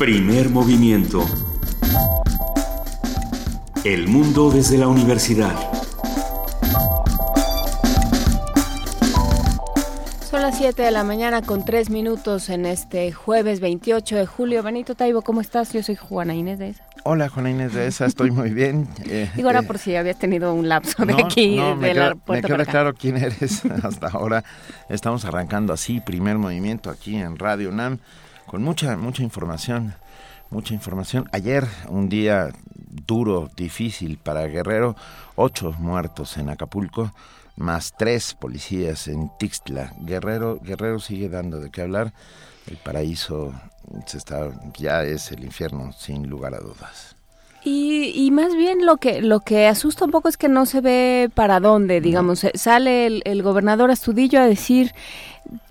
Primer movimiento. El mundo desde la universidad. Son las 7 de la mañana con 3 minutos en este jueves 28 de julio. Benito Taibo, ¿cómo estás? Yo soy Juana Inés de esa. Hola, Juana Inés de esa, estoy muy bien. Eh, Digo ahora eh, por si habías tenido un lapso de aquí, no, de la Me queda claro quién eres hasta ahora. Estamos arrancando así, primer movimiento aquí en Radio NAM, con mucha, mucha información mucha información. Ayer, un día duro, difícil para Guerrero, ocho muertos en Acapulco, más tres policías en Tixtla. Guerrero, Guerrero sigue dando de qué hablar. El paraíso se está, ya es el infierno, sin lugar a dudas. Y, y, más bien lo que lo que asusta un poco es que no se ve para dónde, digamos, sale el, el gobernador Astudillo a decir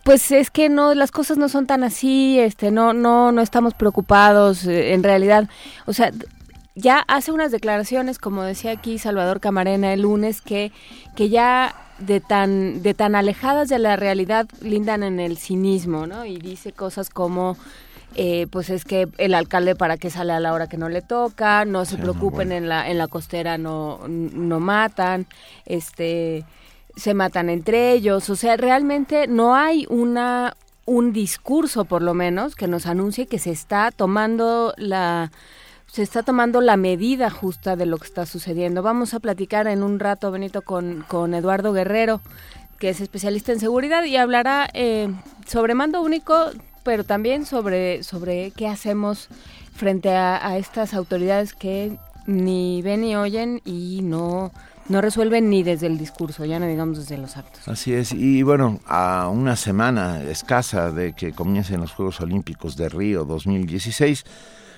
pues es que no las cosas no son tan así este no no no estamos preocupados eh, en realidad. O sea ya hace unas declaraciones como decía aquí Salvador Camarena el lunes que que ya de tan de tan alejadas de la realidad lindan en el cinismo no y dice cosas como eh, pues es que el alcalde para qué sale a la hora que no le toca no se preocupen en la en la costera no no matan este se matan entre ellos, o sea, realmente no hay una un discurso por lo menos que nos anuncie que se está tomando la se está tomando la medida justa de lo que está sucediendo. Vamos a platicar en un rato, Benito, con, con Eduardo Guerrero, que es especialista en seguridad y hablará eh, sobre mando único, pero también sobre, sobre qué hacemos frente a, a estas autoridades que ni ven ni oyen y no no resuelven ni desde el discurso, ya no digamos desde los actos. Así es, y bueno, a una semana escasa de que comiencen los Juegos Olímpicos de Río 2016,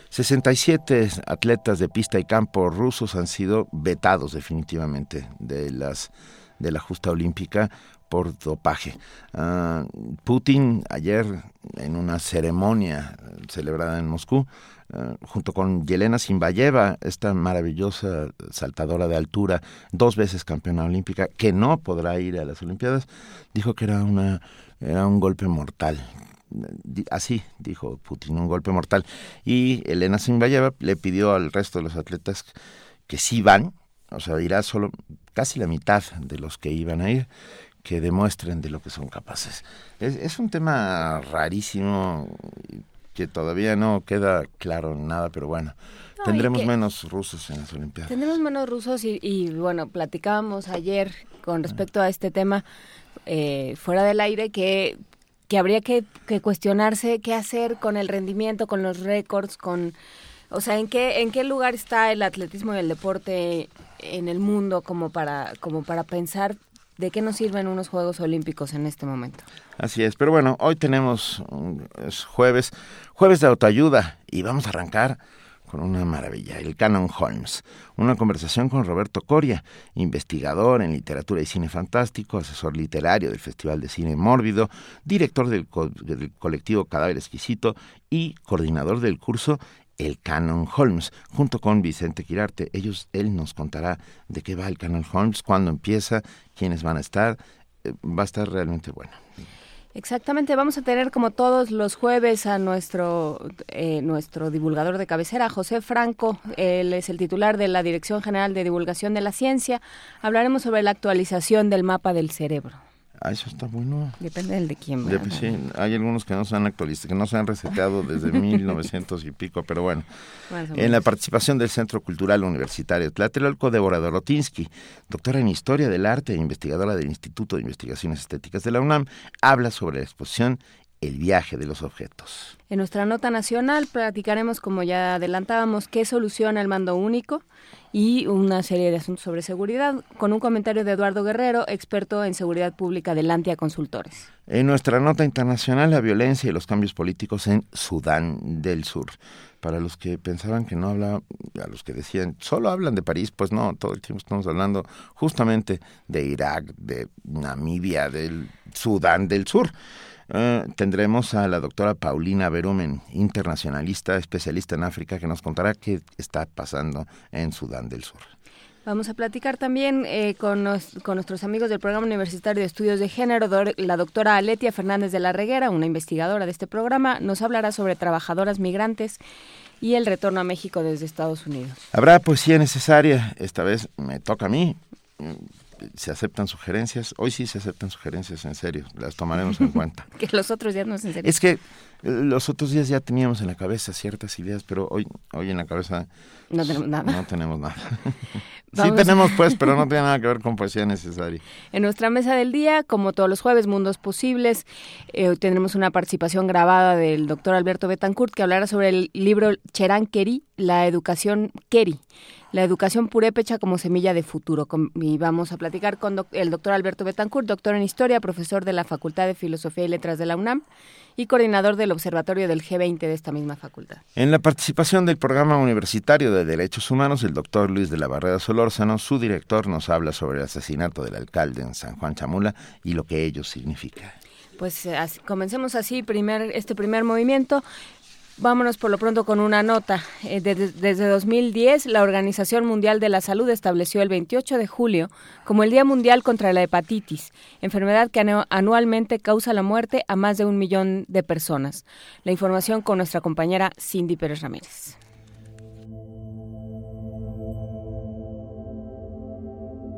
67 atletas de pista y campo rusos han sido vetados definitivamente de las de la justa olímpica por dopaje. Ah, Putin ayer en una ceremonia celebrada en Moscú eh, junto con Yelena Simbayeva, esta maravillosa saltadora de altura, dos veces campeona olímpica, que no podrá ir a las Olimpiadas, dijo que era una era un golpe mortal. Así dijo Putin, un golpe mortal. Y Elena Simbayeva le pidió al resto de los atletas que sí van, o sea, irá solo casi la mitad de los que iban a ir, que demuestren de lo que son capaces. Es, es un tema rarísimo, que todavía no queda claro nada, pero bueno. tendremos menos rusos en las Olimpiadas. Tendremos menos rusos y, bueno, platicábamos ayer con respecto a este tema eh, fuera del aire que, que habría que, cuestionarse qué hacer con el rendimiento, con los récords, con... O sea, ¿en qué, ¿en qué lugar está el atletismo y el deporte en el mundo como para, como para pensar ¿De qué nos sirven unos Juegos Olímpicos en este momento? Así es, pero bueno, hoy tenemos es jueves, jueves de autoayuda y vamos a arrancar con una maravilla, el Canon Holmes, una conversación con Roberto Coria, investigador en literatura y cine fantástico, asesor literario del Festival de Cine Mórbido, director del, del colectivo Cadáver Exquisito y coordinador del curso el Canon Holmes, junto con Vicente Quirarte. Ellos, él nos contará de qué va el Canon Holmes, cuándo empieza, quiénes van a estar. Eh, va a estar realmente bueno. Exactamente, vamos a tener como todos los jueves a nuestro eh, nuestro divulgador de cabecera, José Franco. Él es el titular de la Dirección General de Divulgación de la Ciencia. Hablaremos sobre la actualización del mapa del cerebro. Ah, eso está bueno. Depende del de quién. sí, hay algunos que no se han actualizado, que no se han reseteado desde 1900 y pico, pero bueno. En la participación del Centro Cultural Universitario Tlatelolco, Débora Dorotinsky, doctora en Historia del Arte e investigadora del Instituto de Investigaciones Estéticas de la UNAM, habla sobre la exposición el viaje de los objetos. En nuestra nota nacional platicaremos, como ya adelantábamos, qué soluciona el mando único y una serie de asuntos sobre seguridad, con un comentario de Eduardo Guerrero, experto en seguridad pública de Lantia Consultores. En nuestra nota internacional, la violencia y los cambios políticos en Sudán del Sur. Para los que pensaban que no hablaba, a los que decían, solo hablan de París, pues no, todo el tiempo estamos hablando justamente de Irak, de Namibia, del Sudán del Sur. Eh, tendremos a la doctora Paulina Berumen, internacionalista, especialista en África, que nos contará qué está pasando en Sudán del Sur. Vamos a platicar también eh, con, con, nuestros amigos del Programa Universitario de Estudios de Género, la doctora Aletia Fernández de la Reguera, una investigadora de este programa, nos hablará sobre trabajadoras migrantes y el retorno a México desde Estados Unidos. Habrá poesía necesaria, esta vez me toca a mí se aceptan sugerencias. Hoy sí se aceptan sugerencias, en serio, las tomaremos en cuenta. que los otros días no es en serio. Es que los otros días ya teníamos en la cabeza ciertas ideas, pero hoy, hoy en la cabeza no tenemos nada. No tenemos nada. sí tenemos pues, pero no tiene nada que ver con poesía necesaria. En nuestra mesa del día, como todos los jueves, Mundos Posibles, eh, tendremos una participación grabada del doctor Alberto Betancourt que hablará sobre el libro Cherán Keri, la educación Keri la educación purépecha como semilla de futuro. Y vamos a platicar con el doctor Alberto Betancourt, doctor en Historia, profesor de la Facultad de Filosofía y Letras de la UNAM y coordinador del Observatorio del G20 de esta misma facultad. En la participación del Programa Universitario de Derechos Humanos, el doctor Luis de la Barrera Solórzano, su director, nos habla sobre el asesinato del alcalde en San Juan Chamula y lo que ello significa. Pues comencemos así primer, este primer movimiento. Vámonos por lo pronto con una nota. Eh, desde, 2010, la Organización Mundial de la Salud estableció el 28 de julio como el Día Mundial contra la Hepatitis, enfermedad que anualmente causa la muerte a más de un millón de personas. La información con nuestra compañera Cindy Pérez Ramírez.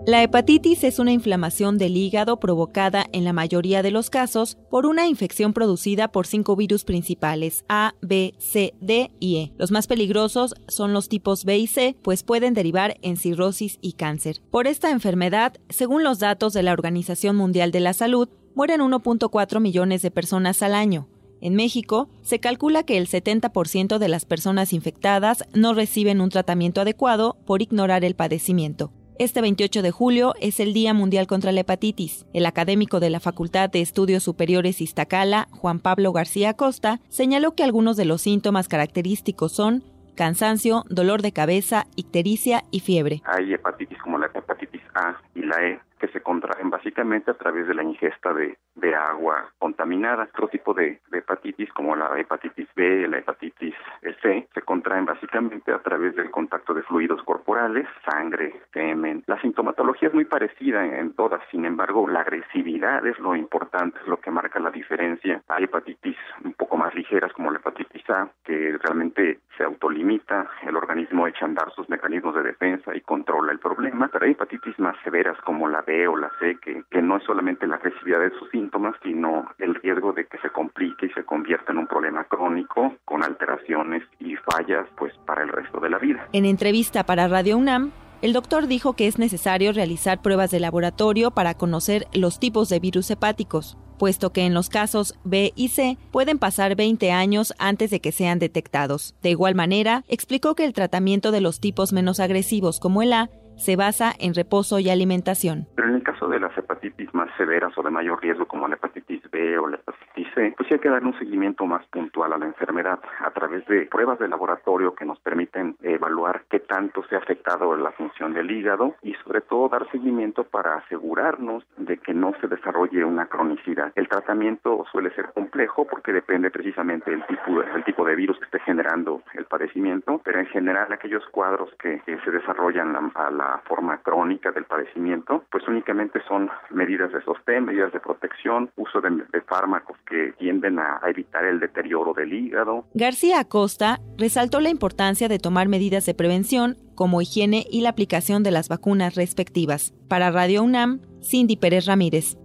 La hepatitis es una inflamación del hígado provocada en la mayoría de los casos por una infección producida por cinco virus principales A, B, C, D y E. Los más peligrosos son los tipos B y C, pues pueden derivar en cirrosis y cáncer. Por esta enfermedad, según los datos de la Organización Mundial de la Salud, mueren 1.4 millones de personas al año. En México, se calcula que el 70% de las personas infectadas no reciben un tratamiento adecuado por ignorar el padecimiento. Este 28 de julio es el Día Mundial contra la Hepatitis. El académico de la Facultad de Estudios Superiores Iztacala, Juan Pablo García Costa, señaló que algunos de los síntomas característicos son cansancio, dolor de cabeza, ictericia y fiebre. Hay hepatitis como la hepatitis A y la E que se contraen básicamente a través de la ingesta de, agua contaminada. Otro tipo de, hepatitis, como la hepatitis B, la hepatitis C, se contraen básicamente a través del contacto de fluidos corporales, sangre, semen. La sintomatología es muy parecida en, todas, sin embargo, la agresividad es lo importante, es lo que marca la diferencia. Hay hepatitis un poco más ligeras, como la hepatitis A, que realmente se autolimita, el organismo echa a andar sus mecanismos de defensa y controla el problema, pero hay hepatitis más severas como la B o la C, que, que no es solamente la agresividad de sus síntomas, sino el riesgo de que se complique y se convierta en un problema crónico con alteraciones y fallas pues para el resto de la vida. En entrevista para Radio UNAM, el doctor dijo que es necesario realizar pruebas de laboratorio para conocer los tipos de virus hepáticos, puesto que en los casos B y C pueden pasar 20 años antes de que sean detectados. De igual manera, explicó que el tratamiento de los tipos menos agresivos como el A se basa en reposo y alimentación. Pero en el caso de las hepatitis más severas o de mayor riesgo como la hepatitis B o la hepatitis C, pues sí hay que dar un seguimiento más puntual a la enfermedad a través de pruebas de laboratorio que nos permiten evaluar qué tanto se ha afectado la función del hígado y sobre todo dar seguimiento para asegurarnos de que no se desarrolle una cronicidad. El tratamiento suele ser complejo porque depende precisamente del tipo, del tipo de virus que esté generando el padecimiento, pero en general aquellos cuadros que, se desarrollan a la forma crónica del padecimiento, pues únicamente son medidas de sostén, medidas de protección, uso de, fármacos que tienden a, a evitar el deterioro del hígado. García Acosta resaltó la importancia de tomar medidas de prevención como higiene y la aplicación de las vacunas respectivas. Para Radio UNAM, Cindy Pérez Ramírez.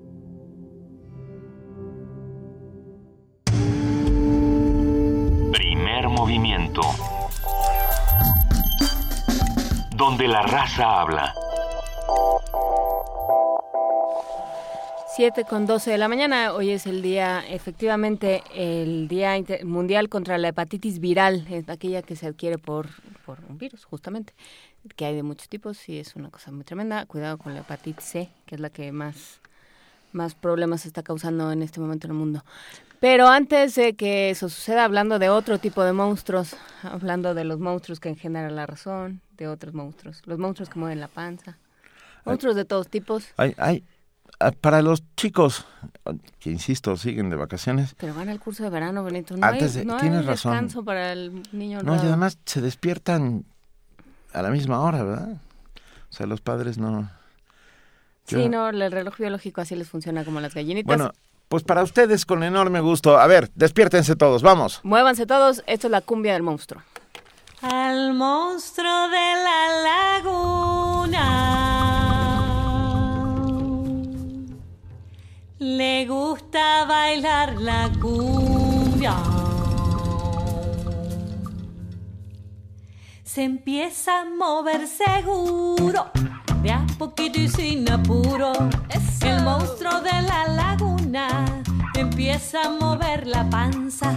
Primer movimiento donde la raza habla. 7 con 12 de la mañana. Hoy es el día, efectivamente, el Día Mundial contra la Hepatitis Viral, es aquella que se adquiere por, por un virus, justamente, que hay de muchos tipos y es una cosa muy tremenda. Cuidado con la hepatitis C, que es la que más, más problemas está causando en este momento en el mundo. Pero antes de que eso suceda, hablando de otro tipo de monstruos, hablando de los monstruos que engendran la razón, de otros monstruos, los monstruos que mueven la panza, monstruos de todos tipos. Hay, hay, para los chicos que insisto siguen de vacaciones. Pero van al curso de verano, Benito. No hay, no tienes descanso para el niño. No, y además se despiertan a la misma hora, ¿verdad? O sea, los padres no... Sí, no, el reloj biológico así les funciona como las gallinitas. Bueno, pues para ustedes con enorme gusto. A ver, despiértense todos, vamos. Muévanse todos, esto es la cumbia del monstruo. Al monstruo de la laguna le gusta bailar la cumbia. Se empieza a mover seguro, de a poquito y sin apuro. El monstruo de la laguna empieza a mover la panza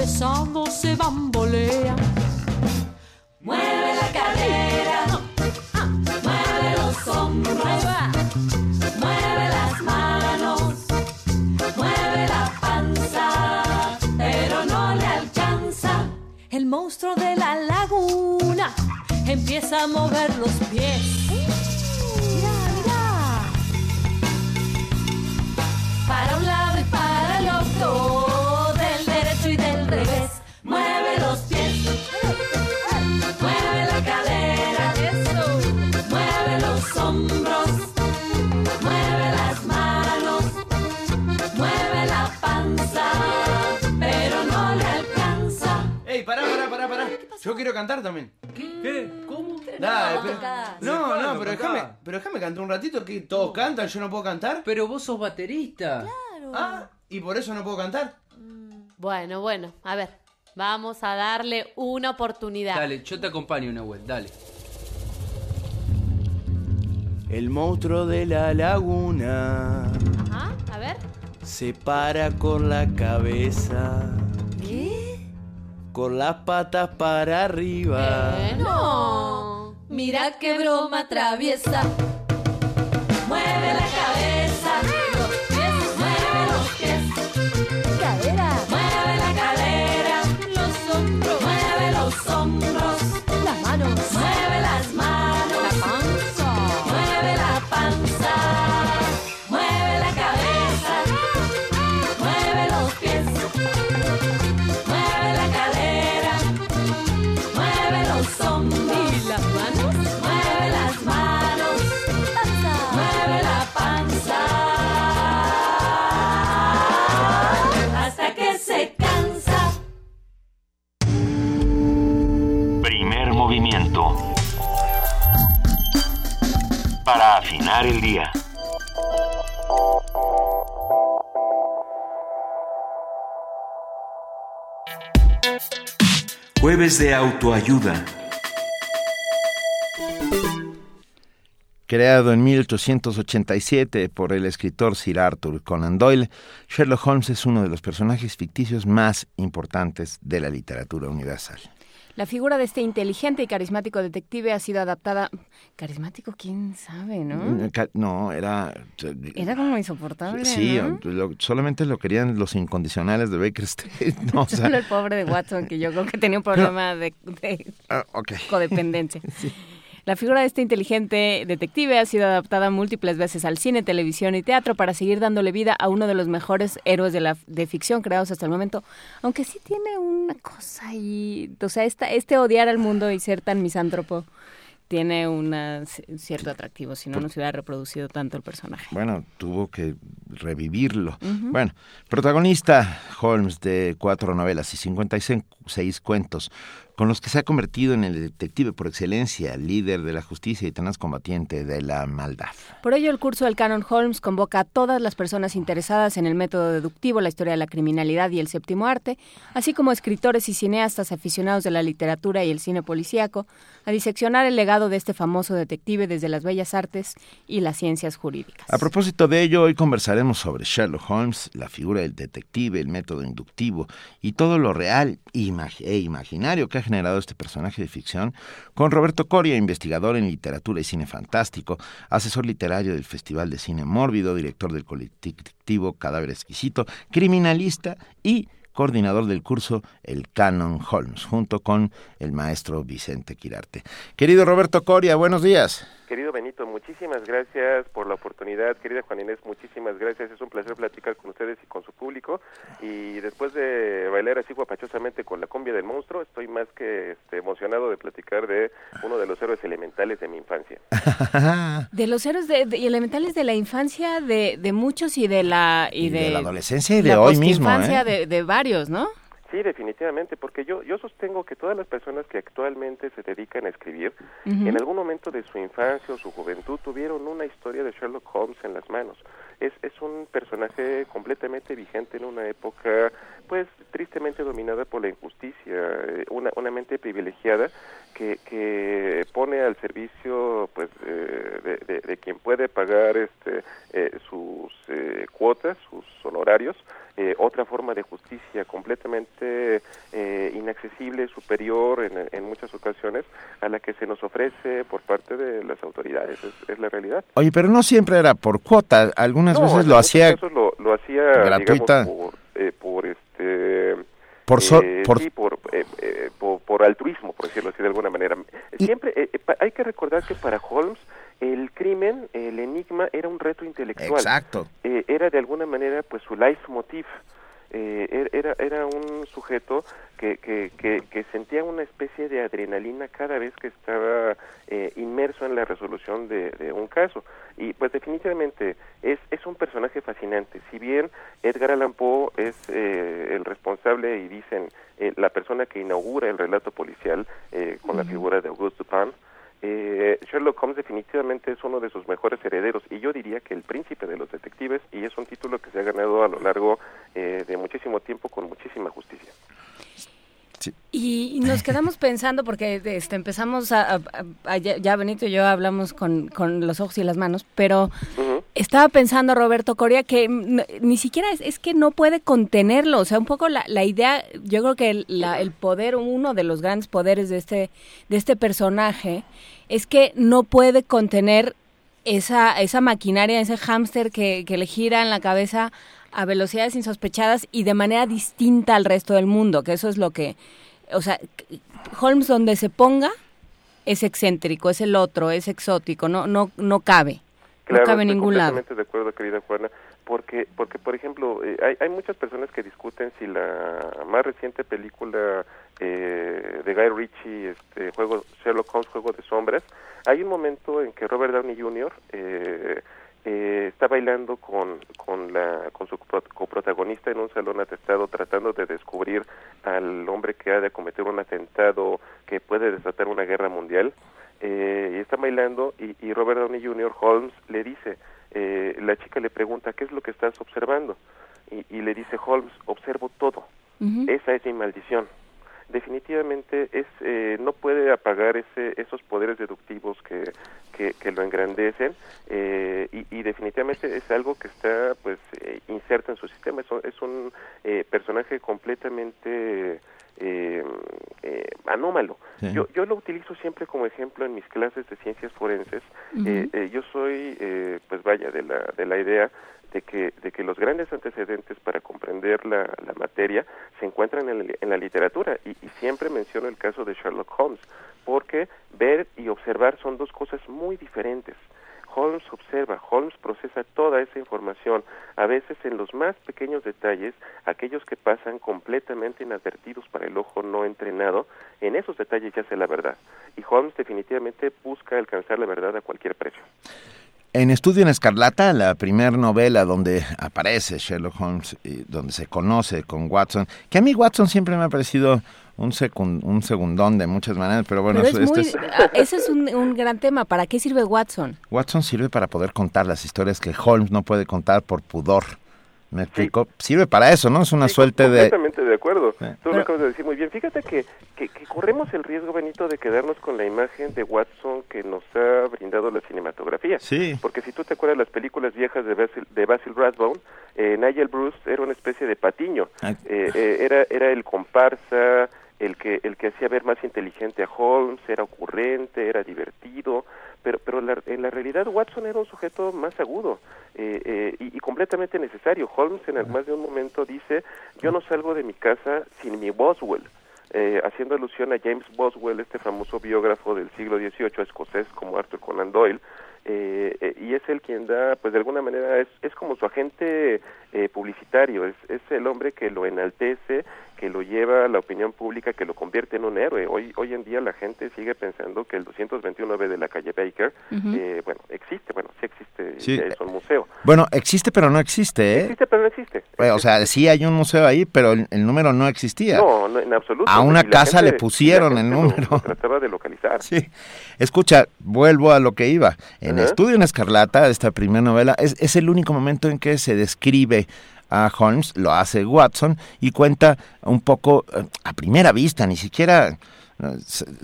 pesando se bambolea. Mueve la cadera, mueve los hombros, mueve las manos, mueve la panza, pero no le alcanza. El monstruo de la laguna empieza a mover los pies. Mira, mira. Para un lado y para el otro, revés. Mueve los pies, mueve la cadera, mueve los hombros, mueve las manos, mueve la panza, pero no le alcanza. ¡Ey, pará, pará, pará, pará! Yo quiero cantar también. ¿Qué? ¿Cómo? Dale, no, pero- no, Claro, no, pero déjame, pero déjame cantar un ratito que todos cantan, yo no puedo cantar. Pero vos sos baterista. Ah, y por eso no puedo cantar. Bueno, bueno, a ver, vamos a darle una oportunidad. Dale, yo te acompaño, Nahuel, dale. El monstruo de la laguna Ajá, a ver. se para con la cabeza, con las patas para arriba. No. Mira qué broma traviesa. Mueve la cabeza, Para afinar el día. Jueves de autoayuda. Creado en 1887 por el escritor Sir Arthur Conan Doyle, Sherlock Holmes es uno de los personajes ficticios más importantes de la literatura universal. La figura de este inteligente y carismático detective ha sido adaptada. ¿Carismático? ¿Quién sabe, no? Ca- No, era... Era como insoportable, Sí, ¿no? lo- solamente lo querían los incondicionales de Baker Street. No, o sea, Solo el pobre de Watson, que yo creo que tenía un problema de, de ah, ok. codependencia. La figura de este inteligente detective ha sido adaptada múltiples veces al cine, televisión y teatro para seguir dándole vida a uno de los mejores héroes de la de ficción creados hasta el momento. Aunque sí tiene una cosa ahí, o sea, esta, este odiar al mundo y ser tan misántropo tiene una, cierto atractivo, si no, no se hubiera reproducido tanto el personaje. Bueno, tuvo que revivirlo. Bueno, protagonista Holmes de cuatro novelas y 56 cuentos, con los que se ha convertido en el detective por excelencia, líder de la justicia y tenaz combatiente de la maldad. Por ello, el curso del Canon Holmes convoca a todas las personas interesadas en el método deductivo, la historia de la criminalidad y el séptimo arte, así como escritores y cineastas aficionados de la literatura y el cine policíaco, a diseccionar el legado de este famoso detective desde las bellas artes y las ciencias jurídicas. A propósito de ello, hoy conversaremos sobre Sherlock Holmes, la figura del detective, el método inductivo y todo lo real e imaginario que ha generado este personaje de ficción con Roberto Coria, investigador en literatura y cine fantástico, asesor literario del Festival de Cine Mórbido, director del colectivo Cadáver Exquisito, criminalista y coordinador del curso El Canon Holmes, junto con el maestro Vicente Quirarte. Querido Roberto Coria, buenos días. Querido Benito, muchísimas gracias por la oportunidad. Querida Juan Inés, muchísimas gracias. Es un placer platicar con ustedes y con su público. Y después de bailar así guapachosamente con la cumbia del monstruo, estoy más que este, emocionado de platicar de uno de los héroes elementales de mi infancia. de los héroes de, y elementales de la infancia de, de muchos y de la y, de, la adolescencia y de hoy mismo. ¿eh? de, de varios, ¿no? Sí, definitivamente, porque yo, yo sostengo que todas las personas que actualmente se dedican a escribir, en algún momento de su infancia o su juventud tuvieron una historia de Sherlock Holmes en las manos. Es, es un personaje completamente vigente en una época, pues, tristemente dominada por la injusticia, eh, una, una mente privilegiada que, que pone al servicio, pues, eh, de, de, quien puede pagar este, eh, sus cuotas, sus honorarios, eh, otra forma de justicia completamente eh, inaccesible, superior en, en, muchas ocasiones a la que se nos ofrece por parte de las autoridades. Es, la realidad. Oye, pero no siempre era por cuota, algunas veces lo hacía lo, lo, hacía gratuita. por, eh, por este por, por... Sí, por, por, por, altruismo, por decirlo así de alguna manera. Siempre hay que recordar que para Holmes el crimen, el enigma, era un reto intelectual. Exacto. Eh, era de alguna manera, pues, su leitmotiv. Eh, er, era, era un sujeto que, que, que, sentía una especie de adrenalina cada vez que estaba eh, inmerso en la resolución de, de, un caso. Y pues definitivamente es, es un personaje fascinante. Si bien Edgar Allan Poe es el responsable y dicen la persona que inaugura el relato policial con la figura de Auguste Dupin, eh, Sherlock Holmes definitivamente es uno de sus mejores herederos y yo diría que el príncipe de los detectives y es un título que se ha ganado a lo largo eh, de muchísimo tiempo con muchísima justicia. Y nos quedamos pensando, porque este, empezamos a, ya Benito y yo hablamos con, con, los ojos y las manos, pero estaba pensando Roberto Coria que ni siquiera es, es, que no puede contenerlo, o sea, un poco la, la idea, yo creo que el, la, el poder, uno de los grandes poderes de este, de este personaje, es que no puede contener esa, esa maquinaria, ese hámster que, que le gira en la cabeza a velocidades insospechadas y de manera distinta al resto del mundo, que eso es lo que, o sea, Holmes donde se ponga es excéntrico, es el otro, es exótico, no no no cabe. no cabe en ningún lado. de acuerdo, querida Juana, porque porque por ejemplo, eh, hay, hay muchas personas que discuten si la más reciente película eh, de Guy Ritchie, este juego Sherlock Holmes, Juego de Sombras, hay un momento en que Robert Downey Jr. Eh, eh, está bailando con, con, la, con su coprotagonista en un salón atestado tratando de descubrir al hombre que ha de cometer un atentado que puede desatar una guerra mundial. Eh, y está bailando y, y, Robert Downey Jr. Holmes le dice, eh, la chica le pregunta, ¿qué es lo que estás observando? Y, y le dice Holmes, observo todo. Esa es mi maldición definitivamente es eh, no puede apagar ese, esos poderes deductivos que, que, lo engrandecen eh, y, definitivamente es algo que está pues eh, inserto en su sistema. Es, es un personaje completamente anómalo. Yo yo lo utilizo siempre como ejemplo en mis clases de ciencias forenses. Yo soy pues vaya de la de la idea de que, de que los grandes antecedentes para comprender la, la materia se encuentran en, en la literatura. Y, y, siempre menciono el caso de Sherlock Holmes porque ver y observar son dos cosas muy diferentes. Holmes observa, Holmes procesa toda esa información, a veces en los más pequeños detalles, aquellos que pasan completamente inadvertidos para el ojo no entrenado, en esos detalles yace la verdad. Y Holmes definitivamente busca alcanzar la verdad a cualquier precio. En Estudio en Escarlata, la primera novela donde aparece Sherlock Holmes, y donde se conoce con Watson, que a mí Watson siempre me ha parecido un, secund, un segundón de muchas maneras, pero bueno, Pero es este muy- es- ah, ese es un, un gran tema. ¿Para qué sirve Watson? Watson sirve para poder contar las historias que Holmes no puede contar por pudor. ¿Me explico? Sirve para eso, ¿no? Es una suerte de... Completamente de acuerdo. Tú Pero- lo acabas de decir muy bien. Fíjate que, que, que corremos el riesgo, Benito, de quedarnos con la imagen de Watson que nos ha brindado la cinematografía. Sí. Porque si tú te acuerdas las películas viejas de Basil, de Basil Rathbone, eh, Nigel Bruce era una especie de patiño. Ah. Eh, eh, era, era el comparsa, el que, el que hacía ver más inteligente a Holmes, era ocurrente, era divertido, pero, pero la- en la realidad Watson era un sujeto más agudo eh, eh, y, y completamente necesario. Holmes en más de un momento dice, yo no salgo de mi casa sin mi Boswell. eh, haciendo alusión a James Boswell, este famoso biógrafo del siglo XVIII escocés como Arthur Conan Doyle, eh, eh, y es él quien da, pues de alguna manera es, es como su agente eh, publicitario, es, es el hombre que lo enaltece, que lo lleva a la opinión pública, que lo convierte en un héroe. Hoy, hoy en día la gente sigue pensando que el 221B de la calle Baker, Ujú. eh, bueno, existe, bueno, sí existe, Sí. es un museo. Bueno, existe pero no existe, ¿eh? Existe, pero no existe. Eh, O sea, sí hay un museo ahí, pero el, el número no existía. No, no, en absoluto. A una casa gente- le pusieron el número. lo trataba de localizar. Sí. Escucha, vuelvo a lo que iba. En Ajá. Estudio en Escarlata, esta primera novela, es, es el único momento en que se describe a Holmes, lo hace Watson, y cuenta un poco eh, a primera vista, ni siquiera eh,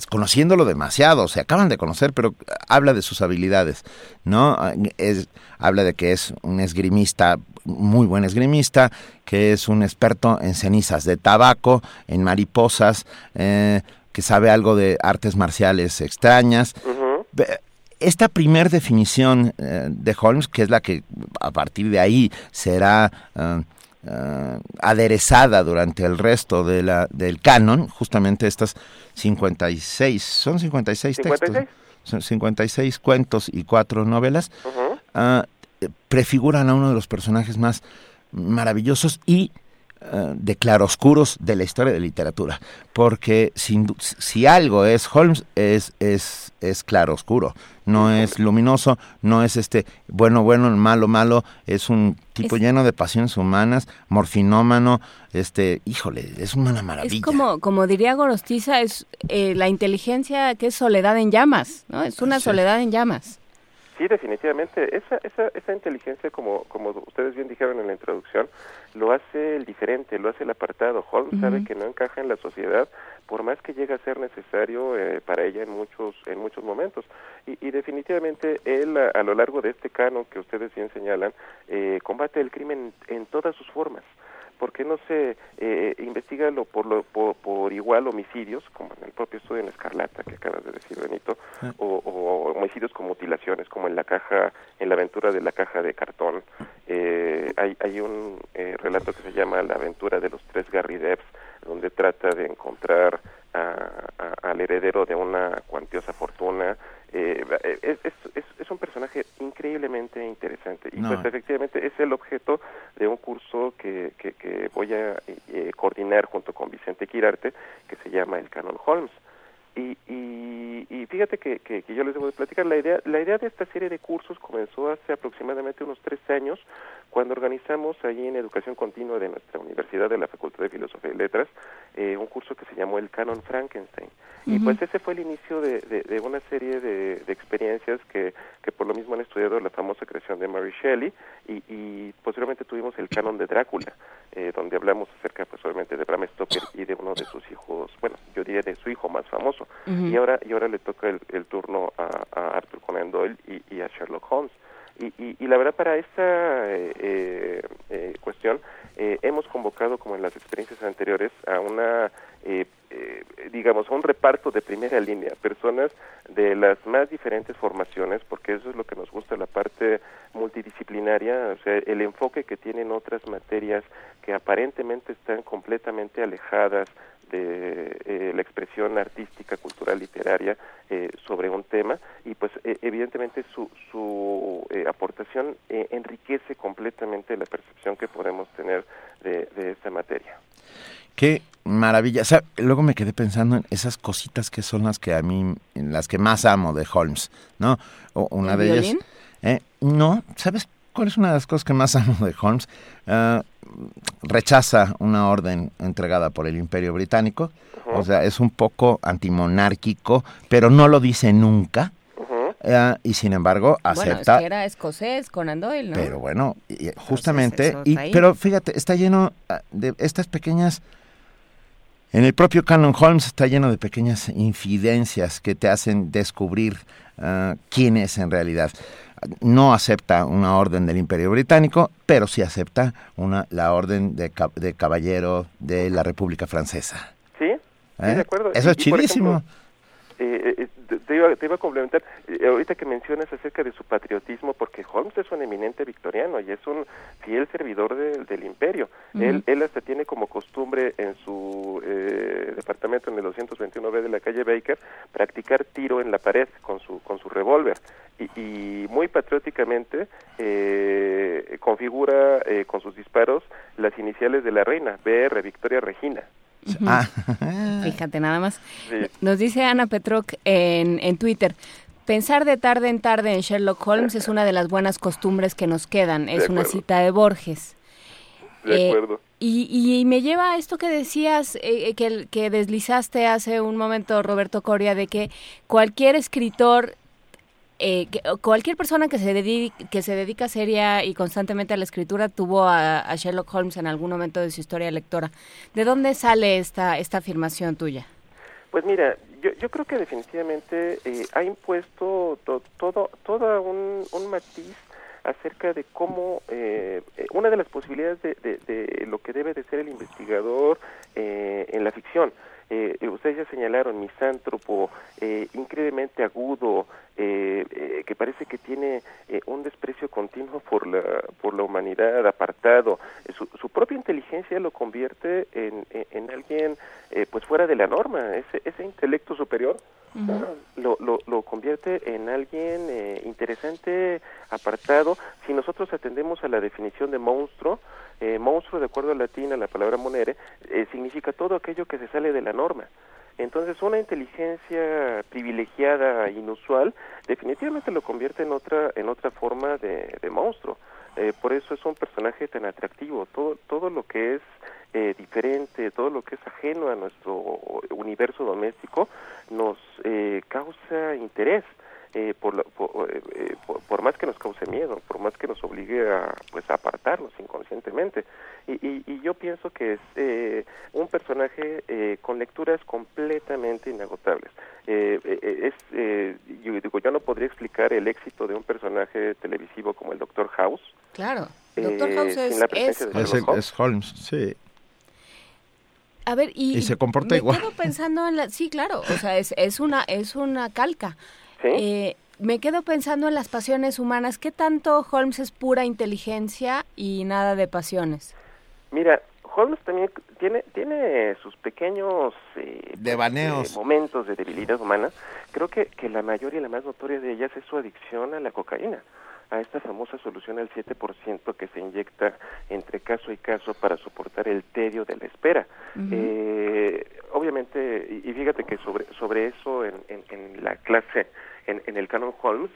conociéndolo demasiado, se acaban de conocer, pero habla de sus habilidades, ¿no? Es, habla de que es un esgrimista, muy buen esgrimista, que es un experto en cenizas de tabaco, en mariposas, eh, que sabe algo de artes marciales extrañas. Esta primer definición eh, de Holmes, que es la que a partir de ahí será eh, eh, aderezada durante el resto de la, del canon, justamente estas 56, son 56, textos, 56. son 56 cuentos y cuatro novelas, ah, prefiguran a uno de los personajes más maravillosos y de claroscuros de la historia de literatura, porque sin si algo es Holmes es es es claroscuro, no es luminoso, no es este bueno bueno, malo malo, es un tipo Es- lleno de pasiones humanas, morfinómano, este, híjole, es una maravilla. Es como, como diría Gorostiza, es eh, la inteligencia que es soledad en llamas, ¿no? Es una Sí. soledad en llamas. Sí, definitivamente. Esa, esa, esa inteligencia, como, como ustedes bien dijeron en la introducción, lo hace el diferente, lo hace el apartado. Holmes sabe que no encaja en la sociedad, por más que llegue a ser necesario eh, para ella en muchos, en muchos momentos. Y, y definitivamente él, a, a lo largo de este canon que ustedes bien señalan, eh, combate el crimen en todas sus formas. ¿Por qué no se eh, investiga lo, por, lo, por, por igual homicidios, como en el propio estudio en Escarlata que acabas de decir, Benito, o, o homicidios con mutilaciones, como en la caja, en la aventura de la caja de cartón? Eh, hay, hay un eh, relato que se llama La aventura de los tres Gary Debs, donde trata de encontrar a- a- al heredero de una cuantiosa fortuna. Eh, es, es, es, es un personaje increíblemente interesante y No. pues efectivamente es el objeto de un curso que, que, que voy a eh, coordinar junto con Vicente Quirarte que se llama el Canon Holmes. Y, y, y fíjate que, que, que yo les debo de platicar, la idea, la idea de esta serie de cursos comenzó hace aproximadamente unos tres años, cuando organizamos ahí en Educación Continua de nuestra universidad de la Facultad de Filosofía y Letras, eh, un curso que se llamó el Canon Frankenstein. Y pues ese fue el inicio de, de, de una serie de, de experiencias que, que por lo mismo han estudiado la famosa creación de Mary Shelley y, y posteriormente tuvimos el canon de Drácula, eh, donde hablamos acerca pues obviamente de Bram Stoker y de uno de sus hijos, bueno, yo diría de su hijo más famoso. Y ahora y ahora le toca el, turno a, Arthur Conan Doyle y, y a Sherlock Holmes. Y, y, y la verdad para esta eh, eh, eh, cuestión eh, hemos convocado como en las experiencias anteriores a una eh, eh, digamos a un reparto de primera línea personas de las más diferentes formaciones porque eso es lo que nos gusta la parte multidisciplinaria o sea el enfoque que tienen otras materias que aparentemente están completamente alejadas de eh, la expresión artística, cultural, literaria eh, sobre un tema y pues eh, evidentemente su, su eh, aportación eh, enriquece completamente la percepción que podemos tener de, de esta materia. Qué maravilla. O sea, luego me quedé pensando en esas cositas que son las que a mí, en las que más amo de Holmes, ¿no? O- una ¿El de ellas. violín? Eh, no, ¿sabes cuál es una de las cosas que más amo de Holmes? Ah, rechaza una orden entregada por el Imperio Británico, o sea, es un poco antimonárquico, pero no lo dice nunca. Ah, y sin embargo acepta Bueno, es que era escocés Conan Doyle, ¿no? pero bueno, y- justamente, y, pero fíjate, está lleno ah, de estas pequeñas... En el propio Canon Holmes está lleno de pequeñas infidencias que te hacen descubrir quién es en realidad. No acepta una orden del Imperio Británico, pero sí acepta una, la orden de, ca- de caballero de la República Francesa. Sí, sí, ¿Eh? de acuerdo. Eso es Y- chidísimo. ejemplo, eh, eh, te- iba, te iba a complementar, eh, ahorita que mencionas acerca de su patriotismo, porque Holmes es un eminente victoriano y es un fiel servidor de- del imperio. Él, él hasta tiene como costumbre en su eh, departamento en el 221B de la calle Baker practicar tiro en la pared con su, con su revólver. Y, y muy patrióticamente eh, configura eh, con sus disparos las iniciales de la reina, BR, Victoria Regina. Ah, Fíjate nada más. Sí. Nos dice Ana Petroc en, en Twitter. Pensar de tarde en tarde en Sherlock Holmes es una de las buenas costumbres que nos quedan. Es una cita de Borges. De Eh, acuerdo. Y, y me lleva a esto que decías, eh, que, que deslizaste hace un momento, Roberto Coria, de que cualquier escritor, eh, cualquier persona que se, dedique, que se dedica seria y constantemente a la escritura tuvo a, a Sherlock Holmes en algún momento de su historia lectora. ¿De dónde sale esta, esta afirmación tuya? Pues mira, yo, yo creo que definitivamente eh, ha impuesto to- todo, todo un, un matiz acerca de cómo eh, eh, una de las posibilidades de, de- de lo que debe de ser el investigador eh, en la ficción. Eh, eh, ustedes ya señalaron misántropo, eh, increíblemente agudo, eh, eh, que parece que tiene eh, un desprecio continuo por la, por la humanidad, apartado. Su, su propia inteligencia lo convierte en, en, en alguien eh, pues fuera de la norma, ese, ese intelecto superior lo, lo, lo convierte en alguien eh, interesante, apartado. Si nosotros atendemos a la definición de monstruo, eh, monstruo, de acuerdo al latín, a la palabra monere, eh, significa todo aquello que se sale de la norma. Entonces, una inteligencia privilegiada, inusual, definitivamente lo convierte en otra, en otra forma de, de monstruo. Eh, por eso es un personaje tan atractivo. Todo, todo lo que es eh, diferente, todo lo que es ajeno a nuestro universo doméstico, nos eh, causa interés. Eh, por, la- por, eh, eh, por- por más que nos cause miedo, por más que nos obligue a pues a apartarnos inconscientemente. Y, y, y yo pienso que es eh, un personaje eh, con lecturas completamente inagotables. Eh, eh, es, eh, yo digo, yo no podría explicar el éxito de un personaje televisivo como el Doctor House. Claro. eh, Doctor House es- Holmes. es Holmes, sí. A ver, y, Y se comporta me igual. quedo pensando en la, sí, claro, o sea, es, es una es una calca. Eh, me quedo pensando en las pasiones humanas. ¿Qué tanto Holmes es pura inteligencia y nada de pasiones? Mira, Holmes también tiene tiene sus pequeños eh, Devaneos. eh, momentos de debilidad humana. Creo que, que la mayor y la más notoria de ellas es su adicción a la cocaína, a esta famosa solución al 7% que se inyecta entre caso y caso para soportar el tedio de la espera. Eh, obviamente, y y fíjate que sobre, sobre eso en, en, en la clase, en, en el Canon Holmes,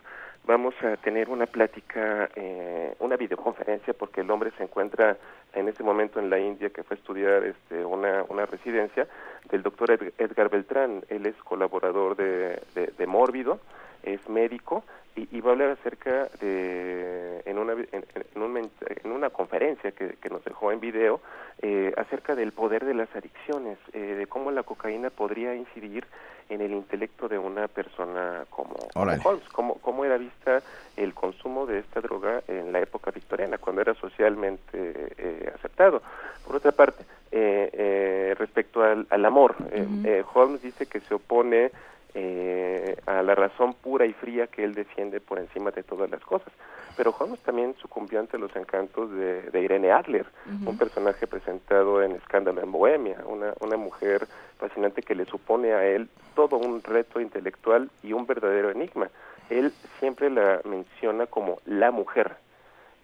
vamos a tener una plática, eh, una videoconferencia, porque el hombre se encuentra en ese momento en la India que fue a estudiar este, una, una residencia del doctor Ed- Edgar Beltrán. Él es colaborador de, de, de Mórbido, es médico y, y va a hablar acerca de, en una, en, en un men- en una conferencia que, que nos dejó en video, eh, acerca del poder de las adicciones, eh, de cómo la cocaína podría incidir en el intelecto de una persona como. Holmes, cómo, cómo era vista el consumo de esta droga en la época victoriana, cuando era socialmente eh, aceptado. Por otra parte, eh, eh, respecto al, al amor, eh, eh, Holmes dice que se opone eh, a la razón pura y fría que él defiende por encima de todas las cosas. Pero Holmes también sucumbió ante los encantos de, de Irene Adler, un personaje presentado en Escándalo en Bohemia, una, una mujer fascinante que le supone a él todo un reto intelectual y un verdadero enigma. Él siempre la menciona como la mujer.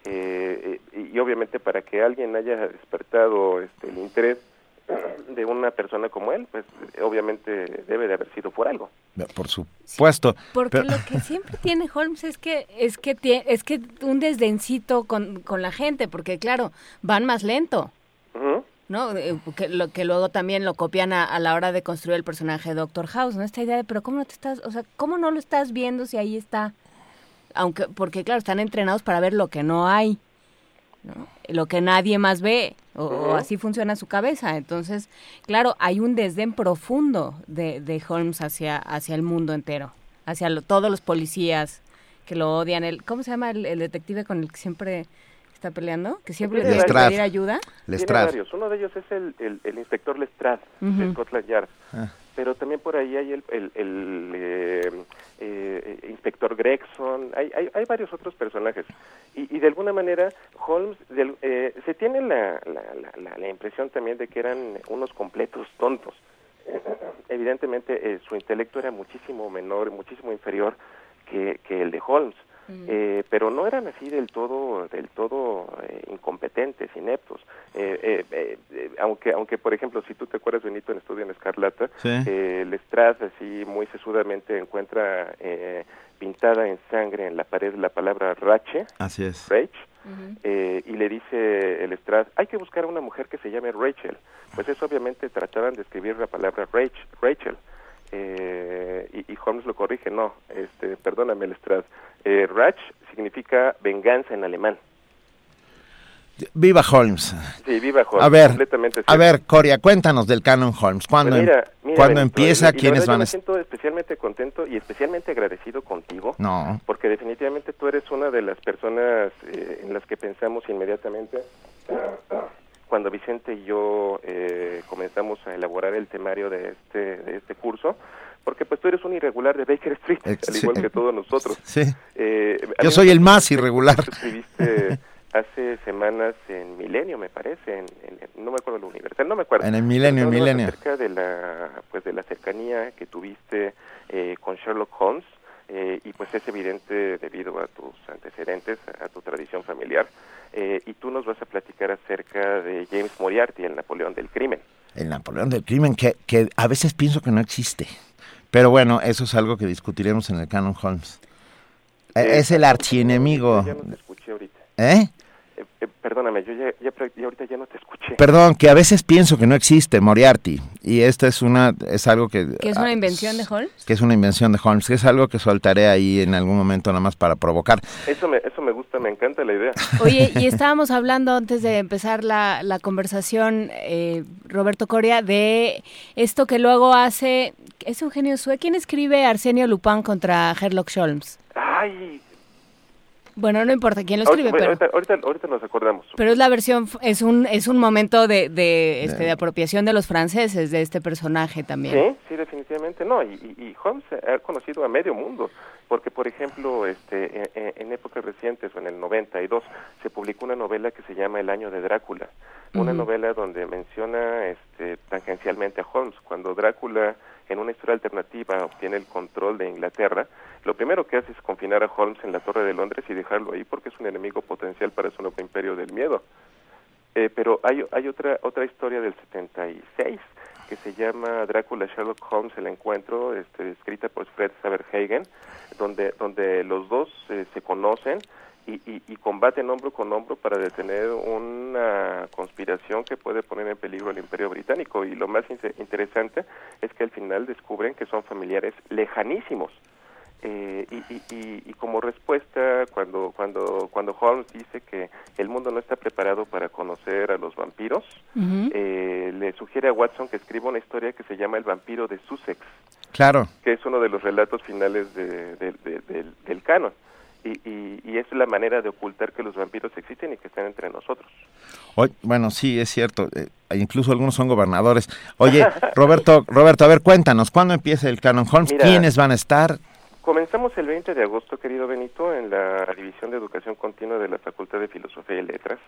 Eh, eh, y obviamente para que alguien haya despertado este, el interés de una persona como él, pues obviamente debe de haber sido por algo. por supuesto. Porque Pero- lo que siempre tiene Holmes es que es que tie- es que un desdencito con, con la gente, porque claro, van más lento. ¿no? Eh, Que, lo, que luego también lo copian a, a la hora de construir el personaje de Doctor House, ¿no? Esta idea de, pero ¿cómo no te estás, o sea, cómo no lo estás viendo si ahí está? Aunque, porque claro, están entrenados para ver lo que no hay, ¿no? Lo que nadie más ve, o, así funciona su cabeza. Entonces, claro, hay un desdén profundo de, de Holmes hacia, hacia el mundo entero, hacia lo- todos los policías que lo odian. El, ¿Cómo se llama el, el detective con el que siempre está peleando? Que siempre le tiene que Lestrade. pedir ayuda. Tiene Lestrade. varios. Uno de ellos es el, el, el inspector Lestrade de Ujú. Scotland Yard. Ah. Pero también por ahí hay el, el, el, eh, eh, inspector Gregson, hay, hay, hay varios otros personajes. Y, y de alguna manera Holmes, del- eh, se tiene la, la, la- la- la impresión también de que eran unos completos tontos. Evidentemente eh, su intelecto era muchísimo menor, muchísimo inferior que, que el de Holmes. Eh, pero no eran así del todo del todo eh, incompetentes ineptos Eh, eh, eh, eh, aunque aunque por ejemplo si tú te acuerdas Benito en Estudio en Escarlata Sí. eh, Lestrade así muy sesudamente encuentra eh, pintada en sangre en la pared la palabra rache Así es. Rach eh, y le dice el Estrad, hay que buscar a una mujer que se llame Rachel. Pues eso obviamente trataban de escribir la palabra Rach, Rachel. Eh, y, y Holmes lo corrige, no, este, perdóname el Estrad. Eh, Rach significa venganza en alemán. Viva Holmes. Sí, viva Holmes. A ver, completamente a ver, Coria, cuéntanos del canon Holmes. ¿Cuándo, Pues mira, em- mira, cuándo Benito, empieza? y- ¿Quiénes yo van a me estar? siento especialmente contento y especialmente agradecido contigo. No. porque definitivamente tú eres una de las personas eh, en las que pensamos inmediatamente cuando Vicente y yo eh, comenzamos a elaborar el temario de este de este curso porque pues tú eres un irregular de Baker Street Ex- al igual que todos nosotros Sí. Eh, Yo soy el más irregular. escribiste hace semanas en Milenio me parece en, en- no me acuerdo la Universal no me acuerdo En el Milenio, hablabas Milenio. acerca de la pues de la cercanía que tuviste eh, con Sherlock Holmes eh, y pues es evidente debido a tus antecedentes a tu tradición familiar eh, y tú nos vas a platicar acerca de James Moriarty el Napoleón del crimen El Napoleón del crimen, que, que a veces pienso que no existe. Pero bueno, eso es algo que discutiremos en el canon Holmes. Eh, Eh, es el archienemigo. ya escuché ahorita ¿Eh? Eh, eh, perdóname yo ya, ya, ahorita ya no te escuché Perdón, que a veces pienso que no existe Moriarty. Y esta es una, es algo que... Que es ah, una invención de Holmes. que es una invención de Holmes, que es algo que soltaré ahí en algún momento nada más para provocar. eso me eso me gusta me encanta la idea Oye, y estábamos hablando antes de empezar la, la conversación, eh, Roberto Coria, de esto que luego hace, es Eugenio Sue, ¿quién escribe Arsenio Lupin contra Sherlock Holmes? ay Bueno, no importa quién lo escribe, ahorita, pero, ahorita, ahorita, ahorita nos acordamos pero es la versión, es un, es un momento de, de, este, de apropiación de los franceses de este personaje también. Sí, sí, definitivamente no. Y, y- y Holmes ha conocido a medio mundo, porque por ejemplo, este, en, en- en épocas recientes, o en el 92, se publicó una novela que se llama El año de Drácula, una novela donde menciona este, tangencialmente a Holmes. Cuando Drácula, en una historia alternativa, obtiene el control de Inglaterra, lo primero que hace es confinar a Holmes en la Torre de Londres y dejarlo ahí porque es un enemigo potencial para su nuevo imperio del miedo. Eh, pero hay, hay otra otra historia del 76 que se llama Drácula Sherlock Holmes el encuentro este, escrita por Fred Saberhagen donde donde los dos eh, se conocen y, y, combaten hombro con hombro para detener una conspiración que puede poner en peligro al imperio británico y lo más interesante es que al final descubren que son familiares lejanísimos eh, y, y, y, y como respuesta, cuando, cuando, cuando Holmes dice que el mundo no está preparado para conocer a los vampiros, eh, le sugiere a Watson que escriba una historia que se llama El vampiro de Sussex, Claro. que es uno de los relatos finales de- de- de- del, del canon. Y, es la manera de ocultar que los vampiros existen y que están entre nosotros. Oy- bueno, sí, es cierto. eh, incluso algunos son gobernadores. Oye, Roberto, Roberto, a ver, cuéntanos, ¿cuándo empieza el Canon Holmes? Mira. ¿Quiénes van a estar? Comenzamos el 20 de agosto, querido Benito, en la División de Educación Continua de la Facultad de Filosofía y Letras.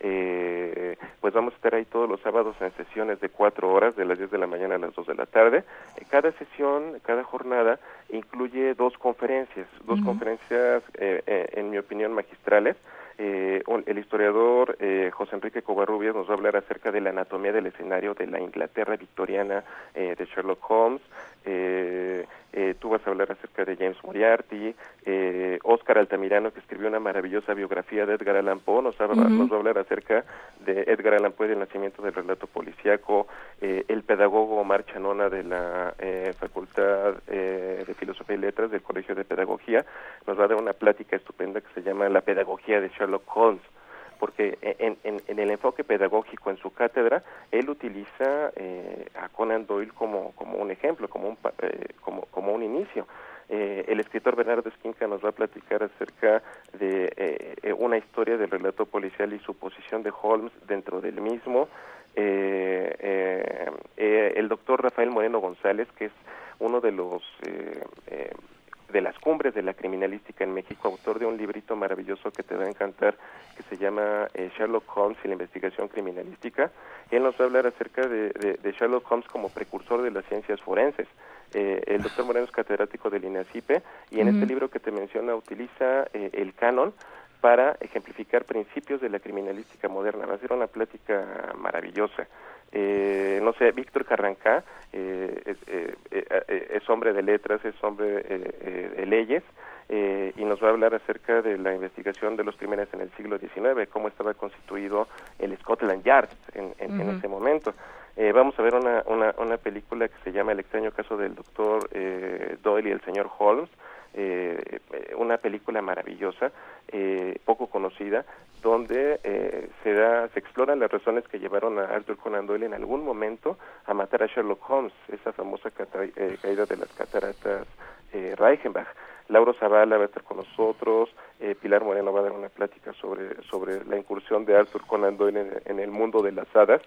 Eh, pues vamos a estar ahí todos los sábados en sesiones de cuatro horas, de las 10 de la mañana a las 2 de la tarde. Eh, cada sesión, cada jornada incluye dos conferencias, dos Ujú. conferencias, eh, eh, en mi opinión, magistrales. Eh, el historiador eh, José Enrique Covarrubias nos va a hablar acerca de la anatomía del escenario de la Inglaterra victoriana eh, de Sherlock Holmes. Eh, eh, tú vas a hablar acerca de James Moriarty, eh, Oscar Altamirano, que escribió una maravillosa biografía de Edgar Allan Poe, nos, va- Ujú. nos va a hablar acerca de Edgar Allan Poe y el nacimiento del relato policiaco, eh, el pedagogo Omar Chanona de la eh, Facultad eh, de Filosofía y Letras del Colegio de Pedagogía, nos va a dar una plática estupenda que se llama La Pedagogía de Sherlock Holmes porque en, en- en el enfoque pedagógico en su cátedra, él utiliza eh, a Conan Doyle como, como un ejemplo, como un, eh, como, como un inicio. Eh, el escritor Bernardo Esquinca nos va a platicar acerca de eh, eh, una historia del relato policial y su posición de Holmes dentro del mismo. Eh, el doctor Rafael Moreno González, que es uno de los de las cumbres de la criminalística en México, autor de un librito maravilloso que te va a encantar, que se llama eh, Sherlock Holmes y la investigación criminalística. Él nos va a hablar acerca de, de- de Sherlock Holmes como precursor de las ciencias forenses. Eh, el doctor Moreno es catedrático del INACIPE y en este libro que te menciona utiliza eh, el canon para ejemplificar principios de la criminalística moderna. Va a ser una plática maravillosa. Eh, no sé, Víctor Carrancá eh, es, eh, eh, eh, es hombre de letras, es hombre de leyes eh, y nos va a hablar acerca de la investigación de los crímenes en el siglo XIX, cómo estaba constituido el Scotland Yard en, en- en Ujú. ese momento. Eh, vamos a ver una, una, una película que se llama El extraño caso del doctor eh, Doyle y el señor Holmes, eh, una película maravillosa, eh, poco conocida, donde eh, se da, se exploran las razones que llevaron a Arthur Conan Doyle en algún momento a matar a Sherlock Holmes, esa famosa eh, caída de las cataratas eh, Reichenbach. Lauro Zavala va a estar con nosotros, eh, Pilar Moreno va a dar una plática sobre, sobre la incursión de Arthur Conan Doyle en, en el mundo de las hadas,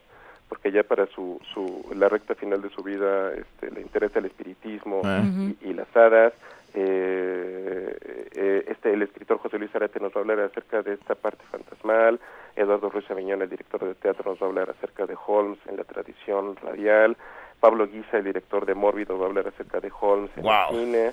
porque ya para su, su la recta final de su vida este, le interesa el espiritismo Ah. y, y las hadas. Eh, eh, este el escritor José Luis Arate nos va a hablar acerca de esta parte fantasmal. Eduardo Ruiz Aviñón, el director de teatro, nos va a hablar acerca de Holmes en la tradición radial. Pablo Guisa, el director de Mórbido, va a hablar acerca de Holmes en Wow. el cine.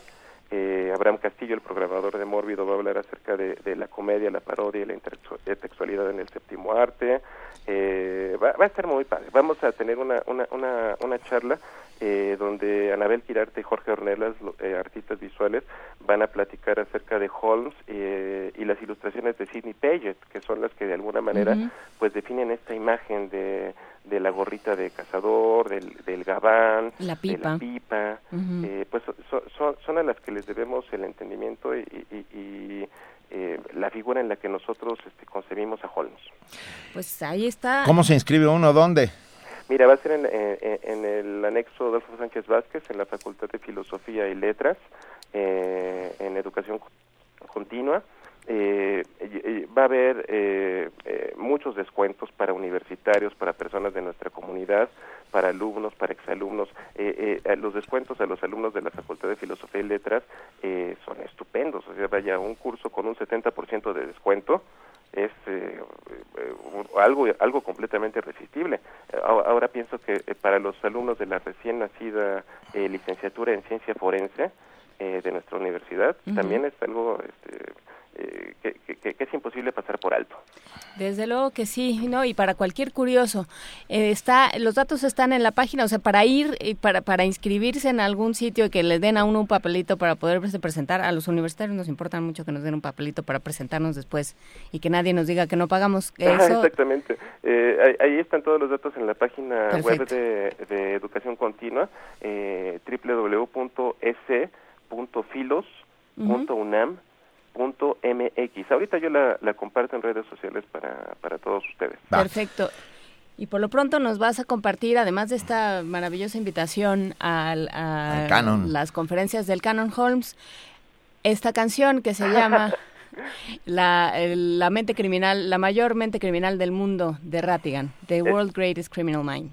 Eh, Abraham Castillo, el programador de Mórbido, va a hablar acerca de, de la comedia, la parodia y la intertextu- eh, en el séptimo arte. Eh, va, va a estar muy padre. Vamos a tener una, una, una, una charla eh, donde Anabel Quirarte y Jorge Ornelas, eh, artistas visuales, van a platicar acerca de Holmes eh, y las ilustraciones de Sidney Paget, que son las que de alguna manera pues definen esta imagen de, de la gorrita de cazador, del, del gabán, La de pipa. la pipa, eh, pues son, son, son a las que les debemos el entendimiento y, y- y, eh, la figura en la que nosotros este, concebimos a Holmes. Pues ahí está. ¿Cómo se inscribe uno? ¿Dónde? Mira, va a ser en, en- en el anexo Adolfo Sánchez Vázquez, en la Facultad de Filosofía y Letras, eh, en Educación Co- Continua. Eh, va a haber eh, eh, muchos descuentos para universitarios, para personas de nuestra comunidad, para alumnos, para exalumnos. Eh, eh, los descuentos a los alumnos de la Facultad de Filosofía y Letras eh, son estupendos. O sea, vaya, un curso con un 70% de descuento es algo algo completamente irresistible. Ahora pienso que para los alumnos de la recién nacida eh, licenciatura en ciencia forense eh, de nuestra universidad también es algo este, eh, que, que- que- que es imposible pasar por alto. Desde luego que sí, ¿no? Y para cualquier curioso, eh, está, los datos están en la página, o sea, para ir y para, para inscribirse en algún sitio y que le den a uno un papelito para poderse presentar, a los universitarios nos importa mucho que nos den un papelito para presentarnos después y que nadie nos diga que no pagamos Ajá, eso. Exactamente. Eh, ahí, ahí están todos los datos en la página web de, de Educación Continua, eh, www.ec.filos.unam.mx. Ahorita yo la, la comparto en redes sociales para, para todos ustedes. Perfecto. Y por lo pronto nos vas a compartir, además de esta maravillosa invitación al, a Al Canon. las conferencias del Canon Holmes, esta canción que se llama la, la mente criminal, la mayor mente criminal del mundo de Rattigan, The World Greatest Criminal Mind.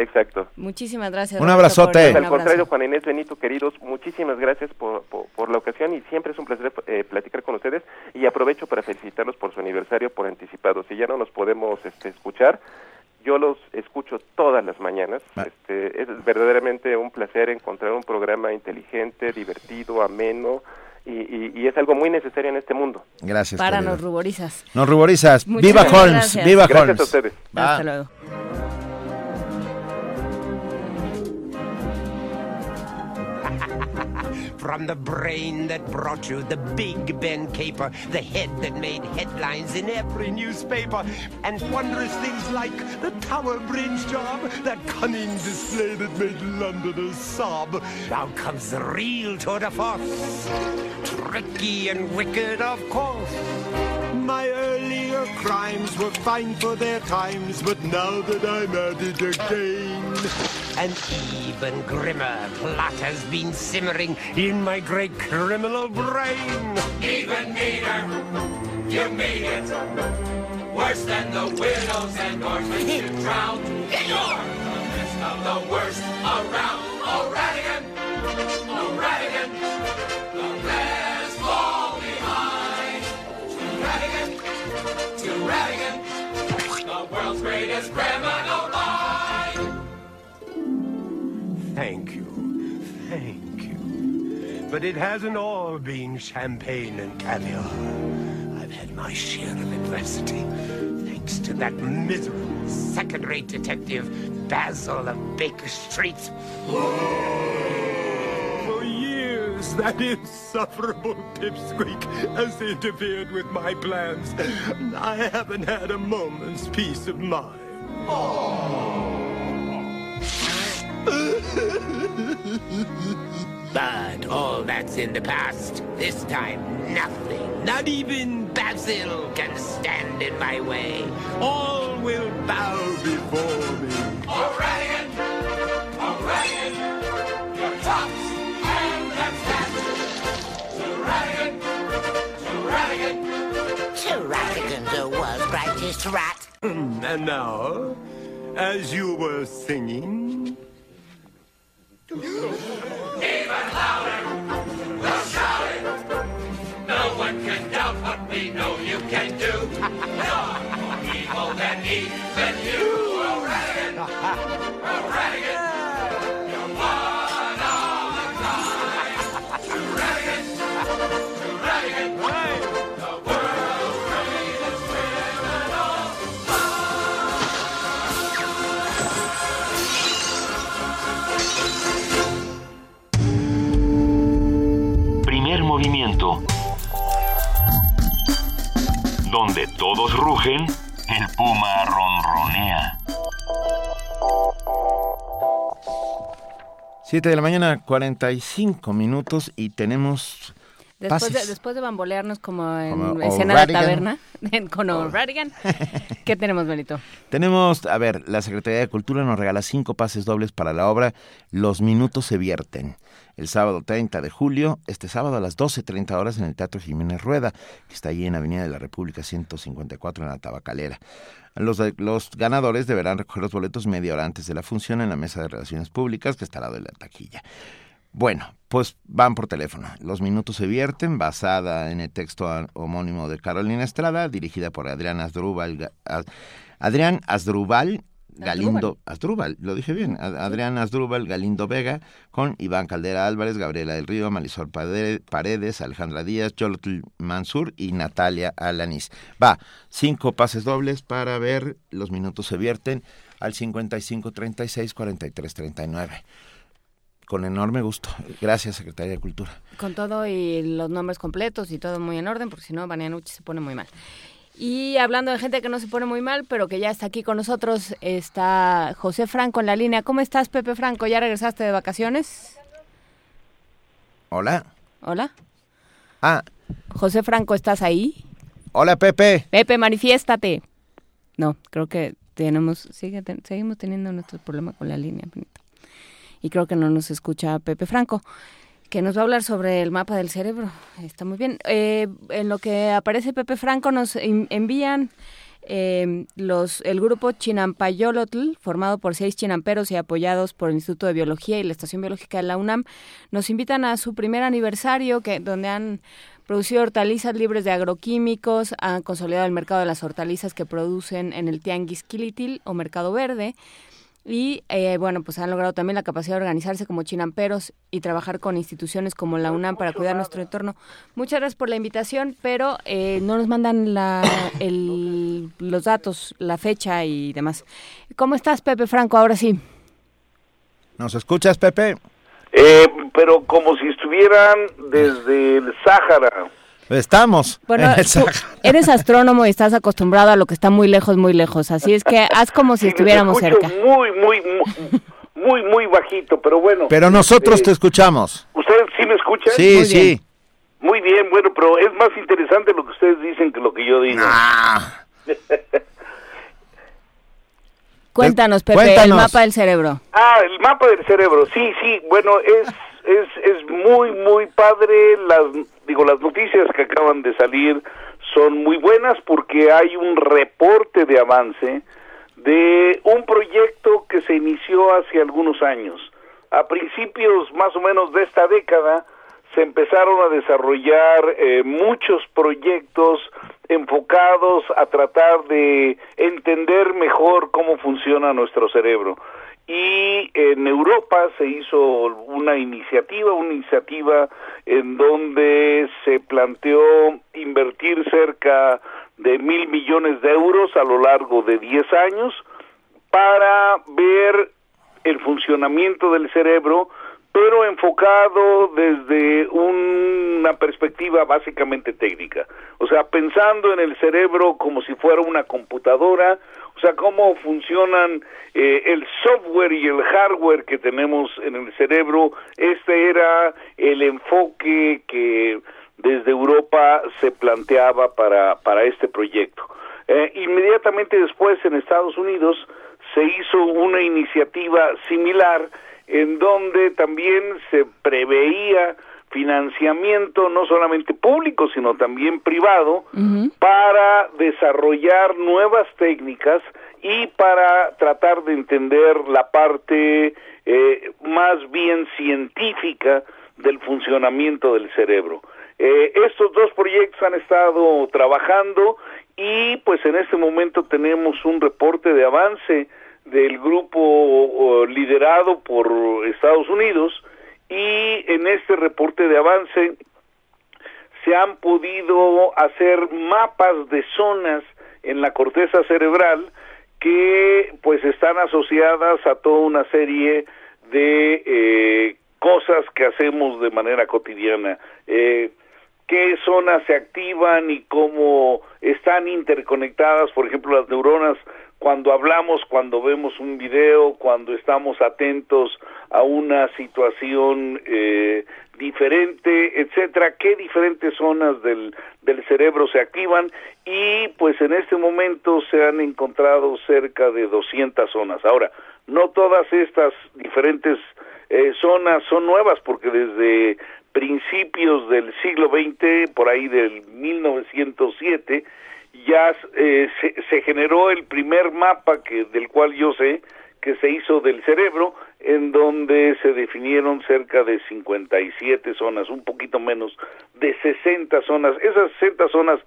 Exacto. Muchísimas gracias. Un abrazote. por- Al contrario, Juan Inés Benito, queridos, muchísimas gracias por, por, por la ocasión y siempre es un placer eh, platicar con ustedes y aprovecho para felicitarlos por su aniversario por anticipado. Si ya no nos podemos este, escuchar, yo los escucho todas las mañanas. Este, es verdaderamente un placer encontrar un programa inteligente, divertido, ameno, y, y- y es algo muy necesario en este mundo. Gracias. Para, querido. nos ruborizas. Nos ruborizas. Muchas Viva Holmes, gracias. viva Gracias Holmes. a ustedes. Hasta luego. From the brain that brought you the Big Ben caper, the head that made headlines in every newspaper, and wondrous things like the Tower Bridge job, that cunning display that made Londoners sob. Now comes the real tour de force, tricky and wicked, of course. My earlier crimes were fine for their times, but now that I'm at it again. An even grimmer plot has been simmering in my great criminal brain. Even meaner, you made it. Worse than the widows and orphans you drowned. You're the best of the worst around. O'Radigan, O'Radigan, the rest fall behind. To Radigan, to Radigan, the world's greatest criminal mind. Thank thank you. But it hasn't all been champagne and caviar. I've had my share of adversity, thanks to that miserable second-rate detective, Basil of Baker Street. For years, that insufferable pipsqueak has interfered with my plans. I haven't had a moment's peace of mind. But all that's in the past. This time, nothing, not even Basil, can stand in my way. All will bow before me. O'Radigan, O'Radigan, your tops and that's that. To Radigan, to Radigan. To Radigan, the world's brightest rat. And now, as you were singing, Even louder, we'll shout it. No one can doubt what we know you can do. You're more evil than even you, O'Radigan. O'Radigan, movimiento. Donde todos rugen, el puma ronronea. 7 de la mañana, 45 minutos y tenemos Después de, pases. después de bambolearnos como en Como escena de O'Radigan. taberna con O'Radigan, ¿qué tenemos, Benito? Tenemos, a ver, la Secretaría de Cultura nos regala cinco pases dobles para la obra Los Minutos se vierten. El sábado 30 de julio, este sábado a las 12.30 horas en el Teatro Jiménez Rueda, que está allí en Avenida de la República 154 en la Tabacalera. Los, los ganadores deberán recoger los boletos media hora antes de la función en la Mesa de Relaciones Públicas, que está al lado de la taquilla. Bueno, pues van por teléfono. Los minutos se vierten, basada en el texto homónimo de Carolina Estrada, dirigida por Adrián Asdrúbal, Adrián Asdrúbal Galindo, Asdrúbal, lo dije bien, Adrián Asdrúbal Galindo Vega, con Iván Caldera Álvarez, Gabriela del Río, Marisol Paredes, Alejandra Díaz, Cholotl Mansur y Natalia Alanís. Va, cinco pases dobles para ver Los minutos se vierten al 55 36 43 39 con enorme gusto. Gracias, Secretaría de Cultura. Con todo y los nombres completos y todo muy en orden, porque si no, Banianucci se pone muy mal. Y hablando de gente que no se pone muy mal, pero que ya está aquí con nosotros, está José Franco en la línea. ¿Cómo estás, Pepe Franco? ¿Ya regresaste de vacaciones? Hola. Hola. Ah, José Franco, ¿estás ahí? hola, Pepe. Pepe, manifiéstate. No, creo que tenemos, sigue, ten- seguimos teniendo nuestro problema con la línea. Benito. Y creo que no nos escucha Pepe Franco, que nos va a hablar sobre el mapa del cerebro. Está muy bien. Eh, en lo que aparece Pepe Franco nos en- envían eh, los el grupo Chinampayolotl, formado por seis chinamperos y apoyados por el Instituto de Biología y la Estación Biológica de la UNAM, nos invitan a su primer aniversario, que donde han producido hortalizas libres de agroquímicos, han consolidado el mercado de las hortalizas que producen en el Tianguis Quilitil o Mercado Verde. Y eh, bueno, pues han logrado también la capacidad de organizarse como chinamperos y trabajar con instituciones como la UNAM para cuidar nuestro entorno. Muchas gracias por la invitación, pero eh, no nos mandan la, el- los datos, la fecha y demás. ¿Cómo estás, Pepe Franco? Ahora sí. ¿Nos escuchas, Pepe? Eh, pero como si estuvieran desde el Sáhara. Estamos. Bueno, en el tú Sahara. eres astrónomo y estás acostumbrado a lo que está muy lejos, muy lejos. Así es que haz como si estuviéramos cerca. Muy, muy, muy, muy, muy bajito, pero bueno. Pero nosotros eh, te escuchamos. ¿Ustedes sí me escuchan? Sí, Muy sí. bien. Muy bien, bueno, pero es más interesante lo que ustedes dicen que lo que yo digo. Ah. Cuéntanos, Pepe, Cuéntanos. el mapa del cerebro. Ah, el mapa del cerebro, sí, sí, bueno, es, es, es muy, muy padre, las, digo, las noticias que acaban de salir son muy buenas porque hay un reporte de avance de un proyecto que se inició hace algunos años. A principios más o menos de esta década se empezaron a desarrollar eh, muchos proyectos enfocados a tratar de entender mejor cómo funciona nuestro cerebro. Y en Europa se hizo una iniciativa, una iniciativa en donde se planteó invertir cerca de mil millones de euros a lo largo de 10 años para ver el funcionamiento del cerebro, pero enfocado desde una perspectiva básicamente técnica. O sea, pensando en el cerebro como si fuera una computadora, o sea, cómo funcionan eh, el software y el hardware que tenemos en el cerebro. Este era el enfoque que desde Europa se planteaba para, para este proyecto. Eh, inmediatamente después en Estados Unidos se hizo una iniciativa similar en donde también se preveía financiamiento no solamente público sino también privado para desarrollar nuevas técnicas y para tratar de entender la parte eh, más bien científica del funcionamiento del cerebro. Eh, estos dos proyectos han estado trabajando y pues en este momento tenemos un reporte de avance del grupo liderado por Estados Unidos y en este reporte de avance se han podido hacer mapas de zonas en la corteza cerebral que pues están asociadas a toda una serie de eh, cosas que hacemos de manera cotidiana. Eh, qué zonas se activan y cómo están interconectadas, por ejemplo, las neuronas cuando hablamos, cuando vemos un video, cuando estamos atentos a una situación eh, diferente, etcétera, qué diferentes zonas del, del cerebro se activan y pues en este momento se han encontrado cerca de 200 zonas. Ahora, no todas estas diferentes eh, zonas son nuevas porque desde principios del siglo XX, por ahí del 1907, ya eh, se, se, generó el primer mapa que del cual yo sé que se hizo del cerebro en donde se definieron cerca de 57 zonas, un poquito menos de 60 zonas. Esas 60 zonas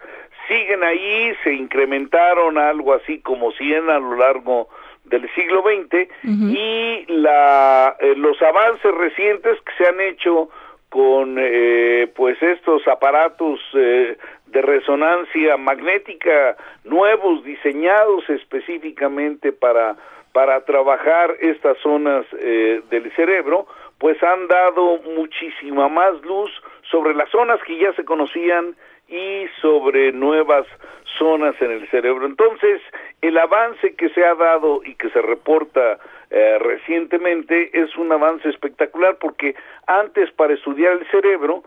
siguen ahí, se incrementaron algo así como 100 a lo largo del siglo XX uh -huh. y la, eh, los avances recientes que se han hecho con eh, pues estos aparatos eh, de resonancia magnética nuevos diseñados específicamente para para trabajar estas zonas eh, del cerebro pues han dado muchísima más luz sobre las zonas que ya se conocían y sobre nuevas zonas en el cerebro. Entonces, el avance que se ha dado y que se reporta eh, recientemente es un avance espectacular porque antes para estudiar el cerebro,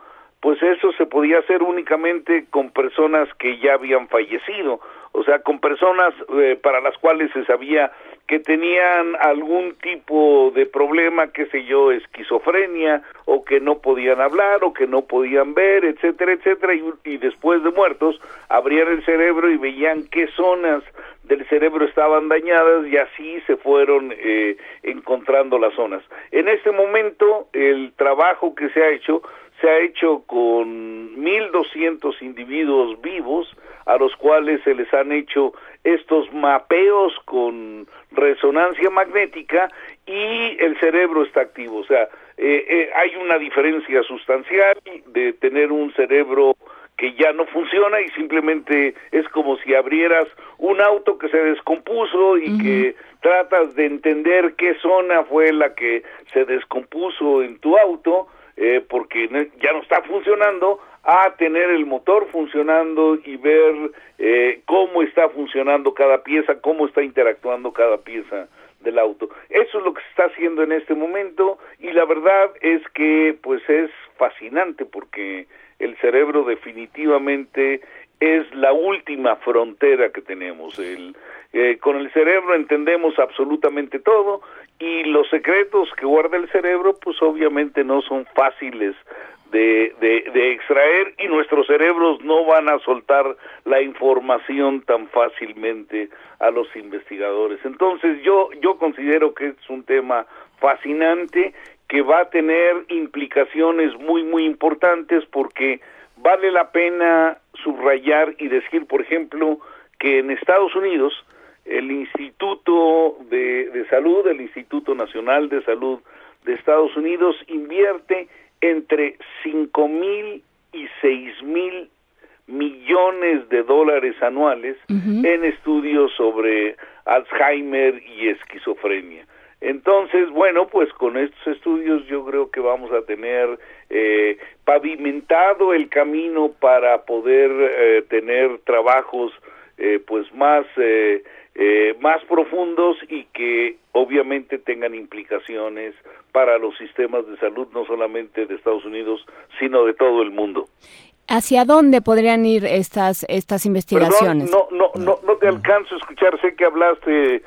pues eso se podía hacer únicamente con personas que ya habían fallecido, o sea, con personas eh, para las cuales se sabía que tenían algún tipo de problema, qué sé yo, esquizofrenia, o que no podían hablar, o que no podían ver, etcétera, etcétera, y, después de muertos abrían el cerebro y veían qué zonas del cerebro estaban dañadas y así se fueron eh, encontrando las zonas. En este momento el trabajo que se ha hecho se ha hecho con 1.200 individuos vivos a los cuales se les han hecho estos mapeos con resonancia magnética y el cerebro está activo. O sea, eh, eh, hay una diferencia sustancial de tener un cerebro que ya no funciona y simplemente es como si abrieras un auto que se descompuso y que tratas de entender qué zona fue la que se descompuso en tu auto eh, porque ya no está funcionando a tener el motor funcionando y ver eh, cómo está funcionando cada pieza, cómo está interactuando cada pieza del auto. Eso es lo que se está haciendo en este momento y la verdad es que pues es fascinante porque el cerebro definitivamente es la última frontera que tenemos. El, eh, con el cerebro entendemos absolutamente todo y los secretos que guarda el cerebro pues obviamente no son fáciles de, de, de extraer y nuestros cerebros no van a soltar la información tan fácilmente a los investigadores. Entonces yo, yo considero que es un tema fascinante que va a tener implicaciones muy, muy importantes porque vale la pena subrayar y decir, por ejemplo, que en Estados Unidos el Instituto de, de Salud, el Instituto Nacional de Salud de Estados Unidos invierte entre cinco mil y seis mil millones de dólares anuales en estudios sobre Alzheimer y esquizofrenia. Entonces, bueno, pues con estos estudios yo creo que vamos a tener eh, pavimentado el camino para poder eh, tener trabajos eh, pues más eh, eh, más profundos y que obviamente tengan implicaciones para los sistemas de salud no solamente de Estados Unidos sino de todo el mundo. ¿Hacia dónde podrían ir estas estas investigaciones? Perdón, no, no, no, no te alcanzo a escuchar. Sé que hablaste,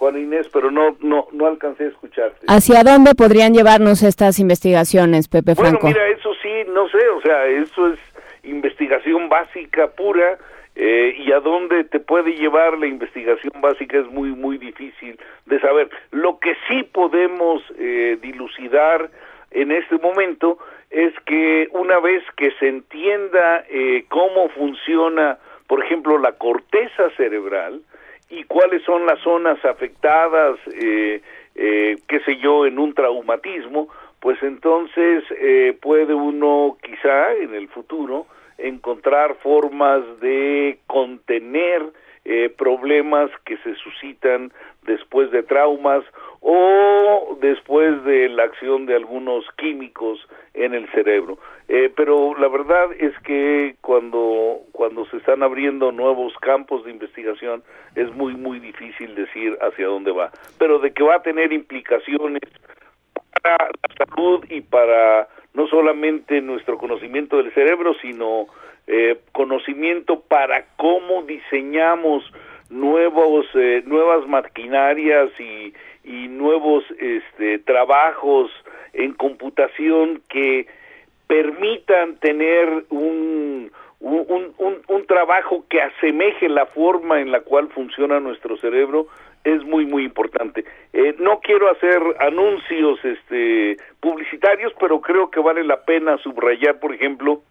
Juan Inés, pero no, no, no alcancé a escucharte. ¿Hacia dónde podrían llevarnos estas investigaciones, Pepe Bueno, Franco? mira, eso sí, no sé, o sea, eso es investigación básica pura eh, y a dónde te puede llevar la investigación básica es muy, muy difícil de saber. Lo que sí podemos eh, dilucidar en este momento es que una vez que se entienda eh, cómo funciona, por ejemplo, la corteza cerebral y cuáles son las zonas afectadas, eh, eh, qué sé yo, en un traumatismo, pues entonces eh, puede uno quizá en el futuro encontrar formas de contener problemas que se suscitan después de traumas o después de la acción de algunos químicos en el cerebro. Eh, pero la verdad es que cuando, cuando se están abriendo nuevos campos de investigación es muy, muy difícil decir hacia dónde va. Pero de que va a tener implicaciones para la salud y para no solamente nuestro conocimiento del cerebro, sino eh, conocimiento para cómo diseñamos nuevos eh, nuevas maquinarias y, y nuevos este, trabajos en computación que permitan tener un, un, un- trabajo que asemeje la forma en la cual funciona nuestro cerebro es muy muy importante. Eh, no quiero hacer anuncios este publicitarios, pero creo que vale la pena subrayar, por ejemplo,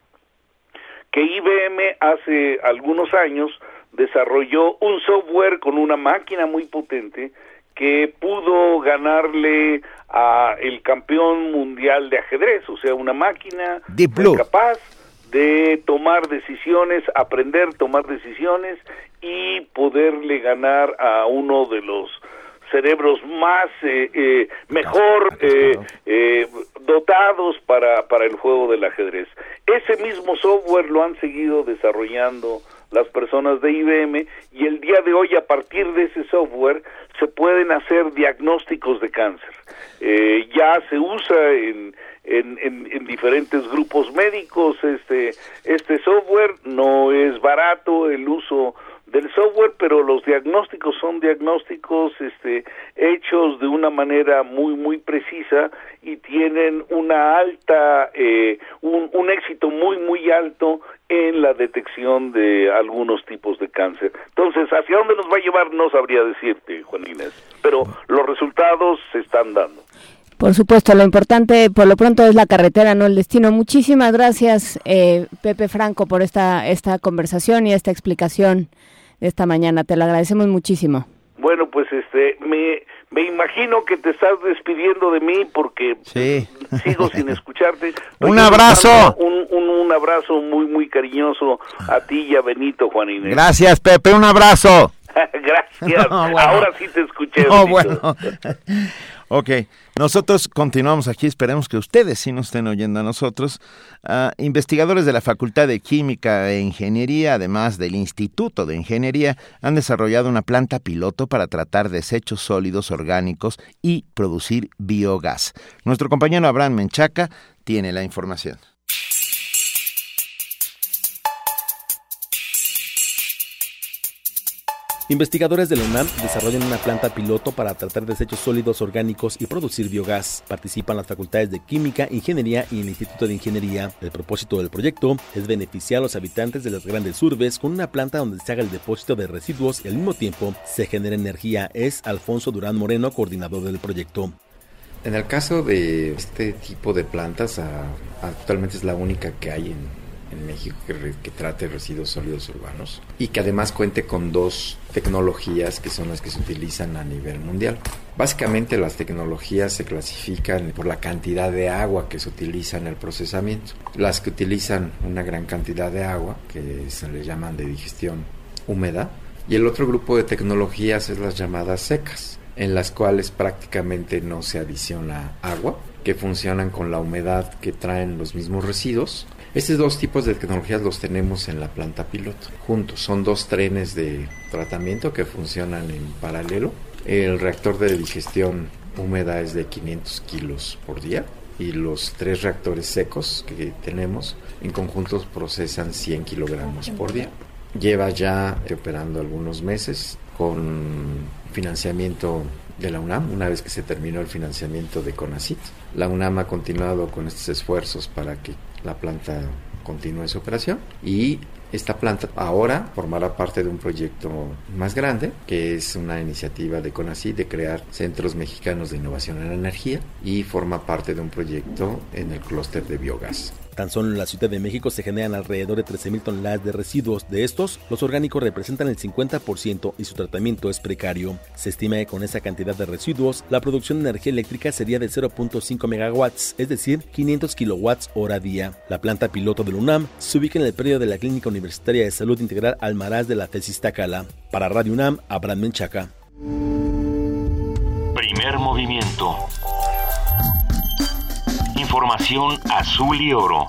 que IBM hace algunos años desarrolló un software con una máquina muy potente que pudo ganarle a el campeón mundial de ajedrez, o sea, una máquina capaz de tomar decisiones, aprender a tomar decisiones y poderle ganar a uno de los cerebros más eh, eh, mejor eh, dotados para, para el juego del ajedrez. Ese mismo software lo han seguido desarrollando las personas de IBM y el día de hoy a partir de ese software se pueden hacer diagnósticos de cáncer. Eh, ya se usa en, en, en- en diferentes grupos médicos este, este software, no es barato el uso del software, pero los diagnósticos son diagnósticos este, hechos de una manera muy, muy precisa y tienen una alta, eh, un, un éxito muy, muy alto en la detección de algunos tipos de cáncer. Entonces, ¿hacia dónde nos va a llevar? No sabría decirte, Juan Inés, pero los resultados se están dando. Por supuesto, lo importante por lo pronto es la carretera, no el destino. Muchísimas gracias, eh, Pepe Franco, por esta, esta conversación y esta explicación de esta mañana. Te lo agradecemos muchísimo. Bueno, pues este, me, me imagino que te estás despidiendo de mí porque Sí. sigo sin escucharte. Un abrazo. Un, un, un abrazo muy, muy cariñoso a ti y a Benito, Juan Inés. Gracias, Pepe, un abrazo. Gracias. No, bueno. Ahora sí te escuché. No, Benito. bueno. Ok, nosotros continuamos aquí, esperemos que ustedes sí nos estén oyendo a nosotros. Ah, investigadores de la Facultad de Química e Ingeniería, además del Instituto de Ingeniería, han desarrollado una planta piloto para tratar desechos sólidos orgánicos y producir biogás. Nuestro compañero Abraham Menchaca tiene la información. Investigadores de la UNAM desarrollan una planta piloto para tratar desechos sólidos orgánicos y producir biogás. Participan las facultades de Química, Ingeniería y el Instituto de Ingeniería. El propósito del proyecto es beneficiar a los habitantes de las grandes urbes con una planta donde se haga el depósito de residuos y al mismo tiempo se genere energía. Es Alfonso Durán Moreno, coordinador del proyecto. En el caso de este tipo de plantas, actualmente es la única que hay en, en México que, trate residuos sólidos urbanos y que además cuente con dos tecnologías que son las que se utilizan a nivel mundial. Básicamente las tecnologías se clasifican por la cantidad de agua que se utiliza en el procesamiento. Las que utilizan una gran cantidad de agua, que se le llaman de digestión húmeda, y el otro grupo de tecnologías es las llamadas secas, en las cuales prácticamente no se adiciona agua, que funcionan con la humedad que traen los mismos residuos. Estos dos tipos de tecnologías los tenemos en la planta piloto, juntos. Son dos trenes de tratamiento que funcionan en paralelo. El reactor de digestión húmeda es de 500 kilos por día y los tres reactores secos que tenemos en conjuntos procesan 100 kilogramos por día. Lleva ya operando algunos meses con financiamiento de la UNAM, una vez que se terminó el financiamiento de CONACIT. La UNAM ha continuado con estos esfuerzos para que la planta continúe su operación y esta planta ahora formará parte de un proyecto más grande, que es una iniciativa de CONACYT de crear centros mexicanos de innovación en energía y forma parte de un proyecto en el clúster de biogás. Tan solo en la Ciudad de México se generan alrededor de 13.000 toneladas de residuos. De estos, los orgánicos representan el 50% y su tratamiento es precario. Se estima que con esa cantidad de residuos, la producción de energía eléctrica sería de 0.5 megawatts, es decir, 500 kilowatts hora día. La planta piloto del UNAM se ubica en el predio de la Clínica Universitaria de Salud Integral Almaraz de la Tesis Tacala. Para Radio UNAM, Abraham Menchaca. Primer movimiento. Información azul y oro.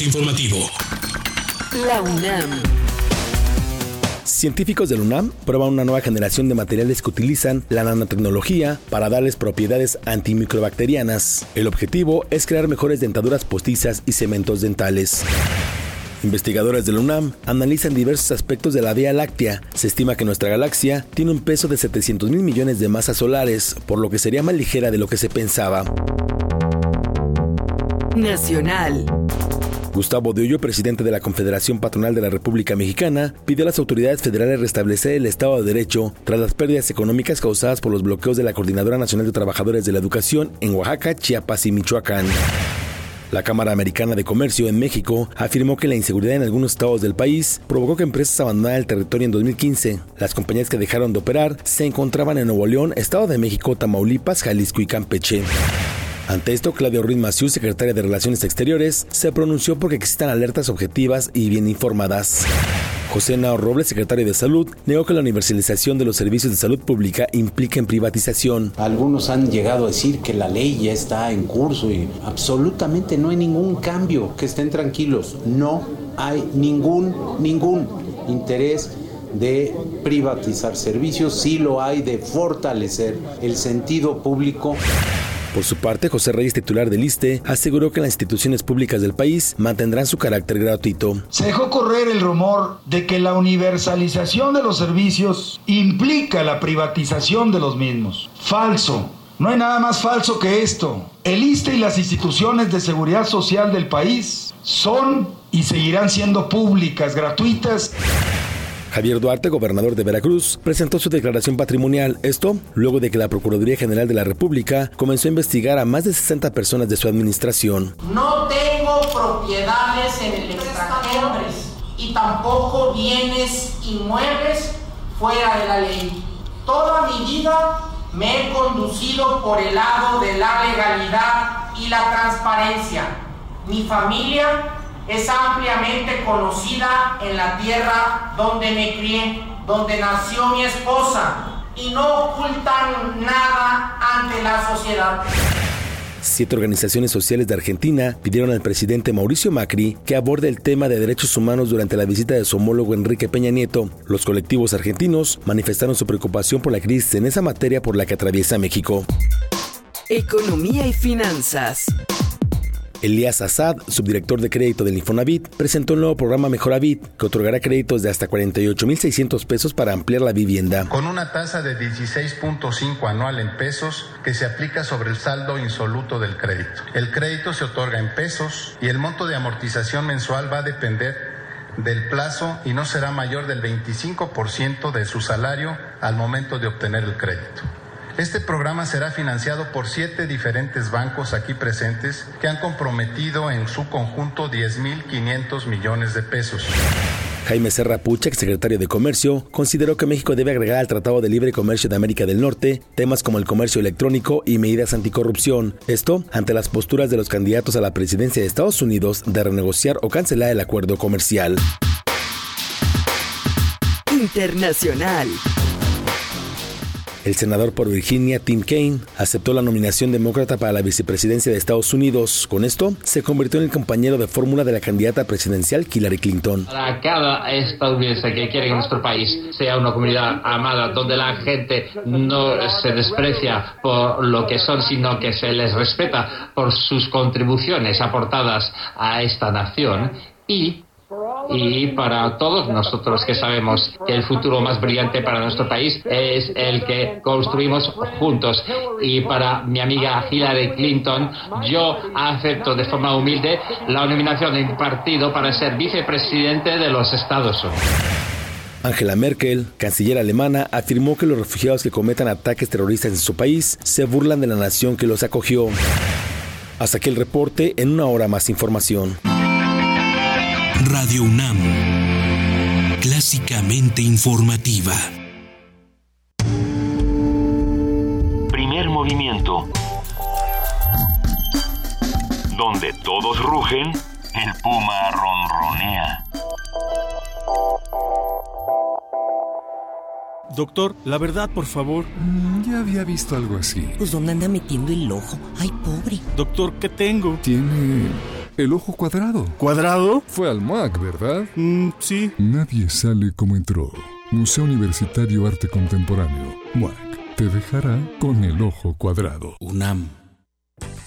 Informativo. La UNAM. Científicos del UNAM prueban una nueva generación de materiales que utilizan la nanotecnología para darles propiedades antimicrobacterianas. El objetivo es crear mejores dentaduras postizas y cementos dentales. Investigadores del UNAM analizan diversos aspectos de la Vía Láctea. Se estima que nuestra galaxia tiene un peso de 700 mil millones de masas solares, por lo que sería más ligera de lo que se pensaba. Nacional. Gustavo de Hoyo, presidente de la Confederación Patronal de la República Mexicana, pidió a las autoridades federales restablecer el Estado de Derecho tras las pérdidas económicas causadas por los bloqueos de la Coordinadora Nacional de Trabajadores de la Educación en Oaxaca, Chiapas y Michoacán. La Cámara Americana de Comercio en México afirmó que la inseguridad en algunos estados del país provocó que empresas abandonaran el territorio en 2015. Las compañías que dejaron de operar se encontraban en Nuevo León, Estado de México, Tamaulipas, Jalisco y Campeche. Ante esto, Claudia Ruiz Maciú, secretaria de Relaciones Exteriores, se pronunció porque existan alertas objetivas y bien informadas. José Nao Robles, secretario de Salud, negó que la universalización de los servicios de salud pública implica en privatización. Algunos han llegado a decir que la ley ya está en curso y absolutamente no hay ningún cambio, que estén tranquilos, no hay ningún, ningún interés de privatizar servicios, sí lo hay de fortalecer el sentido público. Por su parte, José Reyes, titular del ISTE, aseguró que las instituciones públicas del país mantendrán su carácter gratuito. Se dejó correr el rumor de que la universalización de los servicios implica la privatización de los mismos. Falso. No hay nada más falso que esto. El ISTE y las instituciones de seguridad social del país son y seguirán siendo públicas, gratuitas. Javier Duarte, gobernador de Veracruz, presentó su declaración patrimonial. Esto luego de que la Procuraduría General de la República comenzó a investigar a más de 60 personas de su administración. No tengo propiedades en el extranjero y tampoco bienes inmuebles fuera de la ley. Toda mi vida me he conducido por el lado de la legalidad y la transparencia. Mi familia es ampliamente conocida en la tierra donde me crié, donde nació mi esposa, y no ocultan nada ante la sociedad. Siete organizaciones sociales de Argentina pidieron al presidente Mauricio Macri que aborde el tema de derechos humanos durante la visita de su homólogo Enrique Peña Nieto. Los colectivos argentinos manifestaron su preocupación por la crisis en esa materia por la que atraviesa México. Economía y finanzas. Elías Assad, subdirector de crédito del Infonavit, presentó un nuevo programa Mejoravit que otorgará créditos de hasta 48.600 pesos para ampliar la vivienda. Con una tasa de 16.5 anual en pesos que se aplica sobre el saldo insoluto del crédito. El crédito se otorga en pesos y el monto de amortización mensual va a depender del plazo y no será mayor del 25% de su salario al momento de obtener el crédito. Este programa será financiado por siete diferentes bancos aquí presentes que han comprometido en su conjunto 10.500 millones de pesos. Jaime Serra Pucha, secretario de Comercio, consideró que México debe agregar al Tratado de Libre Comercio de América del Norte temas como el comercio electrónico y medidas anticorrupción. Esto ante las posturas de los candidatos a la presidencia de Estados Unidos de renegociar o cancelar el acuerdo comercial. Internacional. El senador por Virginia, Tim Kaine, aceptó la nominación demócrata para la vicepresidencia de Estados Unidos. Con esto, se convirtió en el compañero de fórmula de la candidata presidencial Hillary Clinton. Para cada estadounidense que quiere que nuestro país sea una comunidad amada, donde la gente no se desprecia por lo que son, sino que se les respeta por sus contribuciones aportadas a esta nación y y para todos nosotros que sabemos que el futuro más brillante para nuestro país es el que construimos juntos. Y para mi amiga Hillary Clinton, yo acepto de forma humilde la nominación de mi partido para ser vicepresidente de los Estados Unidos. Angela Merkel, canciller alemana, afirmó que los refugiados que cometan ataques terroristas en su país se burlan de la nación que los acogió. Hasta aquí el reporte, en una hora más información. Radio UNAM, clásicamente informativa. Primer movimiento. Donde todos rugen, el puma ronronea. Doctor, la verdad, por favor. Mm, ya había visto algo así. Pues ¿dónde anda metiendo el ojo? Ay, pobre. Doctor, ¿qué tengo? Tiene el ojo cuadrado. ¿Cuadrado? Fue al MAC, ¿verdad? Mm, sí. Nadie sale como entró. Museo Universitario Arte Contemporáneo. MAC. Te dejará con el ojo cuadrado. UNAM.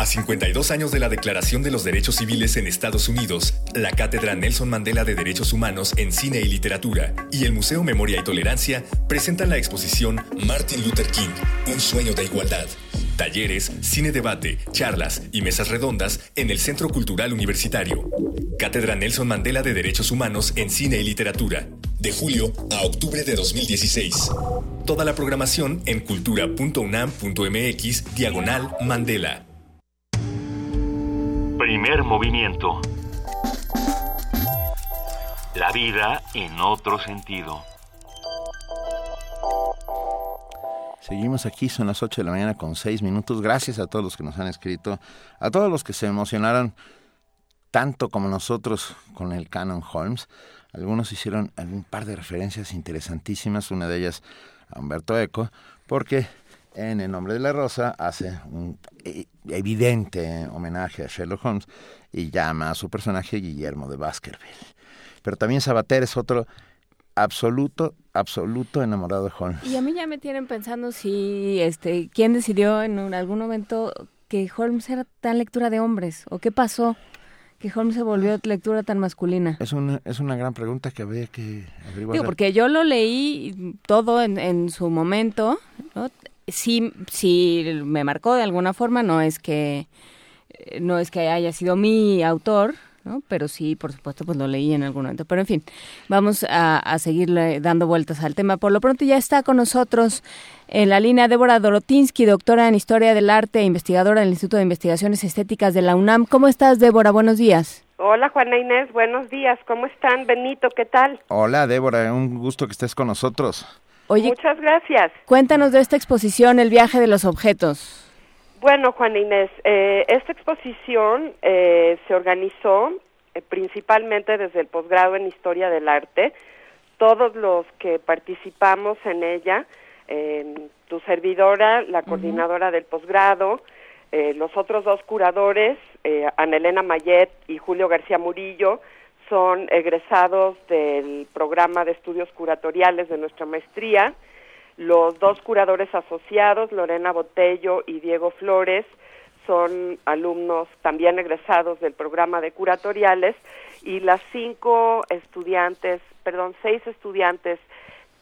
A 52 años de la Declaración de los Derechos Civiles en Estados Unidos, la Cátedra Nelson Mandela de Derechos Humanos en Cine y Literatura y el Museo Memoria y Tolerancia presentan la exposición Martin Luther King, Un sueño de igualdad. Talleres, cine debate, charlas y mesas redondas en el Centro Cultural Universitario. Cátedra Nelson Mandela de Derechos Humanos en Cine y Literatura. De julio a octubre de 2016. Toda la programación en cultura.unam.mx diagonal Mandela. Primer movimiento. La vida en otro sentido. Seguimos aquí, son las 8 de la mañana con 6 minutos. Gracias a todos los que nos han escrito, a todos los que se emocionaron tanto como nosotros con el Canon Holmes. Algunos hicieron un par de referencias interesantísimas, una de ellas a Humberto Eco, porque en El nombre de la rosa hace un e, evidente homenaje a Sherlock Holmes y llama a su personaje Guillermo de Baskerville. pero también Sabater es otro absoluto, absoluto enamorado de Holmes. Y a mí ya me tienen pensando si, este, quién decidió en un- algún momento que Holmes era tan lectura de hombres, o qué pasó que Holmes se volvió lectura tan masculina. Es una, es una gran pregunta que habría que averiguar. Digo, porque yo lo leí todo en, en su momento, ¿no? Sí, sí me marcó de alguna forma, no es que eh, no es que haya sido mi autor, ¿no? Pero sí, por supuesto, pues lo leí en algún momento. Pero en fin, vamos a, a seguirle dando vueltas al tema. Por lo pronto ya está con nosotros en la línea Débora Dorotinsky, doctora en Historia del Arte e investigadora del Instituto de Investigaciones Estéticas de la UNAM. ¿Cómo estás, Débora? Buenos días. Hola Juana Inés, buenos días. ¿Cómo están? Benito, ¿qué tal? Hola, Débora, un gusto que estés con nosotros. Oye, Muchas gracias. cuéntanos de esta exposición, El viaje de los objetos. Bueno, Juana Inés, eh, esta exposición eh, se organizó eh, principalmente desde el posgrado en Historia del Arte. Todos los que participamos en ella, tu servidora, la coordinadora del posgrado, eh, los otros dos curadores, eh, Ana Elena Mayet y Julio García Murillo, son egresados del programa de estudios curatoriales de nuestra maestría. Los dos curadores asociados, Lorena Botello y Diego Flores, son alumnos también egresados del programa de curatoriales y las cinco estudiantes, perdón, seis estudiantes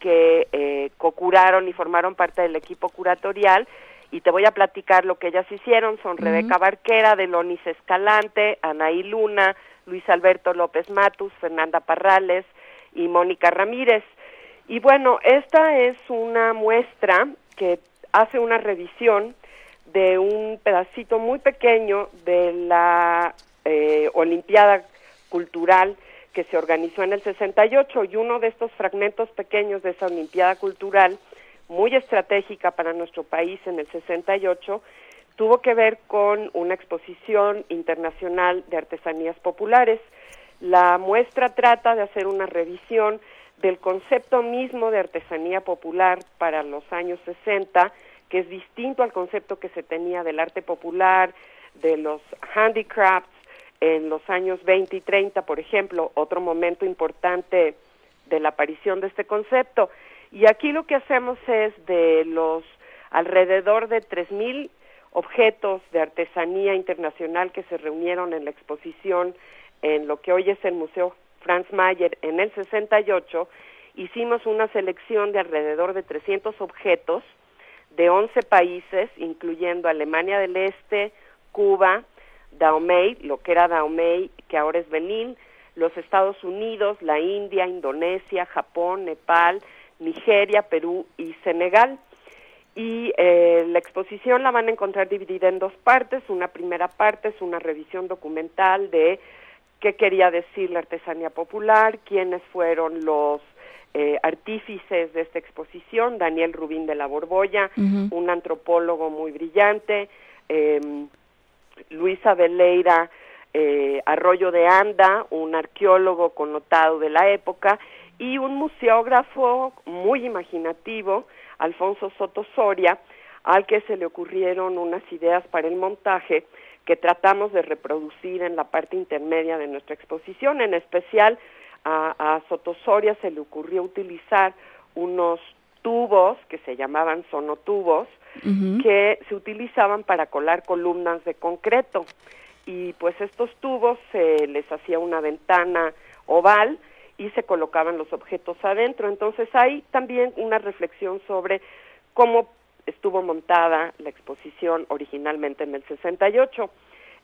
que eh, cocuraron y formaron parte del equipo curatorial y te voy a platicar lo que ellas hicieron. Son Rebeca Barquera, Delonis Escalante, Anaí Luna, Luis Alberto López Matus, Fernanda Parrales y Mónica Ramírez. Y bueno, esta es una muestra que hace una revisión de un pedacito muy pequeño de la eh, Olimpiada Cultural que se organizó en el 68 y uno de estos fragmentos pequeños de esa Olimpiada Cultural, muy estratégica para nuestro país en el 68, tuvo que ver con una exposición internacional de artesanías populares. La muestra trata de hacer una revisión del concepto mismo de artesanía popular para los años 60, que es distinto al concepto que se tenía del arte popular, de los handicrafts en los años 20 y 30, por ejemplo, otro momento importante de la aparición de este concepto. Y aquí lo que hacemos es de los alrededor de 3.000 objetos de artesanía internacional que se reunieron en la exposición en lo que hoy es el Museo Franz Mayer en el 68, hicimos una selección de alrededor de 300 objetos de 11 países, incluyendo Alemania del Este, Cuba, Dahomey, lo que era Dahomey, que ahora es Benín, los Estados Unidos, la India, Indonesia, Japón, Nepal, Nigeria, Perú y Senegal. Y eh, la exposición la van a encontrar dividida en dos partes. Una primera parte es una revisión documental de qué quería decir la artesanía popular, quiénes fueron los eh, artífices de esta exposición, Daniel Rubín de la Borbolla, un antropólogo muy brillante, eh, Luisa Veleira eh, Arroyo de Anda, un arqueólogo connotado de la época, y un museógrafo muy imaginativo, Alfonso Soto Soria, al que se le ocurrieron unas ideas para el montaje que tratamos de reproducir en la parte intermedia de nuestra exposición. En especial a, a Soto Soria se le ocurrió utilizar unos tubos que se llamaban sonotubos, que se utilizaban para colar columnas de concreto. Y pues estos tubos se les hacía una ventana oval y se colocaban los objetos adentro. Entonces hay también una reflexión sobre cómo estuvo montada la exposición originalmente en el 68.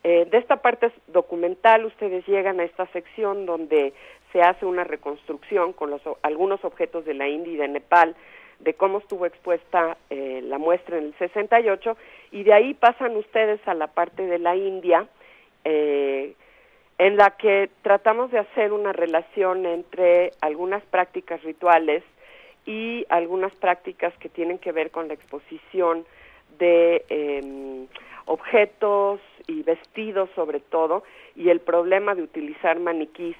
Eh, de esta parte documental ustedes llegan a esta sección donde se hace una reconstrucción con los, algunos objetos de la India y de Nepal de cómo estuvo expuesta eh, la muestra en el 68 y de ahí pasan ustedes a la parte de la India eh, en la que tratamos de hacer una relación entre algunas prácticas rituales y algunas prácticas que tienen que ver con la exposición de eh, objetos y vestidos sobre todo y el problema de utilizar maniquís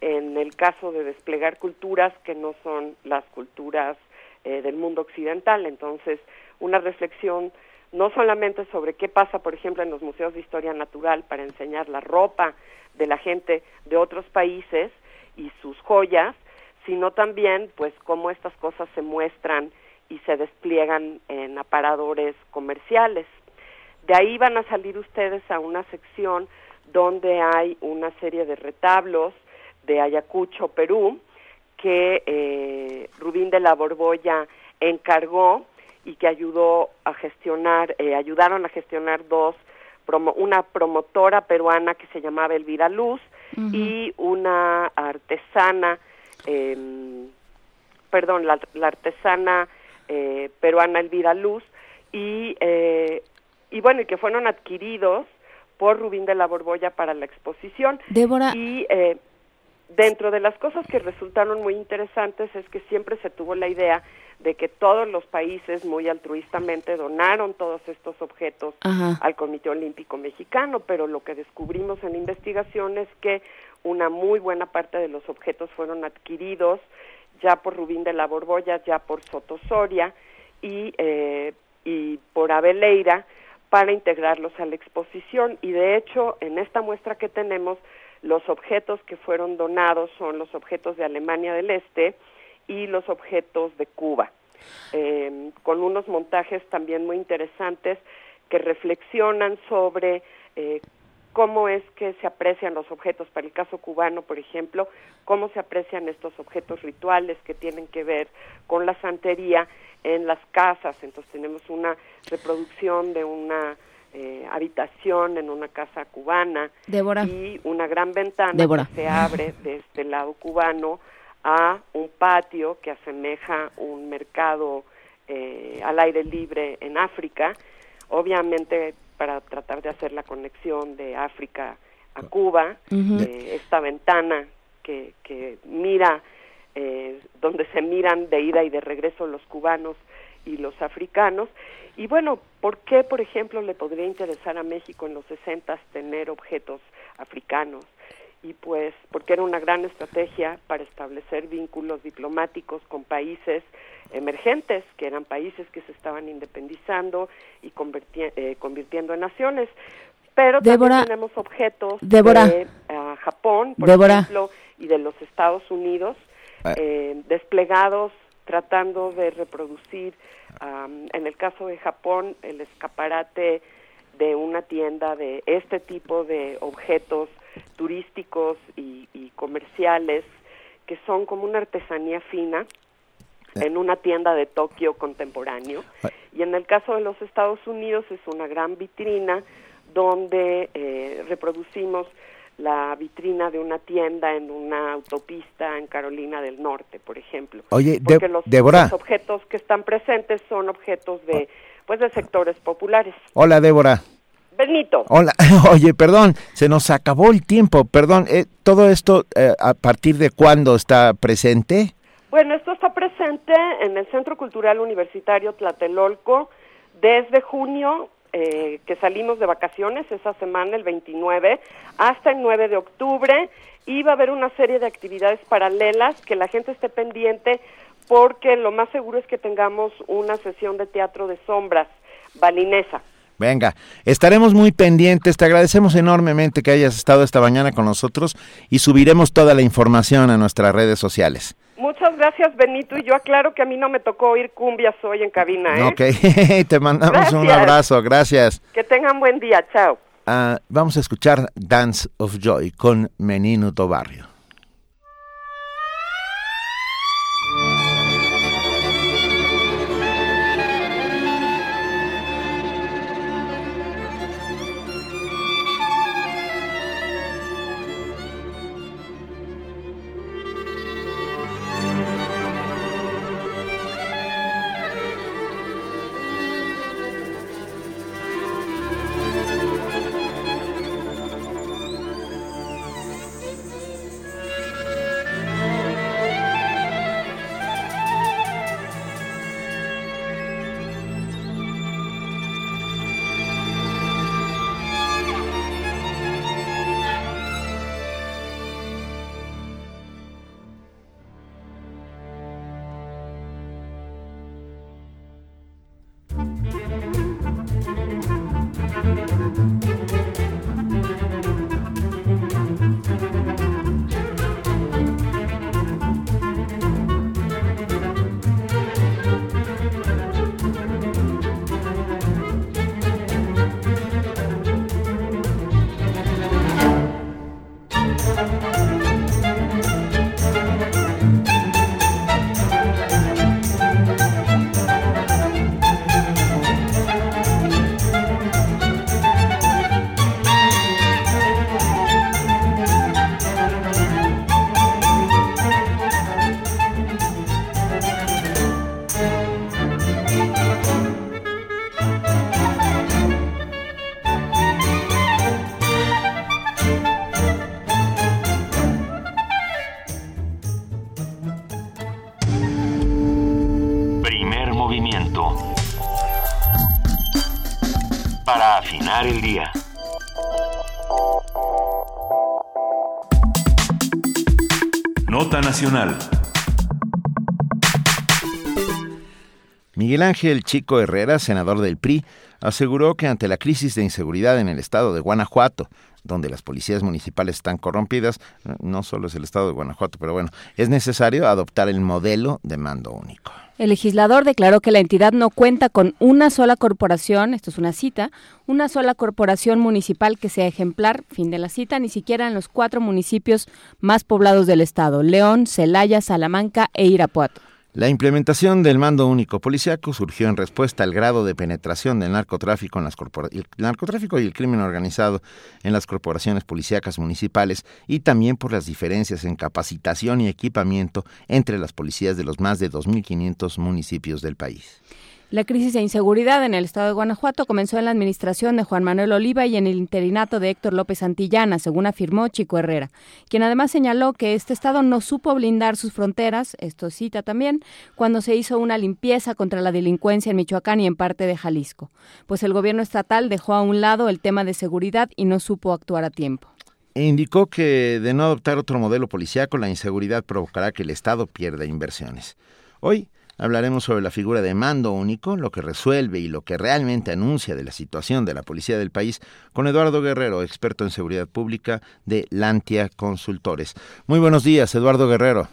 en el caso de desplegar culturas que no son las culturas eh, del mundo occidental. Entonces, una reflexión no solamente sobre qué pasa, por ejemplo, en los museos de historia natural para enseñar la ropa de la gente de otros países y sus joyas, sino también pues cómo estas cosas se muestran y se despliegan en aparadores comerciales. De ahí van a salir ustedes a una sección donde hay una serie de retablos de Ayacucho, Perú, que eh, Rubín de la Borbolla encargó y que ayudó a gestionar, eh, ayudaron a gestionar dos, promo, una promotora peruana que se llamaba Elvira Luz y una artesana, eh, perdón, la, la artesana eh, peruana Elvira Luz y, eh, y bueno, y que fueron adquiridos por Rubín de la Borbolla para la exposición. Débora. Y eh, dentro de las cosas que resultaron muy interesantes es que siempre se tuvo la idea de que todos los países muy altruistamente donaron todos estos objetos Ajá. al Comité Olímpico Mexicano, pero lo que descubrimos en la investigación es que una muy buena parte de los objetos fueron adquiridos ya por Rubín de la Borbolla, ya por Soto Soria y, eh, y por Abeleira para integrarlos a la exposición. Y de hecho, en esta muestra que tenemos, los objetos que fueron donados son los objetos de Alemania del Este y los objetos de Cuba, eh, con unos montajes también muy interesantes que reflexionan sobre eh, cómo es que se aprecian los objetos, para el caso cubano, por ejemplo, cómo se aprecian estos objetos rituales que tienen que ver con la santería en las casas. Entonces tenemos una reproducción de una eh, habitación en una casa cubana Débora. y una gran ventana Débora. que se abre de este lado cubano a un patio que asemeja un mercado eh, al aire libre en África, obviamente para tratar de hacer la conexión de África a Cuba, Ujú. eh, esta ventana que, que mira, eh, donde se miran de ida y de regreso los cubanos y los africanos. Y bueno, ¿por qué, por ejemplo, le podría interesar a México en los 60 tener objetos africanos? Y pues porque era una gran estrategia para establecer vínculos diplomáticos con países emergentes, que eran países que se estaban independizando y converti- eh, convirtiendo en naciones. Pero Débora, también tenemos objetos Débora. de ah, Japón, por Débora. ejemplo, y de los Estados Unidos, Ah. eh, desplegados tratando de reproducir, en el caso de Japón, el escaparate de una tienda de este tipo de objetos turísticos y, y comerciales que son como una artesanía fina en una tienda de Tokio contemporáneo. Y en el caso de los Estados Unidos es una gran vitrina donde eh, reproducimos la vitrina de una tienda en una autopista en Carolina del Norte, por ejemplo. Oye, Porque los, Débora. los objetos que están presentes son objetos de pues de sectores populares. Hola, Débora. Benito. Hola. Oye, perdón, se nos acabó el tiempo. Perdón, eh, ¿todo esto eh, a partir de cuándo está presente? Bueno, esto está presente en el Centro Cultural Universitario Tlatelolco desde junio, eh, que salimos de vacaciones esa semana, el 29, hasta el 9 de octubre, y va a haber una serie de actividades paralelas que la gente esté pendiente porque lo más seguro es que tengamos una sesión de teatro de sombras balinesa. Venga, estaremos muy pendientes. Te agradecemos enormemente que hayas estado esta mañana con nosotros y subiremos toda la información a nuestras redes sociales. Muchas gracias, Benito, y yo aclaro que a mí no me tocó oír cumbias hoy en cabina, ¿eh? Ok, te mandamos un abrazo, gracias. Que tengan buen día, chao. Ah, vamos a escuchar Dance of Joy con Menudo Barrio. Miguel Ángel Chico Herrera, senador del PRI, aseguró que ante la crisis de inseguridad en el estado de Guanajuato, donde las policías municipales están corrompidas, no solo es el estado de Guanajuato, pero bueno, es necesario adoptar el modelo de mando único. El legislador declaró que la entidad no cuenta con una sola corporación, esto es una cita, una sola corporación municipal que sea ejemplar, fin de la cita, ni siquiera en los cuatro municipios más poblados del estado, León, Celaya, Salamanca e Irapuato. La implementación del mando único policiaco surgió en respuesta al grado de penetración del narcotráfico, en las narcotráfico y el crimen organizado en las corporaciones policíacas municipales y también por las diferencias en capacitación y equipamiento entre las policías de los más de 2.500 municipios del país. La crisis de inseguridad en el estado de Guanajuato comenzó en la administración de Juan Manuel Oliva y en el interinato de Héctor López Santillana, según afirmó Chico Herrera, quien además señaló que este estado no supo blindar sus fronteras, esto cita también, cuando se hizo una limpieza contra la delincuencia en Michoacán y en parte de Jalisco, pues el gobierno estatal dejó a un lado el tema de seguridad y no supo actuar a tiempo. E indicó que de no adoptar otro modelo policiaco, la inseguridad provocará que el Estado pierda inversiones. Hoy, Hablaremos sobre la figura de mando único, lo que resuelve y lo que realmente anuncia de la situación de la policía del país, con Eduardo Guerrero, experto en seguridad pública de Lantia Consultores. Muy buenos días, Eduardo Guerrero.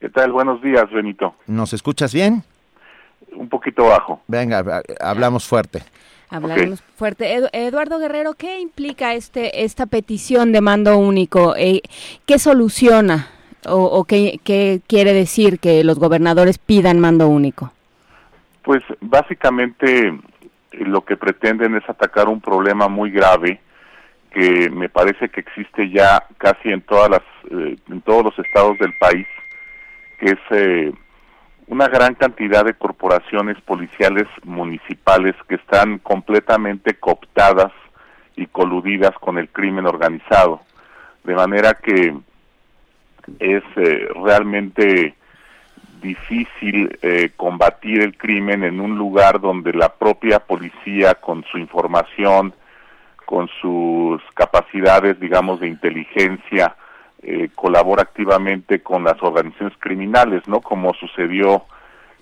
¿Qué tal? Buenos días, Benito. ¿Nos escuchas bien? Un poquito bajo. Venga, hablamos fuerte. Hablamos fuerte. Eduardo Guerrero, ¿qué implica este esta petición de mando único? Eh, ¿Qué soluciona? ¿O, o qué, quiere decir que los gobernadores pidan mando único? Pues básicamente eh, lo que pretenden es atacar un problema muy grave que me parece que existe ya casi en todas las eh, en todos los estados del país que es eh, una gran cantidad de corporaciones policiales municipales que están completamente cooptadas y coludidas con el crimen organizado de manera que es eh, realmente difícil eh, combatir el crimen en un lugar donde la propia policía con su información, con sus capacidades, digamos, de inteligencia, eh, colabora activamente con las organizaciones criminales, ¿no? Como sucedió,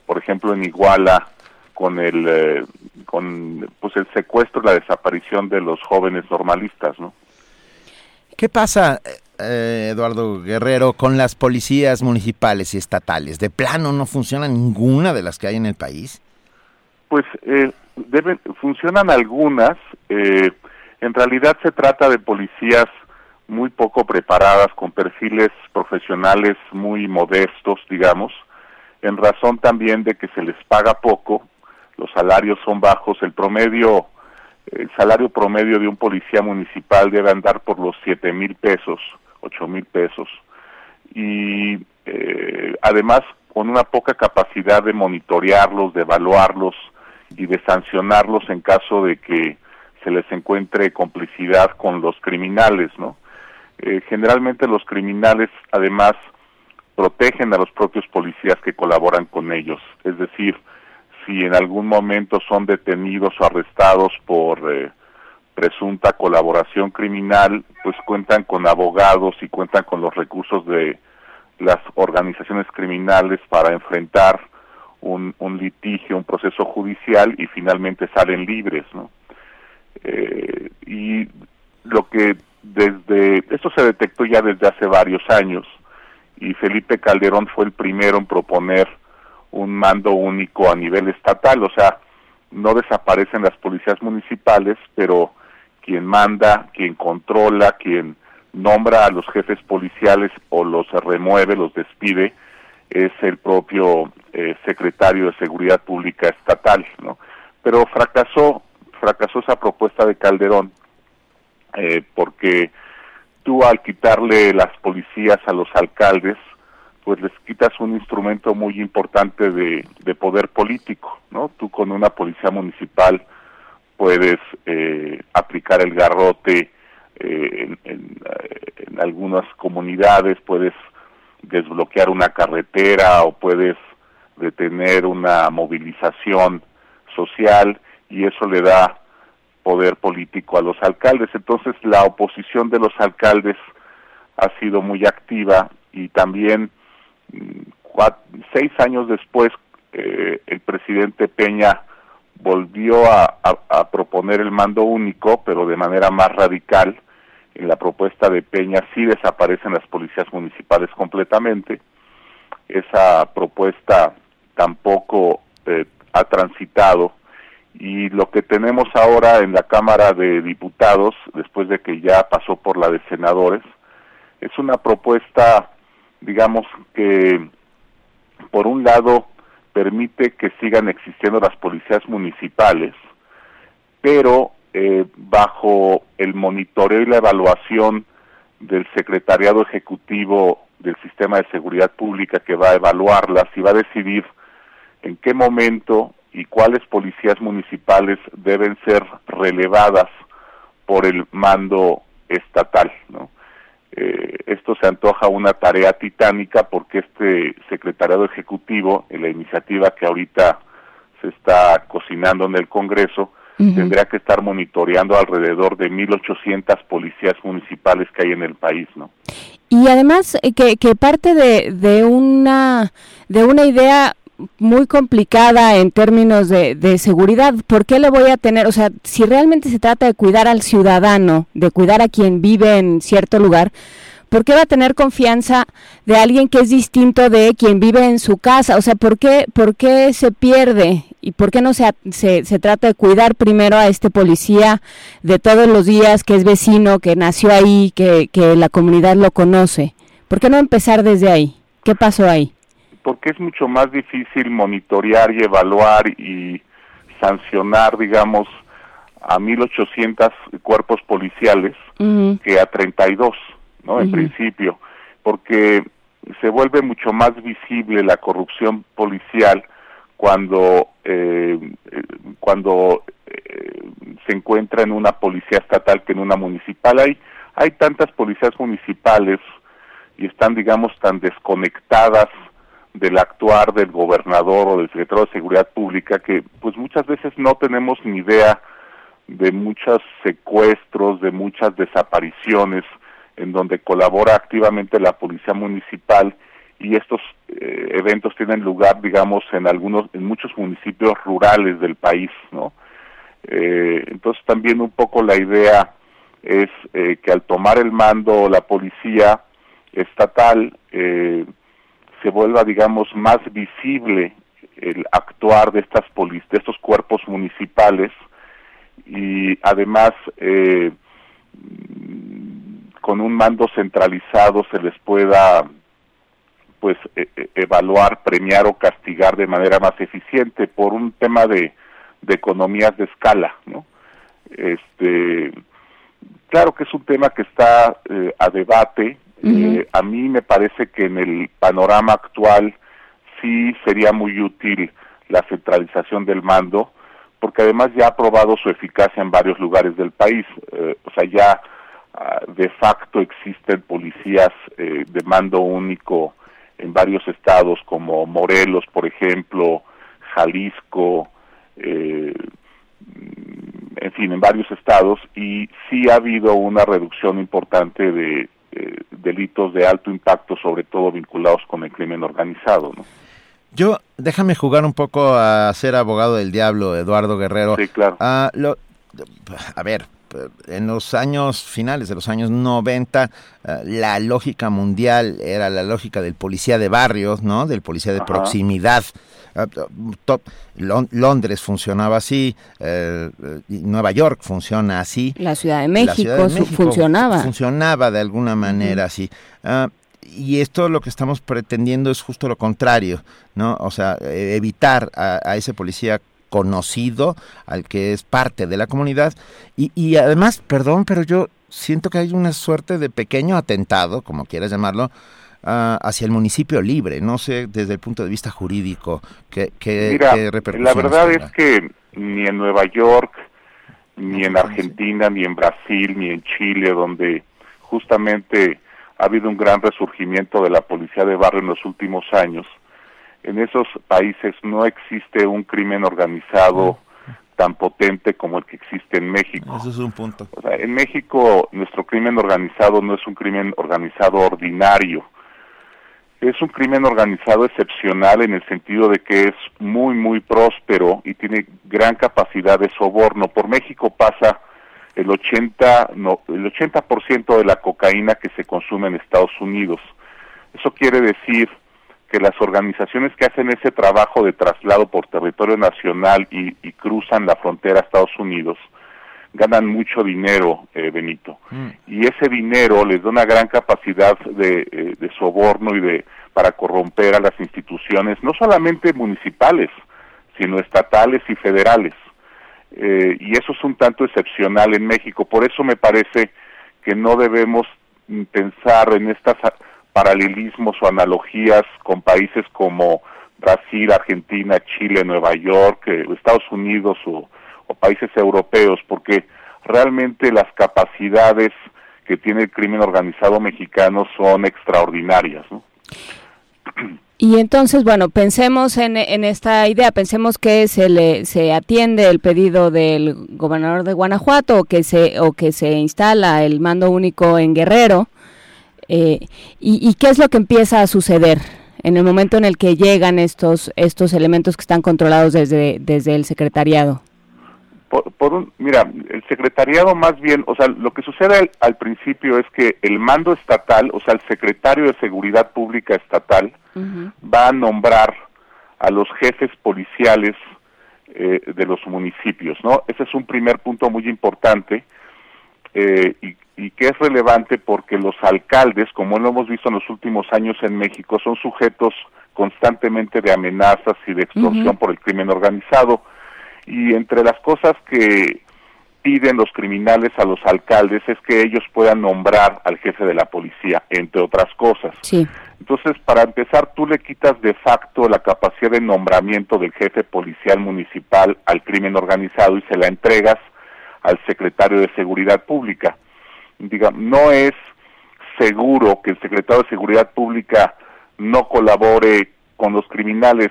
por ejemplo, en Iguala con el con pues el secuestro la desaparición de los jóvenes normalistas, ¿no? ¿Qué pasa? Eh, Eduardo Guerrero, con las policías municipales y estatales? ¿De plano no funciona ninguna de las que hay en el país? Pues eh, deben, funcionan algunas. Eh, en realidad se trata de policías muy poco preparadas, con perfiles profesionales muy modestos, digamos, en razón también de que se les paga poco, los salarios son bajos, el promedio, el salario promedio de un policía municipal debe andar por los siete mil pesos ocho mil pesos y eh, además con una poca capacidad de monitorearlos, de evaluarlos y de sancionarlos en caso de que se les encuentre complicidad con los criminales, ¿no? Eh, generalmente los criminales además protegen a los propios policías que colaboran con ellos, es decir, si en algún momento son detenidos o arrestados por eh, presunta colaboración criminal, pues cuentan con abogados y cuentan con los recursos de las organizaciones criminales para enfrentar un, litigio, un proceso judicial y finalmente salen libres, ¿no? Eh, y lo que desde, esto se detectó ya desde hace varios años y Felipe Calderón fue el primero en proponer un mando único a nivel estatal, o sea, no desaparecen las policías municipales, pero quien manda, quien controla, quien nombra a los jefes policiales o los remueve, los despide, es el propio eh, secretario de Seguridad Pública Estatal, ¿no? Pero fracasó, fracasó esa propuesta de Calderón, eh, porque tú al quitarle las policías a los alcaldes, pues les quitas un instrumento muy importante de, de poder político, ¿no? Tú con una policía municipal puedes eh, aplicar el garrote eh, en, algunas comunidades, puedes desbloquear una carretera o puedes detener una movilización social y eso le da poder político a los alcaldes. Entonces la oposición de los alcaldes ha sido muy activa y también mm, seis años después eh, el presidente Peña volvió a, proponer el mando único, pero de manera más radical. En la propuesta de Peña sí desaparecen las policías municipales completamente. Esa propuesta tampoco eh, ha transitado y lo que tenemos ahora en la Cámara de Diputados, después de que ya pasó por la de senadores, es una propuesta, digamos, que por un lado permite que sigan existiendo las policías municipales, pero eh, bajo el monitoreo y la evaluación del Secretariado Ejecutivo del Sistema de Seguridad Pública que va a evaluarlas y va a decidir en qué momento y cuáles policías municipales deben ser relevadas por el mando estatal. ¿no? Eh, esto se antoja una tarea titánica porque este secretariado ejecutivo, en la iniciativa que ahorita se está cocinando en el Congreso, tendría que estar monitoreando alrededor de 1.800 policías municipales que hay en el país, ¿no? Y además eh, que, que parte de, de una de una idea muy complicada en términos de, seguridad. ¿Por qué le voy a tener, o sea, si realmente se trata de cuidar al ciudadano, de cuidar a quien vive en cierto lugar, ¿por qué va a tener confianza de alguien que es distinto de quien vive en su casa? O sea, ¿por qué, por qué se pierde y por qué no se, se, se trata de cuidar primero a este policía de todos los días que es vecino, que nació ahí, que, que la comunidad lo conoce? ¿Por qué no empezar desde ahí? ¿Qué pasó ahí? Porque es mucho más difícil monitorear y evaluar y sancionar, digamos, a 1.800 cuerpos policiales que a 32, ¿no? En principio, porque se vuelve mucho más visible la corrupción policial cuando eh, cuando eh, se encuentra en una policía estatal que en una municipal. Hay hay tantas policías municipales y están, digamos, tan desconectadas del actuar del gobernador o del secretario de Seguridad Pública que pues muchas veces no tenemos ni idea de muchos secuestros, de muchas desapariciones en donde colabora activamente la policía municipal y estos eh, eventos tienen lugar digamos en algunos en muchos municipios rurales del país, ¿no? Eh, entonces también un poco la idea es eh, que al tomar el mando la policía estatal eh, se vuelva, digamos, más visible el actuar de estas polis, de estos cuerpos municipales y además eh, con un mando centralizado se les pueda pues e, e, evaluar, premiar o castigar de manera más eficiente por un tema de, de economías de escala, ¿no? Este, claro que es un tema que está eh, a debate, eh, a mí me parece que en el panorama actual sí sería muy útil la centralización del mando, porque además ya ha probado su eficacia en varios lugares del país. Eh, o sea, ya ah, de facto existen policías eh, de mando único en varios estados como Morelos, por ejemplo, Jalisco, en fin, en varios estados, y sí ha habido una reducción importante de eh, delitos de alto impacto, sobre todo vinculados con el crimen organizado. ¿no? Yo, déjame jugar un poco a ser abogado del diablo, Eduardo Guerrero. Sí, claro. Ah, a ver, en los años finales de los años 90, eh, la lógica mundial era la lógica del policía de barrios, ¿no? Del policía de proximidad. Ah, Londres funcionaba así, eh, Nueva York funciona así. La Ciudad de México, funcionaba. Funcionaba de alguna manera así. Ah, y esto lo que estamos pretendiendo es justo lo contrario, ¿no? O sea, evitar a ese policía conocido, al que es parte de la comunidad. Y, y además, perdón, pero yo siento que hay una suerte de pequeño atentado, como quieras llamarlo, uh, hacia el municipio libre. No sé desde el punto de vista jurídico qué, qué, Mira, La verdad es que ni en Nueva York, ni en Argentina, ni en Brasil, ni en Chile, donde justamente ha habido un gran resurgimiento de la policía de barrio en los últimos años, en esos países no existe un crimen organizado tan potente como el que existe en México. Eso es un punto. O sea, en México nuestro crimen organizado no es un crimen organizado ordinario. Es un crimen organizado excepcional en el sentido de que es muy, muy próspero y tiene gran capacidad de soborno. Por México pasa el 80, no, el 80% de la cocaína que se consume en Estados Unidos. Eso quiere decir que las organizaciones que hacen ese trabajo de traslado por territorio nacional y, y cruzan la frontera a Estados Unidos ganan mucho dinero, eh, Benito. Y ese dinero les da una gran capacidad de, eh, de soborno y de para corromper a las instituciones, no solamente municipales, sino estatales y federales. Eh, y eso es un tanto excepcional en México. Por eso me parece que no debemos pensar en estas paralelismos o analogías con países como Brasil, Argentina, Chile, Nueva York, eh, Estados Unidos o, países europeos, porque realmente las capacidades que tiene el crimen organizado mexicano son extraordinarias. Y entonces, bueno, pensemos en, en, esta idea, pensemos que se le se atiende el pedido del gobernador de Guanajuato o que se o que se instala el mando único en Guerrero. Eh, y, y, qué es lo que empieza a suceder en el momento en el que llegan estos estos elementos que están controlados desde desde el secretariado? Por, por un, mira, el secretariado más bien, o sea, lo que sucede al, al, principio es que el mando estatal, o sea, el secretario de Seguridad Pública estatal, uh -huh. va a nombrar a los jefes policiales eh, de los municipios, ¿no? Ese es un primer punto muy importante eh, y, y que es relevante porque los alcaldes, como lo hemos visto en los últimos años en México, son sujetos constantemente de amenazas y de extorsión uh -huh. por el crimen organizado y entre las cosas que piden los criminales a los alcaldes es que ellos puedan nombrar al jefe de la policía, entre otras cosas. Sí. Entonces, para empezar, tú le quitas de facto la capacidad de nombramiento del jefe policial municipal al crimen organizado y se la entregas al secretario de Seguridad Pública. Diga, no es seguro que el secretario de Seguridad Pública no colabore con los criminales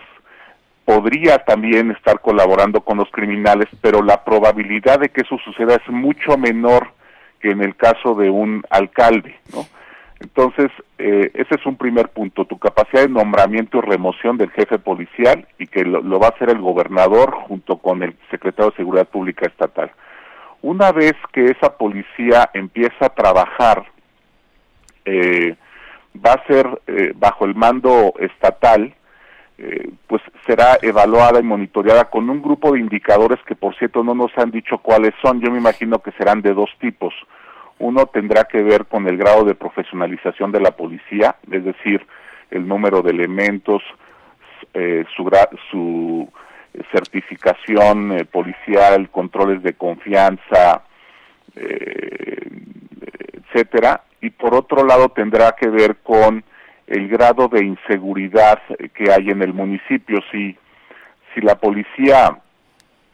podría también estar colaborando con los criminales, pero la probabilidad de que eso suceda es mucho menor que en el caso de un alcalde, ¿no? Entonces, eh, ese es un primer punto, tu capacidad de nombramiento y remoción del jefe policial y que lo, lo, va a hacer el gobernador junto con el secretario de Seguridad Pública Estatal. Una vez que esa policía empieza a trabajar, eh, va a ser eh, bajo el mando estatal, eh, pues será evaluada y monitoreada con un grupo de indicadores que por cierto no nos han dicho cuáles son, yo me imagino que serán de dos tipos. Uno tendrá que ver con el grado de profesionalización de la policía, es decir, el número de elementos, eh, su, su, certificación eh, policial, controles de confianza, eh, etcétera, y por otro lado tendrá que ver con el grado de inseguridad que hay en el municipio. Si, si la policía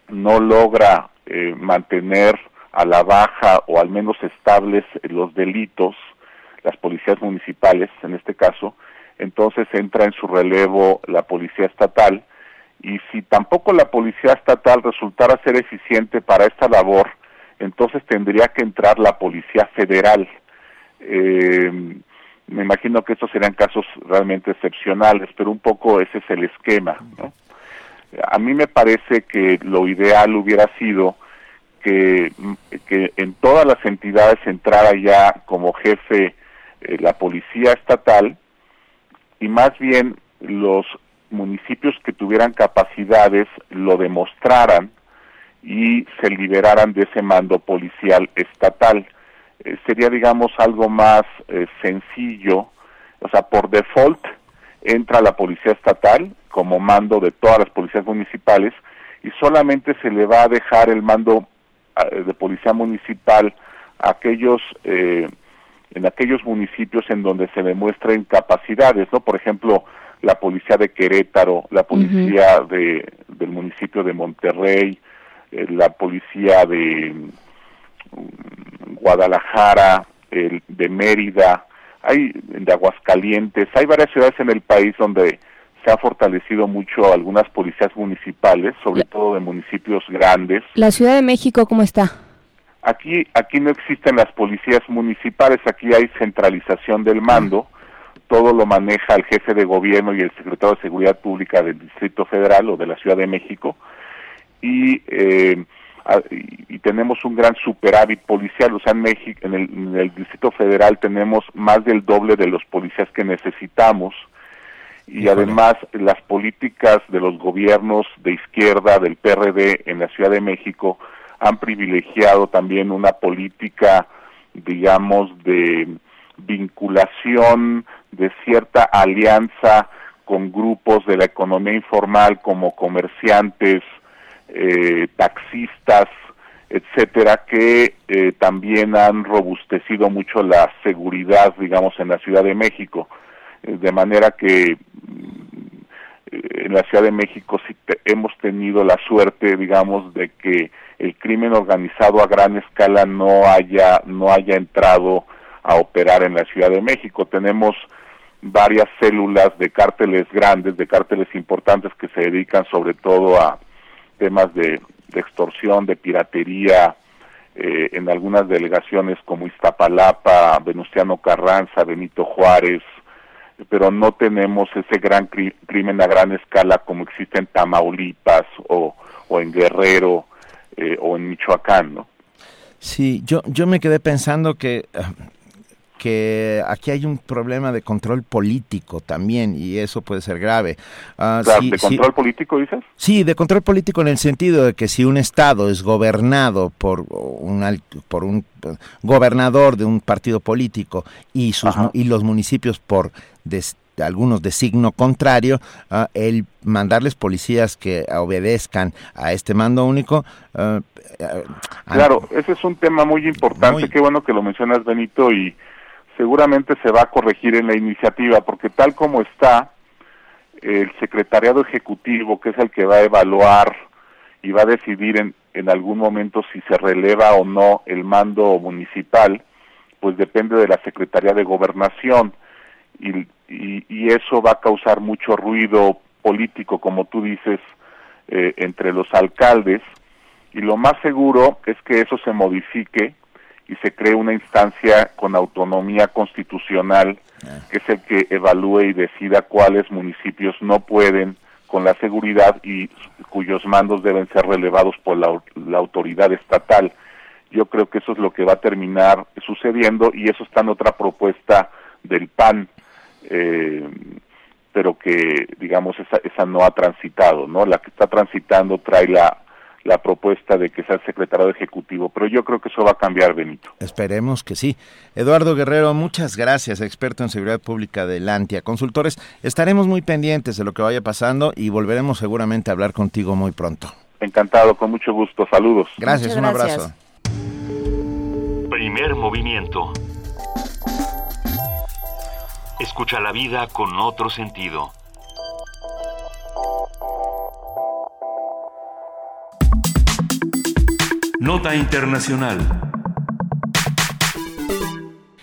no logra eh, mantener a la baja o al menos estables los delitos, las policías municipales en este caso, entonces entra en su relevo la policía estatal y si tampoco la policía estatal resultara ser eficiente para esta labor, entonces tendría que entrar la policía federal. Eh, me imagino que estos serían casos realmente excepcionales, pero un poco ese es el esquema. ¿no? A mí me parece que lo ideal hubiera sido que, que en todas las entidades entrara ya como jefe eh, la policía estatal y más bien los municipios que tuvieran capacidades lo demostraran y se liberaran de ese mando policial estatal eh, sería, digamos, algo más eh, sencillo. O sea, por default entra la policía estatal como mando de todas las policías municipales y solamente se le va a dejar el mando eh, de policía municipal a aquellos eh, en aquellos municipios en donde se demuestren capacidades, ¿no? Por ejemplo, la policía de Querétaro, la policía uh -huh. de, del municipio de Monterrey, eh, la policía de Guadalajara, el de Mérida, hay de Aguascalientes, hay varias ciudades en el país donde se ha fortalecido mucho algunas policías municipales, sobre todo de municipios grandes. ¿La Ciudad de México cómo está? Aquí, aquí no existen las policías municipales, aquí hay centralización del mando, todo lo maneja el jefe de gobierno y el secretario de Seguridad Pública del Distrito Federal o de la Ciudad de México, y, eh, a- y y tenemos un gran superávit policial, o sea, en México, en el, en el Distrito Federal tenemos más del doble de los policías que necesitamos, y además las políticas de los gobiernos de izquierda del PRD en la Ciudad de México han privilegiado también una política digamos de vinculación de cierta alianza con grupos de la economía informal como comerciantes, eh, taxistas, etcétera, que eh, también han robustecido mucho la seguridad, digamos, en la Ciudad de México. Eh, de manera que mm, en la Ciudad de México sí te- hemos tenido la suerte, digamos, de que el crimen organizado a gran escala no haya no haya entrado a operar en la Ciudad de México. Tenemos varias células de cárteles grandes, de cárteles importantes que se dedican sobre todo a temas de, extorsión, de piratería, eh, en algunas delegaciones como Iztapalapa, Venustiano Carranza, Benito Juárez, pero no tenemos ese gran cri- crimen a gran escala como existe en Tamaulipas o, o en Guerrero eh, o en Michoacán, ¿no? Sí, yo, yo me quedé pensando que, ah, que aquí hay un problema de control político también y eso puede ser grave. Ah, Claro, ¿De control político dices? Sí, de control político en el sentido de que si un estado es gobernado por un por un gobernador de un partido político y sus y los municipios por des- algunos de signo contrario, ah, el mandarles policías que obedezcan a este mando único. ah, Claro, ese es un tema muy importante, qué bueno que lo mencionas Benito y seguramente se va a corregir en la iniciativa porque tal como está el secretariado ejecutivo, que es el que va a evaluar y va a decidir en, en algún momento si se releva o no el mando municipal, pues depende de la Secretaría de Gobernación. Y, y, y eso va a causar mucho ruido político, como tú dices, eh, entre los alcaldes. Y lo más seguro es que eso se modifique y se cree una instancia con autonomía constitucional que es el que evalúe y decida cuáles municipios no pueden con la seguridad y cuyos mandos deben ser relevados por la, la autoridad estatal. Yo creo que eso es lo que va a terminar sucediendo y eso está en otra propuesta del PAN, eh, pero que digamos esa, esa no ha transitado, ¿no? La que está transitando trae la la propuesta de que sea el secretario ejecutivo, pero yo creo que eso va a cambiar, Benito. Esperemos que sí. Eduardo Guerrero, muchas gracias, experto en seguridad pública de Lantia. Consultores, estaremos muy pendientes de lo que vaya pasando y volveremos seguramente a hablar contigo muy pronto. Encantado, con mucho gusto. Saludos. Gracias, un abrazo. Primer movimiento. Escucha la vida con otro sentido. Nota Internacional.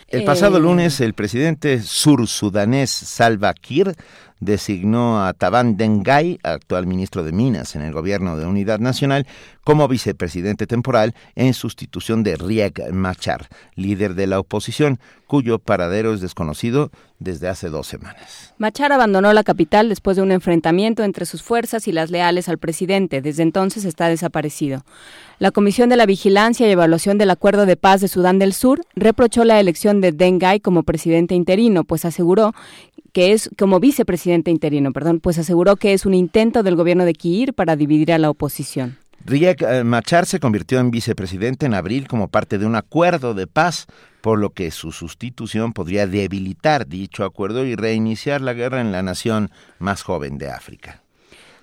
El pasado Eh. lunes, el presidente sursudanés Salva Kiir designó a Taban Dengay, actual ministro de Minas en el gobierno de Unidad Nacional, como vicepresidente temporal en sustitución de Riek Machar, líder de la oposición, cuyo paradero es desconocido desde hace dos semanas. Machar abandonó la capital después de un enfrentamiento entre sus fuerzas y las leales al presidente. Desde entonces está desaparecido. La Comisión de la Vigilancia y Evaluación del Acuerdo de Paz de Sudán del Sur reprochó la elección de Dengay como presidente interino, pues aseguró que es como vicepresidente interino, perdón, pues aseguró que es un intento del gobierno de Kiir para dividir a la oposición. Riek eh, Machar se convirtió en vicepresidente en abril como parte de un acuerdo de paz, por lo que su sustitución podría debilitar dicho acuerdo y reiniciar la guerra en la nación más joven de África.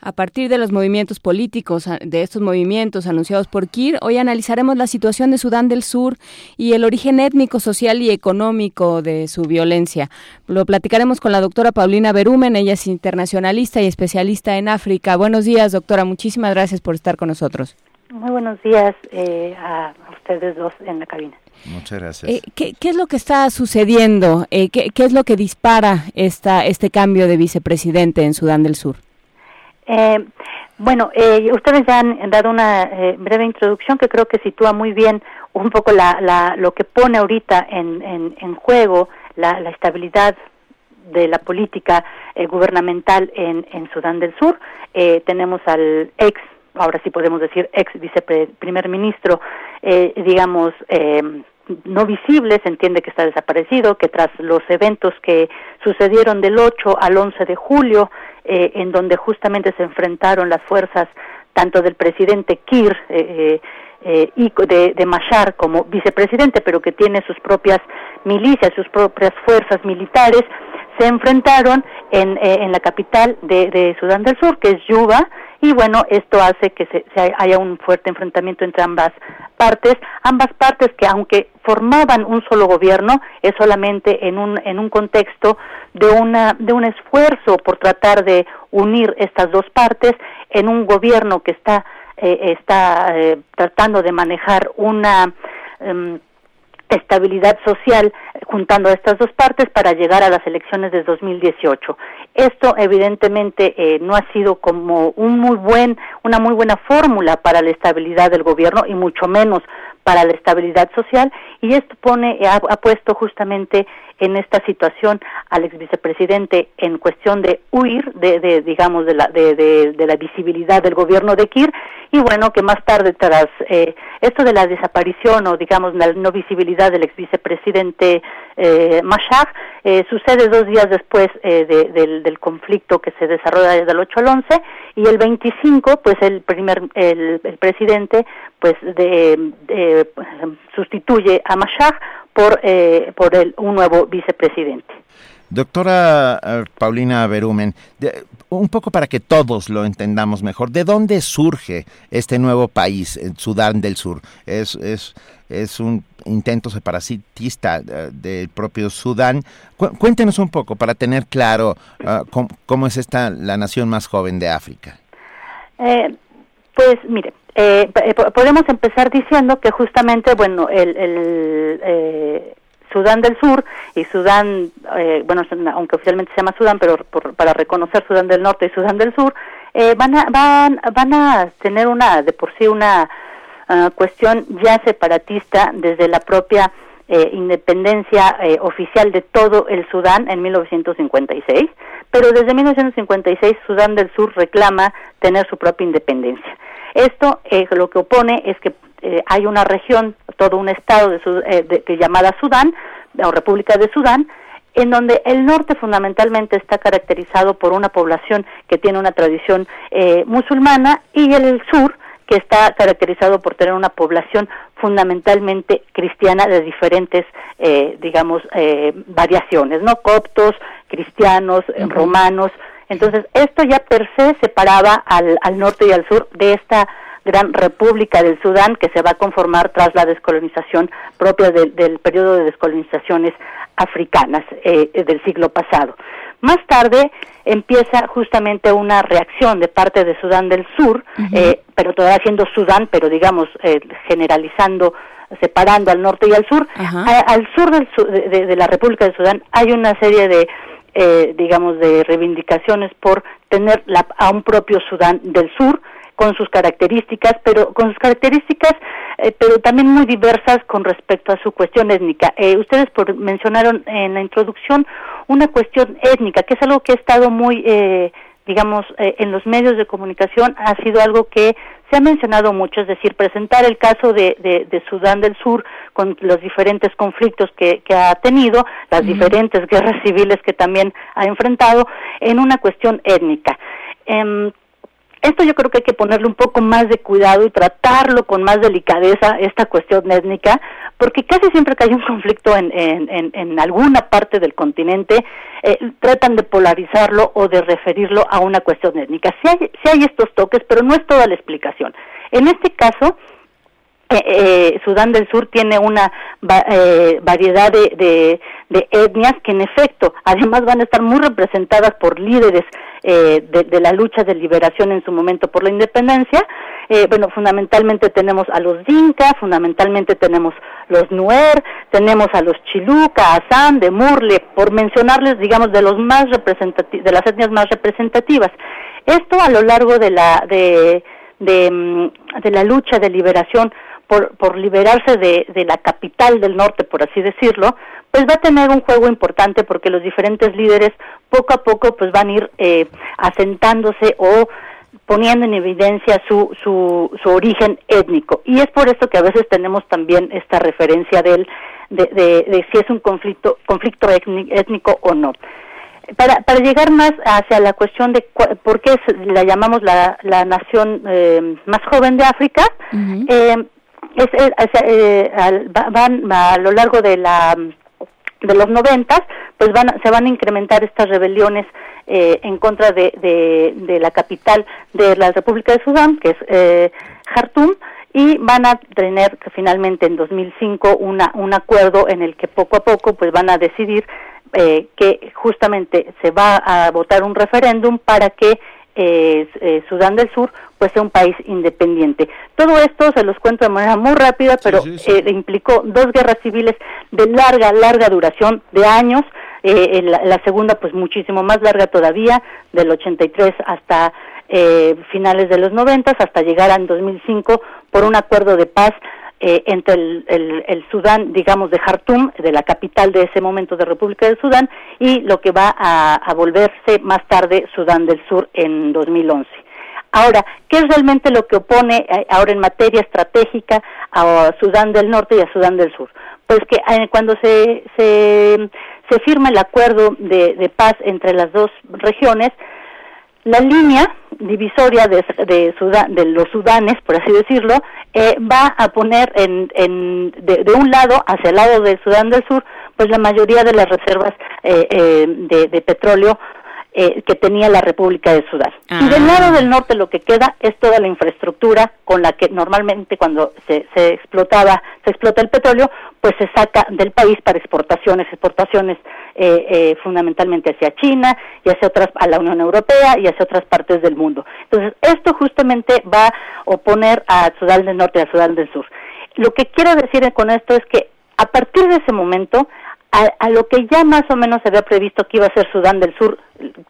A partir de los movimientos políticos, de estos movimientos anunciados por Kir, hoy analizaremos la situación de Sudán del Sur y el origen étnico, social y económico de su violencia. Lo platicaremos con la doctora Paulina Berumen, ella es internacionalista y especialista en África. Buenos días, doctora, muchísimas gracias por estar con nosotros. Muy buenos días eh, a ustedes dos en la cabina. Muchas gracias. Eh, ¿qué, ¿qué, es lo que está sucediendo? Eh, ¿qué, ¿qué, es lo que dispara esta, este cambio de vicepresidente en Sudán del Sur? Eh, bueno, eh, ustedes ya han dado una eh, breve introducción que creo que sitúa muy bien un poco la, la, lo que pone ahorita en, en, en juego la, la, estabilidad de la política eh, gubernamental en, en, Sudán del Sur. Eh, tenemos al ex, ahora sí podemos decir ex viceprimer ministro, eh, digamos, no visible, se entiende que está desaparecido, que tras los eventos que sucedieron del 8 al 11 de julio, eh, en donde justamente se enfrentaron las fuerzas tanto del presidente Kir eh, eh, y de, de, Mashar como vicepresidente, pero que tiene sus propias milicias, sus propias fuerzas militares, se enfrentaron en, en la capital de, de, Sudán del Sur, que es Yuba, y bueno, esto hace que se, se haya un fuerte enfrentamiento entre ambas partes, ambas partes que aunque formaban un solo gobierno, es solamente en un, en un contexto de, una, de un esfuerzo por tratar de unir estas dos partes en un gobierno que está, eh, está eh, tratando de manejar una eh, estabilidad social juntando a estas dos partes para llegar a las elecciones de 2018. Esto evidentemente eh, no ha sido como un muy buen, una muy buena fórmula para la estabilidad del gobierno y mucho menos para la estabilidad social y esto pone ha, ha puesto justamente en esta situación al ex vicepresidente en cuestión de huir de, de digamos de la de, de, la visibilidad del gobierno de Kir y bueno que más tarde tras eh, esto de la desaparición o digamos la no visibilidad del ex vicepresidente eh, Mashar eh, sucede dos días después eh, del, del, conflicto que se desarrolla desde el 8 al 11 y el 25 pues el primer el, el presidente pues de, de, sustituye a Mashar por, eh, por el, un nuevo vicepresidente. Doctora uh, Paulina Berumen, de, un poco para que todos lo entendamos mejor, ¿de dónde surge este nuevo país, Sudán del Sur? ¿Es, es, es un intento separatista uh, del propio Sudán? Cu cuéntenos un poco para tener claro uh, cómo, cómo, es esta la nación más joven de África. Eh, pues mire, eh, podemos empezar diciendo que justamente, bueno, el, el eh, Sudán del Sur y Sudán, eh, bueno, aunque oficialmente se llama Sudán, pero por, para reconocer Sudán del Norte y Sudán del Sur, eh, van, a, van, van a tener una, de por sí, una uh, cuestión ya separatista desde la propia eh, independencia eh, oficial de todo el Sudán en 1956, pero desde 1956 Sudán del Sur reclama tener su propia independencia. Esto eh, lo que opone es que eh, hay una región, todo un estado de, eh, de, de, llamada Sudán, o República de Sudán, en donde el norte fundamentalmente está caracterizado por una población que tiene una tradición eh, musulmana y el sur que está caracterizado por tener una población fundamentalmente cristiana de diferentes, eh, digamos, eh, variaciones, ¿no? Coptos, cristianos, uh -huh. romanos. Entonces, esto ya per se separaba al, al norte y al sur de esta gran república del Sudán que se va a conformar tras la descolonización propia de, del periodo de descolonizaciones africanas eh, del siglo pasado. Más tarde empieza justamente una reacción de parte de Sudán del Sur, uh -huh. eh, pero todavía siendo Sudán, pero digamos eh, generalizando, separando al norte y al sur. Uh -huh. a, al sur del, de, de, la República de Sudán hay una serie de eh, digamos de reivindicaciones por tener la, a un propio Sudán del Sur con sus características, pero con sus características, eh, pero también muy diversas con respecto a su cuestión étnica. Eh, ustedes por, mencionaron en la introducción una cuestión étnica, que es algo que ha estado muy, eh, digamos, eh, en los medios de comunicación, ha sido algo que se ha mencionado mucho, es decir, presentar el caso de, de, de Sudán del Sur con los diferentes conflictos que, que ha tenido, las uh -huh. diferentes guerras civiles que también ha enfrentado, en una cuestión étnica. Eh, esto yo creo que hay que ponerle un poco más de cuidado y tratarlo con más delicadeza, esta cuestión étnica, porque casi siempre que hay un conflicto en, en, en, en alguna parte del continente, eh, tratan de polarizarlo o de referirlo a una cuestión étnica. Sí hay, sí hay estos toques, pero no es toda la explicación. En este caso, eh, eh, Sudán del Sur tiene una eh, variedad de, de, etnias que en efecto además van a estar muy representadas por líderes de, de, la lucha de liberación en su momento por la independencia. bueno, fundamentalmente tenemos a los Dinka, fundamentalmente tenemos los Nuer, tenemos a los Chiluca, Assam, de Murle, por mencionarles, digamos, de los más de las etnias más representativas. Esto a lo largo de la de, de, mm, de la lucha de liberación por, por liberarse de, de, la capital del norte, por así decirlo, pues va a tener un juego importante porque los diferentes líderes poco a poco pues van a ir eh, asentándose o poniendo en evidencia su, su, su origen étnico. Y es por esto que a veces tenemos también esta referencia de, de, de si es un conflicto, conflicto étnico o no. Para, para llegar más hacia la cuestión de por qué la llamamos la, la nación eh, más joven de África, eh, es, eh, van a lo largo de la de los noventas, pues van se van a incrementar estas rebeliones eh, en contra de, de, de, la capital de la República de Sudán, que es eh, Jartum, y van a tener finalmente en 2005 una, un acuerdo en el que poco a poco pues van a decidir eh, que justamente se va a votar un referéndum para que eh, eh, Sudán del Sur pues sea un país independiente. Todo esto se los cuento de manera muy rápida, pero Eh, implicó dos guerras civiles de larga, larga duración, de años, eh, la, la, segunda pues muchísimo más larga todavía, del 83 hasta eh, finales de los 90, hasta llegar en 2005 por un acuerdo de paz eh, entre el, el, el, Sudán, digamos, de Jartum, de la capital de ese momento de República del Sudán, y lo que va a, a volverse más tarde Sudán del Sur en 2011. Ahora, ¿qué es realmente lo que opone eh, ahora en materia estratégica a Sudán del Norte y a Sudán del Sur? Pues que eh, cuando se, se, se firma el acuerdo de, de paz entre las dos regiones, la línea divisoria de, de, de los sudanes, por así decirlo, eh, va a poner en, en de, un lado hacia el lado del Sudán del Sur, pues la mayoría de las reservas eh, eh, de, petróleo eh, que tenía la República de Sudán. Ah. Y del lado del norte lo que queda es toda la infraestructura con la que normalmente cuando se, se explotaba, se explota el petróleo, pues se saca del país para exportaciones, exportaciones eh, eh, fundamentalmente hacia China y hacia otras, a la Unión Europea y hacia otras partes del mundo. Entonces, esto justamente va a oponer a Sudán del Norte y a Sudán del Sur. Lo que quiero decir con esto es que a partir de ese momento, a, a, lo que ya más o menos se había previsto que iba a ser Sudán del Sur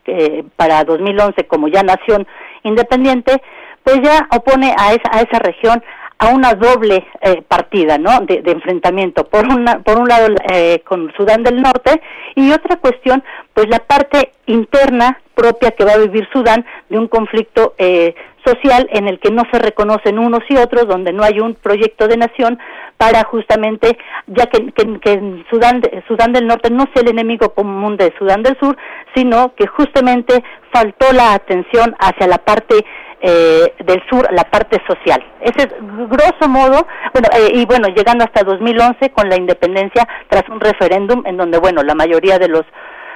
eh, para 2011 como ya nación independiente, pues ya opone a esa, a esa región a una doble eh, partida, ¿no? De, enfrentamiento. Por una, por un lado eh, con Sudán del Norte y otra cuestión, pues la parte interna propia que va a vivir Sudán de un conflicto eh, social en el que no se reconocen unos y otros, donde no hay un proyecto de nación para justamente, ya que, que, que Sudán, Sudán del Norte no sea el enemigo común de Sudán del Sur, sino que justamente faltó la atención hacia la parte eh, del sur, la parte social. Ese es grosso modo, bueno, eh, y bueno, llegando hasta 2011 con la independencia tras un referéndum en donde, bueno, la mayoría de los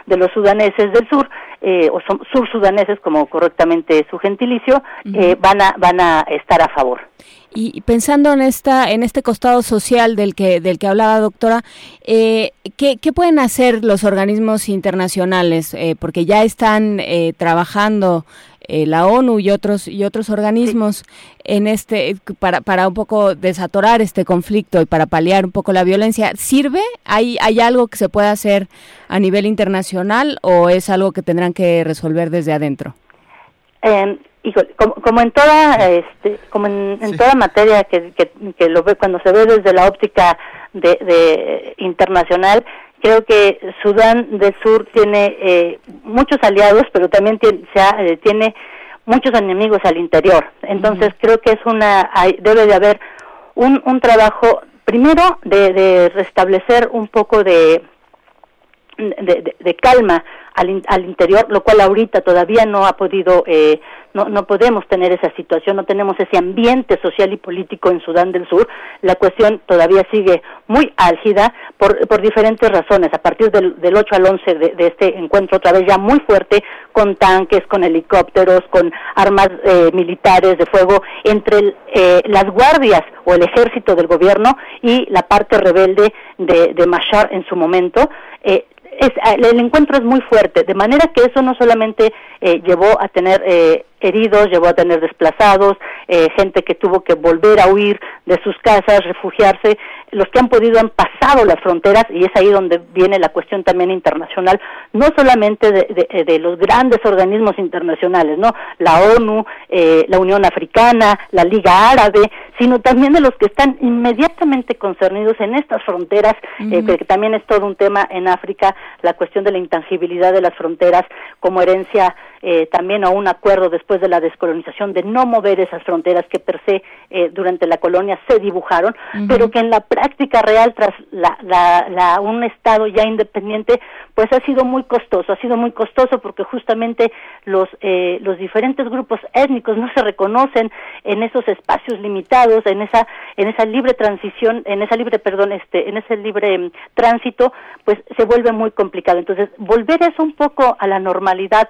de los sudaneses del sur eh, o son sur sudaneses como correctamente es su gentilicio uh -huh. eh, van a van a estar a favor y pensando en esta en este costado social del que del que hablaba doctora eh, ¿qué, ¿qué, pueden hacer los organismos internacionales eh, porque ya están eh, trabajando eh, la ONU y otros y otros organismos en este para para un poco desatorar este conflicto y para paliar un poco la violencia. Sirve hay hay algo que se pueda hacer a nivel internacional o es algo que tendrán que resolver desde adentro eh, híjole, como, como, en toda este como en, en sí. toda materia que, que, que lo ve cuando se ve desde la óptica de, de internacional creo que Sudán del Sur tiene eh, muchos aliados, pero también tiene, se ha, eh, tiene muchos enemigos al interior. Entonces uh -huh. creo que es una hay, debe de haber un, un trabajo primero de, de restablecer un poco de de, de, de, calma al, al interior, lo cual ahorita todavía no ha podido eh, no, no podemos tener esa situación, no tenemos ese ambiente social y político en Sudán del Sur. La cuestión todavía sigue muy álgida por, por diferentes razones. A partir del, del 8 al 11 de, de, este encuentro, otra vez ya muy fuerte, con tanques, con helicópteros, con armas eh, militares de fuego, entre eh, las guardias o el ejército del gobierno y la parte rebelde de, de Mashar en su momento. Eh, es, el encuentro es muy fuerte, de manera que eso no solamente eh, llevó a tener eh, heridos, llevó a tener desplazados, eh, gente que tuvo que volver a huir de sus casas, refugiarse, los que han podido han pasado las fronteras y es ahí donde viene la cuestión también internacional, no solamente de, de, de los grandes organismos internacionales, no, la ONU, eh, la Unión Africana, la Liga Árabe, sino también de los que están inmediatamente concernidos en estas fronteras, uh -huh. eh, que también es todo un tema en África, la cuestión de la intangibilidad de las fronteras como herencia eh, también a un acuerdo después de la descolonización de no mover esas fronteras que per se eh, durante la colonia se dibujaron, uh -huh. pero que en la práctica real tras la, la, la, un Estado ya independiente, pues ha sido muy costoso, ha sido muy costoso porque justamente los, eh, los diferentes grupos étnicos no se reconocen en esos espacios limitados, en esa, en esa libre transición, en esa libre, perdón, este, en ese libre um, tránsito, pues se vuelve muy complicado. Entonces, volver eso un poco a la normalidad,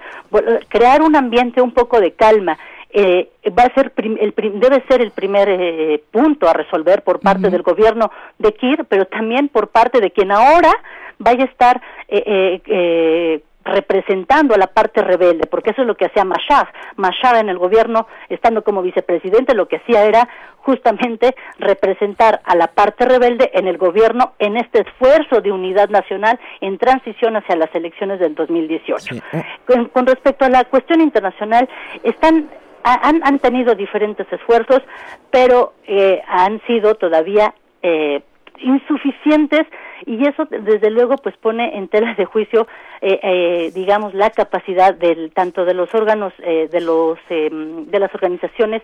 crear un ambiente un poco de calma, eh, va a ser el debe ser el primer eh, punto a resolver por parte uh -huh. del gobierno de Kir, pero también por parte de quien ahora vaya a estar eh, eh, representando a la parte rebelde, porque eso es lo que hacía Mashar. Mashar en el gobierno, estando como vicepresidente, lo que hacía era justamente representar a la parte rebelde en el gobierno en este esfuerzo de unidad nacional en transición hacia las elecciones del 2018. Sí. Con, con, respecto a la cuestión internacional, están han, han tenido diferentes esfuerzos, pero eh, han sido todavía eh, insuficientes y eso desde luego pues pone en tela de juicio eh, eh, digamos la capacidad del tanto de los órganos eh, de los de las organizaciones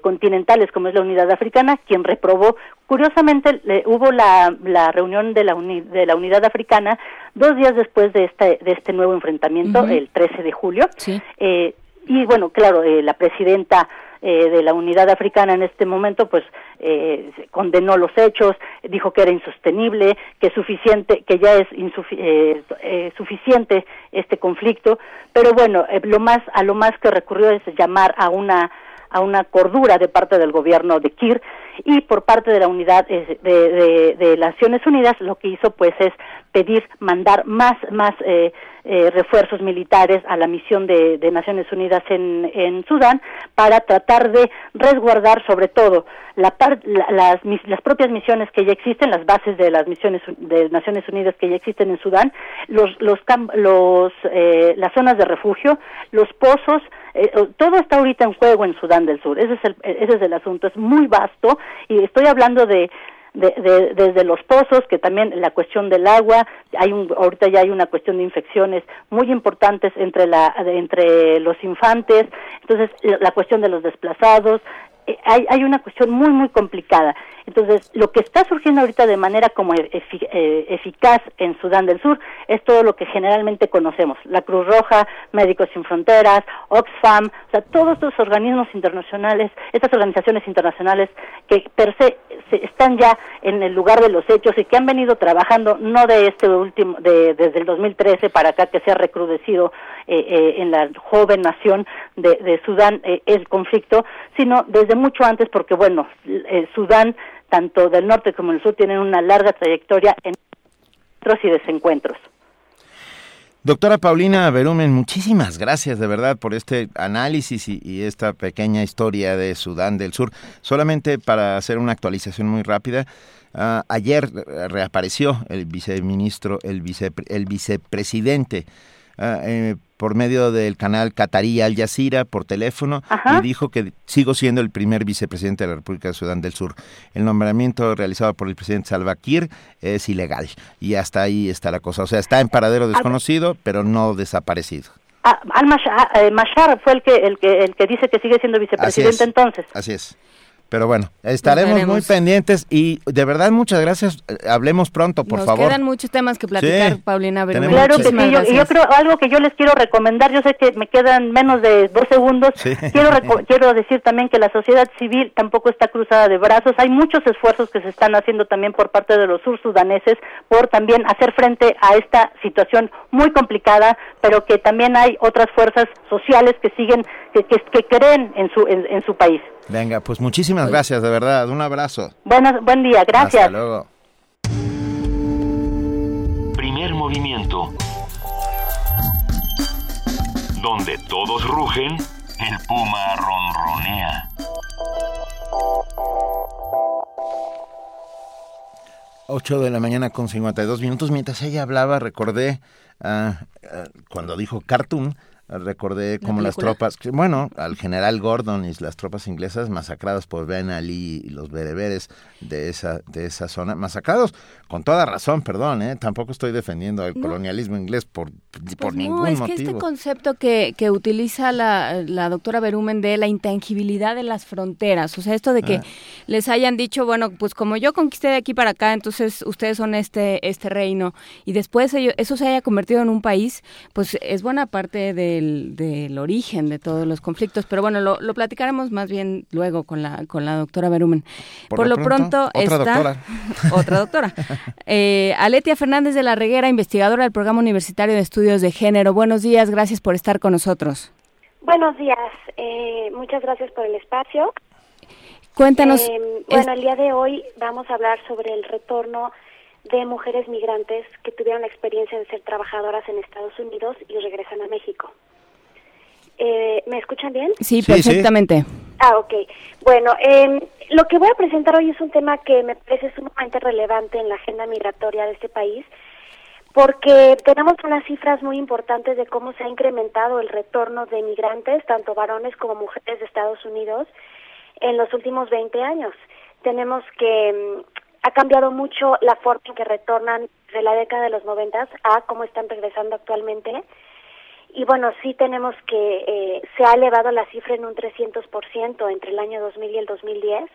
continentales como es la Unidad Africana quien reprobó curiosamente le, hubo la, la reunión de la uni, de la Unidad Africana dos días después de este de este nuevo enfrentamiento uh -huh. el 13 de julio sí. Y bueno claro la presidenta eh, de la unidad africana en este momento, pues eh, condenó los hechos, dijo que era insostenible, que suficiente, que ya es insufi eh, eh, suficiente este conflicto, pero bueno, eh, lo más a lo más que recurrió es llamar a una a una cordura de parte del gobierno de Kir y por parte de la unidad de, de, de Naciones Unidas lo que hizo pues es pedir mandar más más eh, eh, refuerzos militares a la misión de, de Naciones Unidas en, Sudán para tratar de resguardar sobre todo la par, la, las, las propias misiones que ya existen, las bases de las misiones de Naciones Unidas que ya existen en Sudán, los, los, los eh, las zonas de refugio, los pozos, eh, todo está ahorita en juego en Sudán del Sur. Ese es el, ese es el asunto, es muy vasto y estoy hablando de de, de, desde los pozos, que también la cuestión del agua, hay un, ahorita ya hay una cuestión de infecciones muy importantes entre, la, entre los infantes, entonces la cuestión de los desplazados, eh, hay, hay una cuestión muy, muy complicada. Entonces, lo que está surgiendo ahorita de manera como efic eh, eficaz en Sudán del Sur es todo lo que generalmente conocemos, la Cruz Roja, Médicos Sin Fronteras, Oxfam, o sea, todos estos organismos internacionales, estas organizaciones internacionales que per se, se, están ya en el lugar de los hechos y que han venido trabajando no de este último, de, desde el 2013 para acá que se ha recrudecido eh, eh, en la joven nación de, de Sudán eh, el conflicto, sino desde mucho antes porque, bueno, Sudán tanto del norte como del sur tienen una larga trayectoria en encuentros y desencuentros. Doctora Paulina Berumen, muchísimas gracias de verdad por este análisis y, esta pequeña historia de Sudán del Sur. Solamente para hacer una actualización muy rápida, uh, ayer reapareció el viceministro, el, vice, el vicepresidente eh, por medio del canal Qatarí Al Jazeera por teléfono Ajá. y dijo que sigo siendo el primer vicepresidente de la República de Sudán del Sur. El nombramiento realizado por el presidente Salva Kiir es ilegal y hasta ahí está la cosa. O sea, está en paradero desconocido, pero no desaparecido. Ah, Al Mashar, eh, Mashar fue el que, el que el que dice que sigue siendo vicepresidente Así entonces. Así es. Pero bueno, estaremos, muy pendientes y de verdad muchas gracias. Hablemos pronto, por Nos favor. quedan muchos temas que platicar, Paulina. Claro que sí, yo, creo algo que yo les quiero recomendar, yo sé que me quedan menos de dos segundos, Sí. quiero, reco- quiero decir también que la sociedad civil tampoco está cruzada de brazos, hay muchos esfuerzos que se están haciendo también por parte de los sursudaneses por también hacer frente a esta situación muy complicada, pero que también hay otras fuerzas sociales que siguen, que, que, que creen en su, en, en su país. Venga, pues muchísimas gracias, de verdad. Un abrazo. Buenas, buen día, gracias. Hasta luego. Primer movimiento. Donde todos rugen, el puma ronronea. Ocho de la mañana con 52 minutos. Mientras ella hablaba, recordé, ah, ah, cuando dijo cartoon, recordé como las tropas, bueno, al general Gordon y las tropas inglesas masacradas por Ben Ali y los bereberes de esa, de esa zona, masacrados con toda razón, perdón, ¿eh? tampoco estoy defendiendo el No. colonialismo inglés por, por Pues ningún no, es motivo. que este concepto que, que utiliza la, la doctora Berumen de la intangibilidad de las fronteras, o sea, esto de que Ah. les hayan dicho, bueno, pues como yo conquisté de aquí para acá, entonces ustedes son este este reino, y después ello- eso se haya convertido en un país, pues es buena parte del, del origen de todos los conflictos, pero bueno, lo, lo platicaremos más bien luego con la, con la doctora Berumen. Por lo pronto, otra está doctora. otra doctora. Eh, Aletia Fernández de la Reguera, investigadora del Programa Universitario de Estudios de Género. Buenos días, gracias por estar con nosotros. Buenos días, eh, muchas gracias por el espacio. Cuéntanos. Eh, es- bueno, el día de hoy vamos a hablar sobre el retorno de mujeres migrantes que tuvieron la experiencia de ser trabajadoras en Estados Unidos y regresan a México. Eh, ¿Me escuchan bien? sí, perfectamente. Ah, ok. Bueno, eh, lo que voy a presentar hoy es un tema que me parece sumamente relevante en la agenda migratoria de este país, porque tenemos unas cifras muy importantes de cómo se ha incrementado el retorno de migrantes, tanto varones como mujeres de Estados Unidos, en los últimos 20 años. Tenemos que mm, ha cambiado mucho la forma en que retornan de la década de los 90 a cómo están regresando actualmente. Y bueno, sí tenemos que eh, se ha elevado la cifra en un 300% entre el año 2000 y el 2010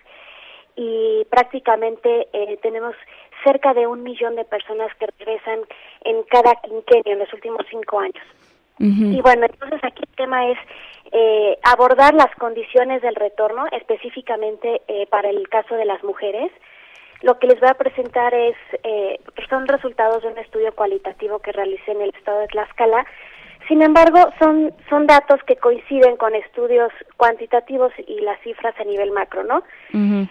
y prácticamente eh, tenemos cerca de un millón de personas que regresan en cada quinquenio en los últimos cinco años. Y bueno, entonces aquí el tema es eh, abordar las condiciones del retorno, específicamente eh, para el caso de las mujeres. Lo que les voy a presentar es eh, son resultados de un estudio cualitativo que realicé en el estado de Tlaxcala. Sin embargo, son son datos que coinciden con estudios cuantitativos y las cifras a nivel macro, ¿no?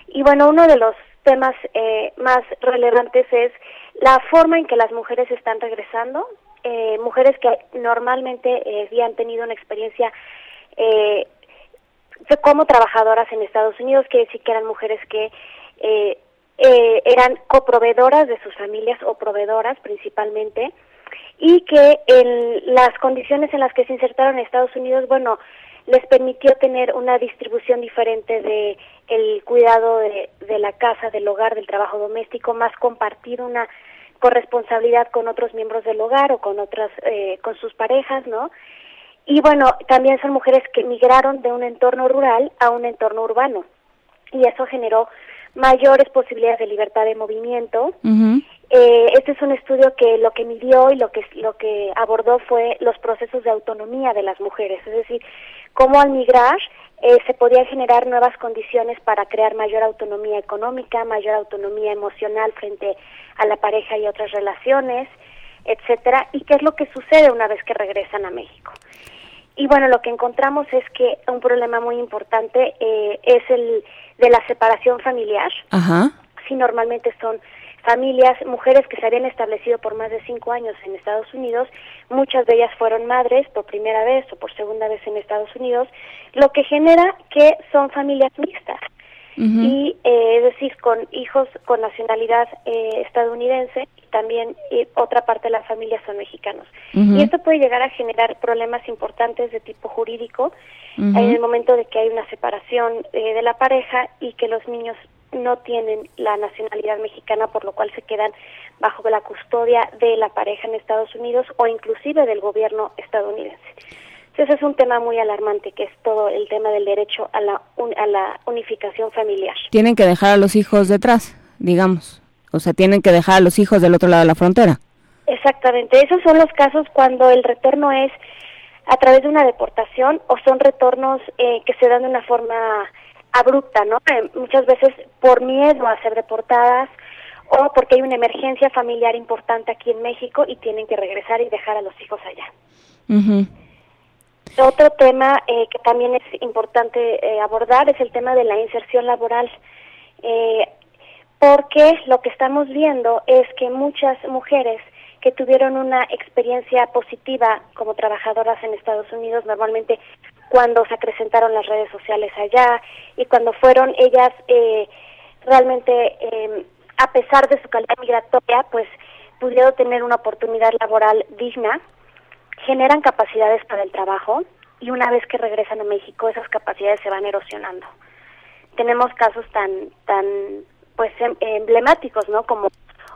Y bueno, uno de los temas eh, más relevantes es la forma en que las mujeres están regresando, eh, mujeres que normalmente eh, habían tenido una experiencia eh, de como trabajadoras en Estados Unidos, que decir que eran mujeres que eh, eh, eran coproveedoras de sus familias o proveedoras principalmente, y que en las condiciones en las que se insertaron en Estados Unidos, bueno, les permitió tener una distribución diferente de el cuidado de, de la casa, del hogar, del trabajo doméstico, más compartir una corresponsabilidad con otros miembros del hogar o con otras, eh, con sus parejas, ¿no? Y bueno, también son mujeres que migraron de un entorno rural a un entorno urbano y eso generó mayores posibilidades de libertad de movimiento. Eh, este es un estudio que lo que midió y lo que lo que abordó fue los procesos de autonomía de las mujeres, es decir, cómo al migrar eh, se podían generar nuevas condiciones para crear mayor autonomía económica, mayor autonomía emocional frente a la pareja y otras relaciones, etcétera, y qué es lo que sucede una vez que regresan a México. Y bueno, lo que encontramos es que un problema muy importante eh, es el de la separación familiar. Ajá. Sí, normalmente son familias, mujeres que se habían establecido por más de cinco años en Estados Unidos, muchas de ellas fueron madres por primera vez o por segunda vez en Estados Unidos, lo que genera que son familias mixtas. Y eh, es decir, con hijos con nacionalidad eh, estadounidense y también eh, otra parte de la familia son mexicanos. Y esto puede llegar a generar problemas importantes de tipo jurídico en el momento de que hay una separación eh, de la pareja y que los niños no tienen la nacionalidad mexicana, por lo cual se quedan bajo la custodia de la pareja en Estados Unidos o inclusive del gobierno estadounidense. Ese es un tema muy alarmante, que es todo el tema del derecho a la, a la unificación familiar. Tienen que dejar a los hijos detrás, digamos. O sea, tienen que dejar a los hijos del otro lado de la frontera. Exactamente. Esos son los casos cuando el retorno es a través de una deportación o son retornos eh, que se dan de una forma abrupta, ¿no? Eh, muchas veces por miedo a ser deportadas o porque hay una emergencia familiar importante aquí en México y tienen que regresar y dejar a los hijos allá. Otro tema eh, que también es importante eh, abordar es el tema de la inserción laboral, eh, porque lo que estamos viendo es que muchas mujeres que tuvieron una experiencia positiva como trabajadoras en Estados Unidos, normalmente cuando se acrecentaron las redes sociales allá y cuando fueron ellas realmente, em, a pesar de su calidad migratoria, pues pudieron tener una oportunidad laboral digna generan capacidades para el trabajo y una vez que regresan a México esas capacidades se van erosionando. Tenemos casos tan tan pues em, emblemáticos, ¿no? Como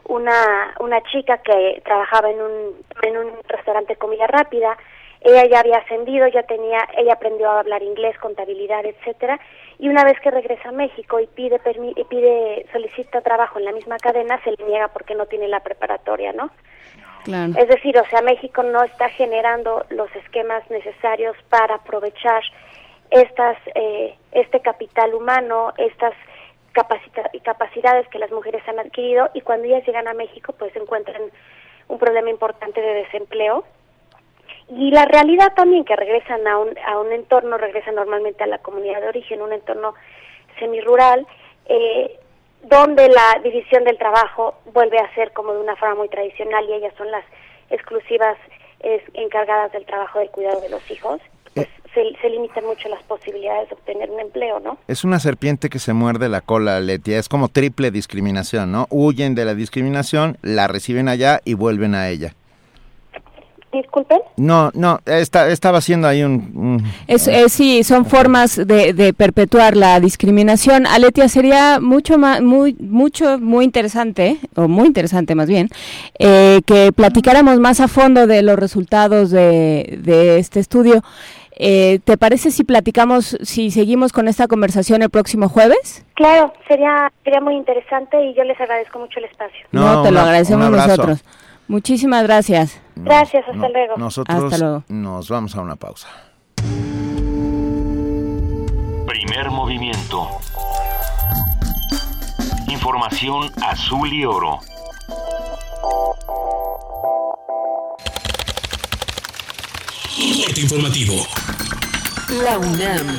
una una chica que trabajaba en un en un restaurante de comida rápida, ella ya había ascendido, ya tenía, ella aprendió a hablar inglés, contabilidad, etcétera, y una vez que regresa a México y pide y pide solicita trabajo en la misma cadena, se le niega porque no tiene la preparatoria, ¿no? Es decir, o sea, México no está generando los esquemas necesarios para aprovechar estas, eh, este capital humano, estas capacidades que las mujeres han adquirido y cuando ellas llegan a México pues encuentran un problema importante de desempleo. Y la realidad también que regresan a un, a un entorno, regresan normalmente a la comunidad de origen, un entorno semirural, eh, donde la división del trabajo vuelve a ser como de una forma muy tradicional y ellas son las exclusivas encargadas del trabajo del cuidado de los hijos, pues se, se, limitan mucho las posibilidades de obtener un empleo, ¿no? Es una serpiente que se muerde la cola, Letia, es como triple discriminación, ¿no? Huyen de la discriminación, la reciben allá y vuelven a ella. Disculpen. No, no, estaba haciendo ahí un... Es, sí, son formas de, perpetuar la discriminación. Aletia, sería mucho más, muy, mucho, muy interesante, o muy interesante más bien, eh, que platicáramos más a fondo de los resultados de, este estudio. Eh, ¿Te parece si platicamos, si seguimos con esta conversación el próximo jueves? Claro, sería, sería muy interesante y yo les agradezco mucho el espacio. No, te lo agradecemos nosotros. Muchísimas gracias. Gracias, hasta luego. Nosotros nos vamos a una pausa. Primer movimiento. Información azul y oro. Informativo. La UNAM.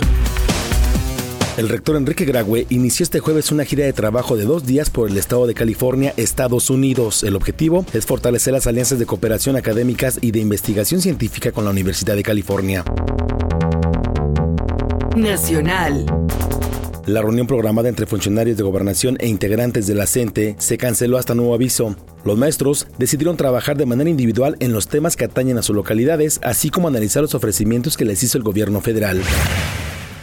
El rector Enrique Graue inició este jueves una gira de trabajo de dos días por el estado de California, Estados Unidos. El objetivo es fortalecer las alianzas de cooperación académicas y de investigación científica con la Universidad de California. Nacional. La reunión programada entre funcionarios de gobernación e integrantes de la CENTE se canceló hasta nuevo aviso. Los maestros decidieron trabajar de manera individual en los temas que atañen a sus localidades, así como analizar los ofrecimientos que les hizo el gobierno federal.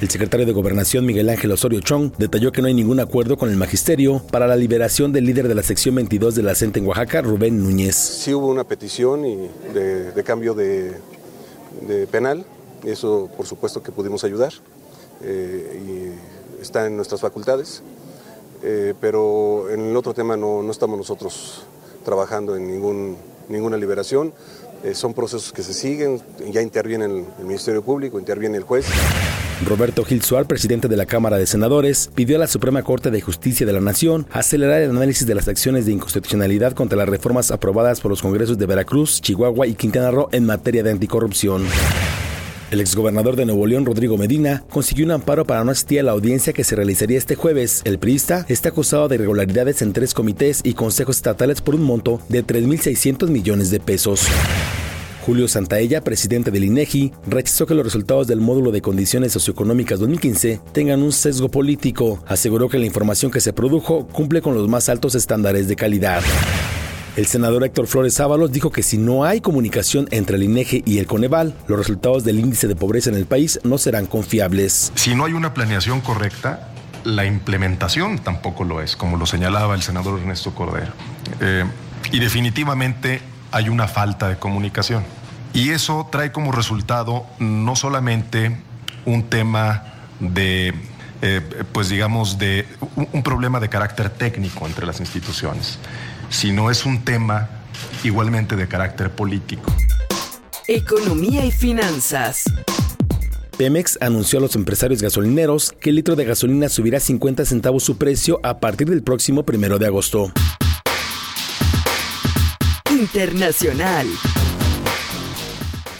El secretario de Gobernación Miguel Ángel Osorio Chong detalló que no hay ningún acuerdo con el magisterio para la liberación del líder de la sección 22 de la CENTE en Oaxaca, Rubén Núñez. Sí hubo una petición y de, cambio de, penal, eso por supuesto que pudimos ayudar eh, está en nuestras facultades, eh, pero en el otro tema no, estamos nosotros trabajando en ningún, ninguna liberación. Eh, son procesos que se siguen, ya interviene el, el Ministerio Público, interviene el juez. Roberto Gil Suar, presidente de la Cámara de Senadores, pidió a la Suprema Corte de Justicia de la Nación acelerar el análisis de las acciones de inconstitucionalidad contra las reformas aprobadas por los congresos de Veracruz, Chihuahua y Quintana Roo en materia de anticorrupción. El exgobernador de Nuevo León, Rodrigo Medina, consiguió un amparo para no asistir a la audiencia que se realizaría este jueves. El priista está acusado de irregularidades en tres comités y consejos estatales por un monto de 3.600 millones de pesos. Julio Santaella, presidente del INEGI, rechazó que los resultados del módulo de condiciones socioeconómicas 2015 tengan un sesgo político. Aseguró que la información que se produjo cumple con los más altos estándares de calidad. El senador Héctor Flores Ábalos dijo que si no hay comunicación entre el INEGI y el Coneval, los resultados del índice de pobreza en el país no serán confiables. Si no hay una planeación correcta, la implementación tampoco lo es, como lo señalaba el senador Ernesto Cordero. Eh, y definitivamente hay una falta de comunicación. Y eso trae como resultado no solamente un tema de, eh, pues digamos, de un problema de carácter técnico entre las instituciones, sino es un tema igualmente de carácter político. Economía y finanzas. Pemex anunció a los empresarios gasolineros que el litro de gasolina subirá 50 centavos su precio a partir del próximo primero de agosto. Internacional.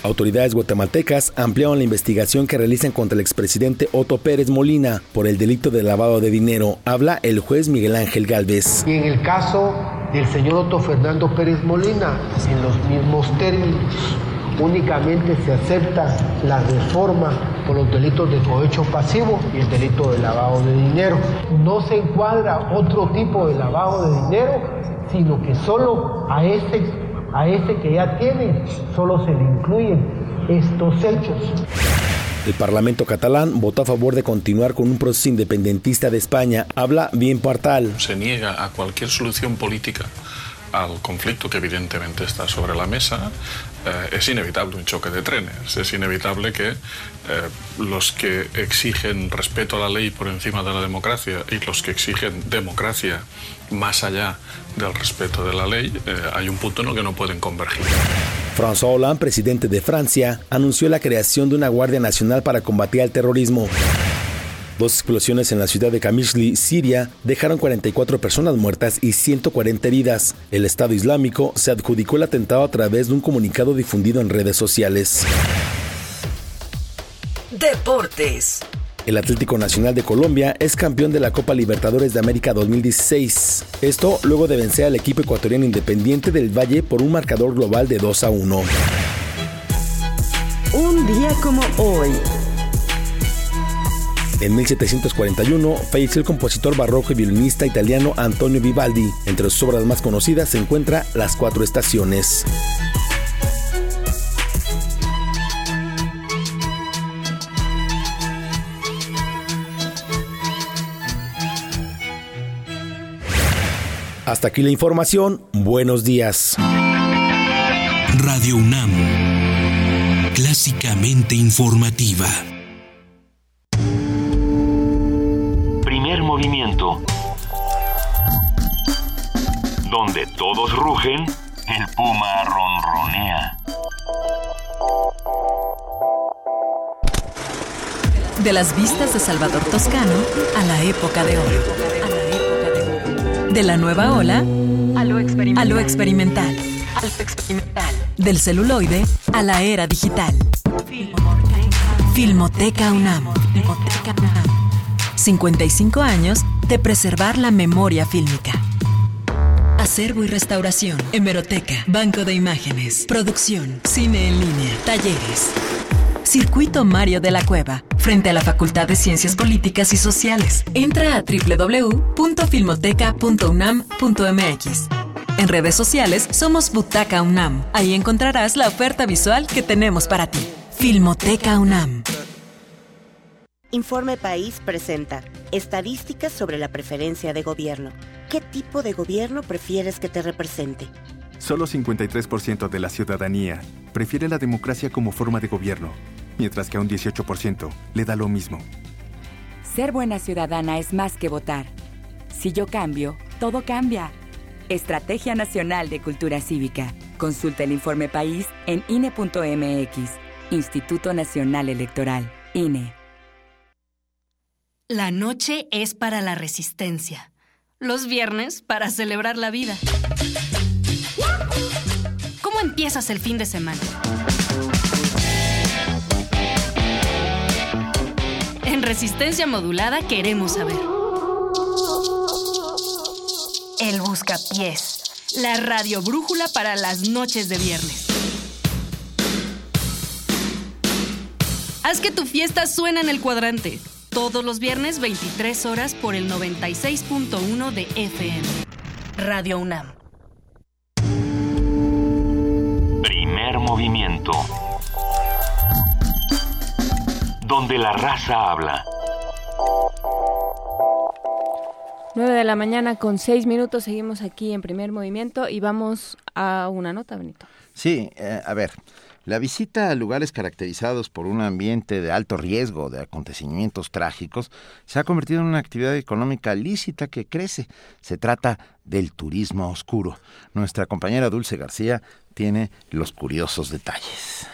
Autoridades guatemaltecas ampliaron la investigación que realizan contra el expresidente Otto Pérez Molina por el delito de lavado de dinero. Habla el juez Miguel Ángel Galvez. Y en el caso del señor Otto Fernando Pérez Molina, en los mismos términos, únicamente se acepta la reforma por los delitos de cohecho pasivo y el delito de lavado de dinero. No se encuadra otro tipo de lavado de dinero, sino que solo a este a este que ya tiene solo se le incluyen estos hechos. El Parlamento catalán votó a favor de continuar con un proceso independentista de España. Habla bien Partal. Se niega a cualquier solución política al conflicto que evidentemente está sobre la mesa, eh, es inevitable un choque de trenes. Es inevitable que eh, los que exigen respeto a la ley por encima de la democracia y los que exigen democracia más allá del respeto de la ley, eh, hay un punto en el que no pueden convergir. François Hollande, presidente de Francia, anunció la creación de una Guardia Nacional para combatir el terrorismo. Dos explosiones en la ciudad de Kamishli, Siria, dejaron 44 personas muertas y 140 heridas. El Estado Islámico se adjudicó el atentado a través de un comunicado difundido en redes sociales. Deportes. El Atlético Nacional de Colombia es campeón de la Copa Libertadores de América 2016. Esto luego de vencer al equipo ecuatoriano independiente del Valle por un marcador global de 2 a 1. Un día como hoy. En 1741 falleció el compositor barroco y violinista italiano Antonio Vivaldi. Entre sus obras más conocidas se encuentra Las Cuatro Estaciones. Hasta aquí la información. Buenos días. Radio UNAM. Clásicamente informativa. Primer movimiento. Donde todos rugen, el puma ronronea. De las vistas de Salvador Toscano a la época de oro. De la nueva ola a lo experimental. A lo experimental. Del celuloide a la era digital. Filmoteca UNAM. 55 años de preservar la memoria fílmica. Acervo y restauración, hemeroteca, banco de imágenes, producción, cine en línea, talleres. Circuito Mario de la Cueva, frente a la Facultad de Ciencias Políticas y Sociales. Entra a www.filmoteca.unam.mx. En redes sociales somos Butaca UNAM. Ahí encontrarás la oferta visual que tenemos para ti. Filmoteca UNAM. Informe País presenta Estadísticas sobre la preferencia de gobierno. ¿Qué tipo de gobierno prefieres que te represente? Solo 53% de la ciudadanía prefiere la democracia como forma de gobierno, mientras que a un 18% le da lo mismo. Ser buena ciudadana es más que votar. Si yo cambio, todo cambia. Estrategia Nacional de Cultura Cívica. Consulta el informe país en INE.mx. Instituto Nacional Electoral. INE. La noche es para la resistencia. Los viernes para celebrar la vida. ¿Cómo empiezas el fin de semana? En Resistencia Modulada queremos saber. El Buscapiés. La radio brújula para las noches de viernes. Haz que tu fiesta suene en el cuadrante. Todos los viernes 23 horas por el 96.1 de FM. Radio UNAM. Primer movimiento. Donde la raza habla. 9 de la mañana con 6 minutos. Seguimos aquí en primer movimiento y vamos a una nota, Benito. Sí, eh, a ver. La visita a lugares caracterizados por un ambiente de alto riesgo de acontecimientos trágicos se ha convertido en una actividad económica lícita que crece. Se trata del turismo oscuro. Nuestra compañera Dulce García tiene los curiosos detalles.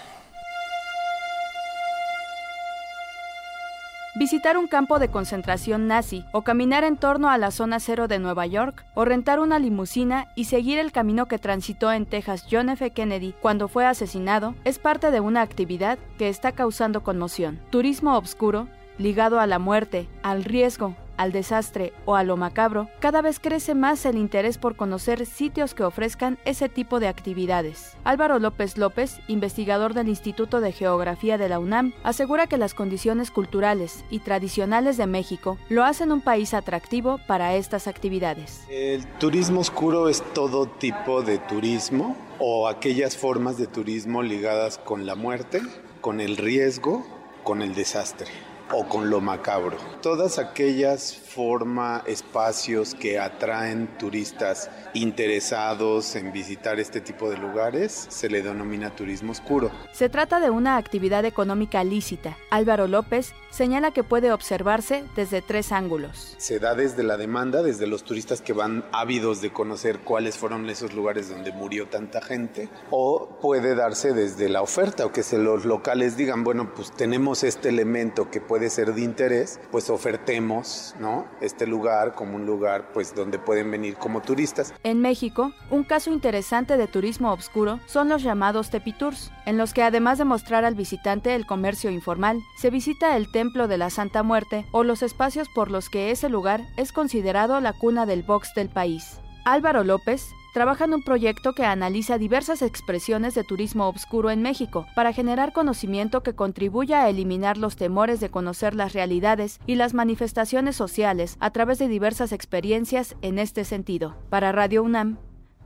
Visitar un campo de concentración nazi o caminar en torno a la zona cero de Nueva York o rentar una limusina y seguir el camino que transitó en Texas John F. Kennedy cuando fue asesinado es parte de una actividad que está causando conmoción. Turismo obscuro ligado a la muerte, al riesgo, al desastre o a lo macabro, cada vez crece más el interés por conocer sitios que ofrezcan ese tipo de actividades. Álvaro López López, investigador del Instituto de Geografía de la UNAM, asegura que las condiciones culturales y tradicionales de México lo hacen un país atractivo para estas actividades. El turismo oscuro es todo tipo de turismo o aquellas formas de turismo ligadas con la muerte, con el riesgo, con el desastre o con lo macabro. Todas aquellas forma espacios que atraen turistas interesados en visitar este tipo de lugares se le denomina turismo oscuro. Se trata de una actividad económica lícita. Álvaro López señala que puede observarse desde tres ángulos. Se da desde la demanda, desde los turistas que van ávidos de conocer cuáles fueron esos lugares donde murió tanta gente, o puede darse desde la oferta, o que se los locales digan, bueno, pues tenemos este elemento que puede ser de interés, pues ofertemos, ¿no? Este lugar como un lugar pues donde pueden venir como turistas. En México, un caso interesante de turismo obscuro son los llamados tepitours, en los que además de mostrar al visitante el comercio informal, se visita el templo de la Santa Muerte o los espacios por los que ese lugar es considerado la cuna del box del país. Álvaro López trabaja en un proyecto que analiza diversas expresiones de turismo obscuro en México para generar conocimiento que contribuya a eliminar los temores de conocer las realidades y las manifestaciones sociales a través de diversas experiencias en este sentido. Para Radio UNAM,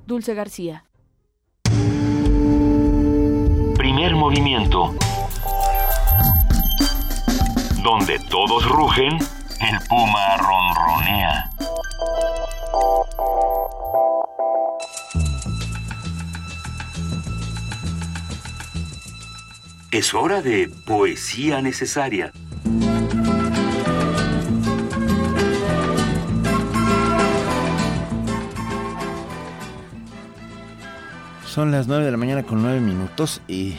Dulce García. Primer movimiento. Donde todos rugen, el puma ronronea. Es hora de poesía necesaria. Son las 9 de la mañana con 9 minutos y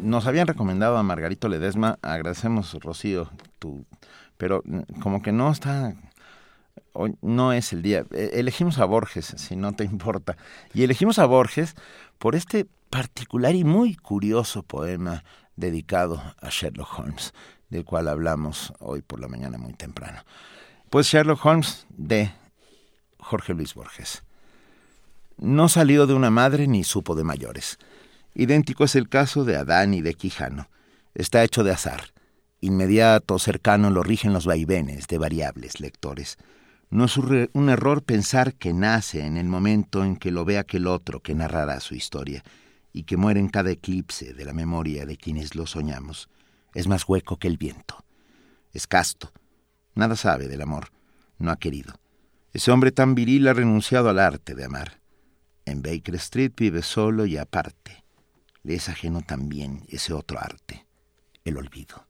nos habían recomendado a Margarito Ledesma, agradecemos Rocío, tu, pero como que no está, hoy no es el día. E, elegimos a Borges, si no te importa, y elegimos a Borges por este particular y muy curioso poema dedicado a Sherlock Holmes, del cual hablamos hoy por la mañana muy temprano. Pues Sherlock Holmes de Jorge Luis Borges. No salió de una madre ni supo de mayores. Idéntico es el caso de Adán y de Quijano. Está hecho de azar. Inmediato, cercano, lo rigen los vaivenes de variables lectores. No es un error pensar que nace en el momento en que lo ve aquel otro que narrará su historia y que muere en cada eclipse de la memoria de quienes lo soñamos, es más hueco que el viento. Es casto, nada sabe del amor, no ha querido. Ese hombre tan viril ha renunciado al arte de amar. En Baker Street vive solo y aparte. Le es ajeno también ese otro arte, el olvido.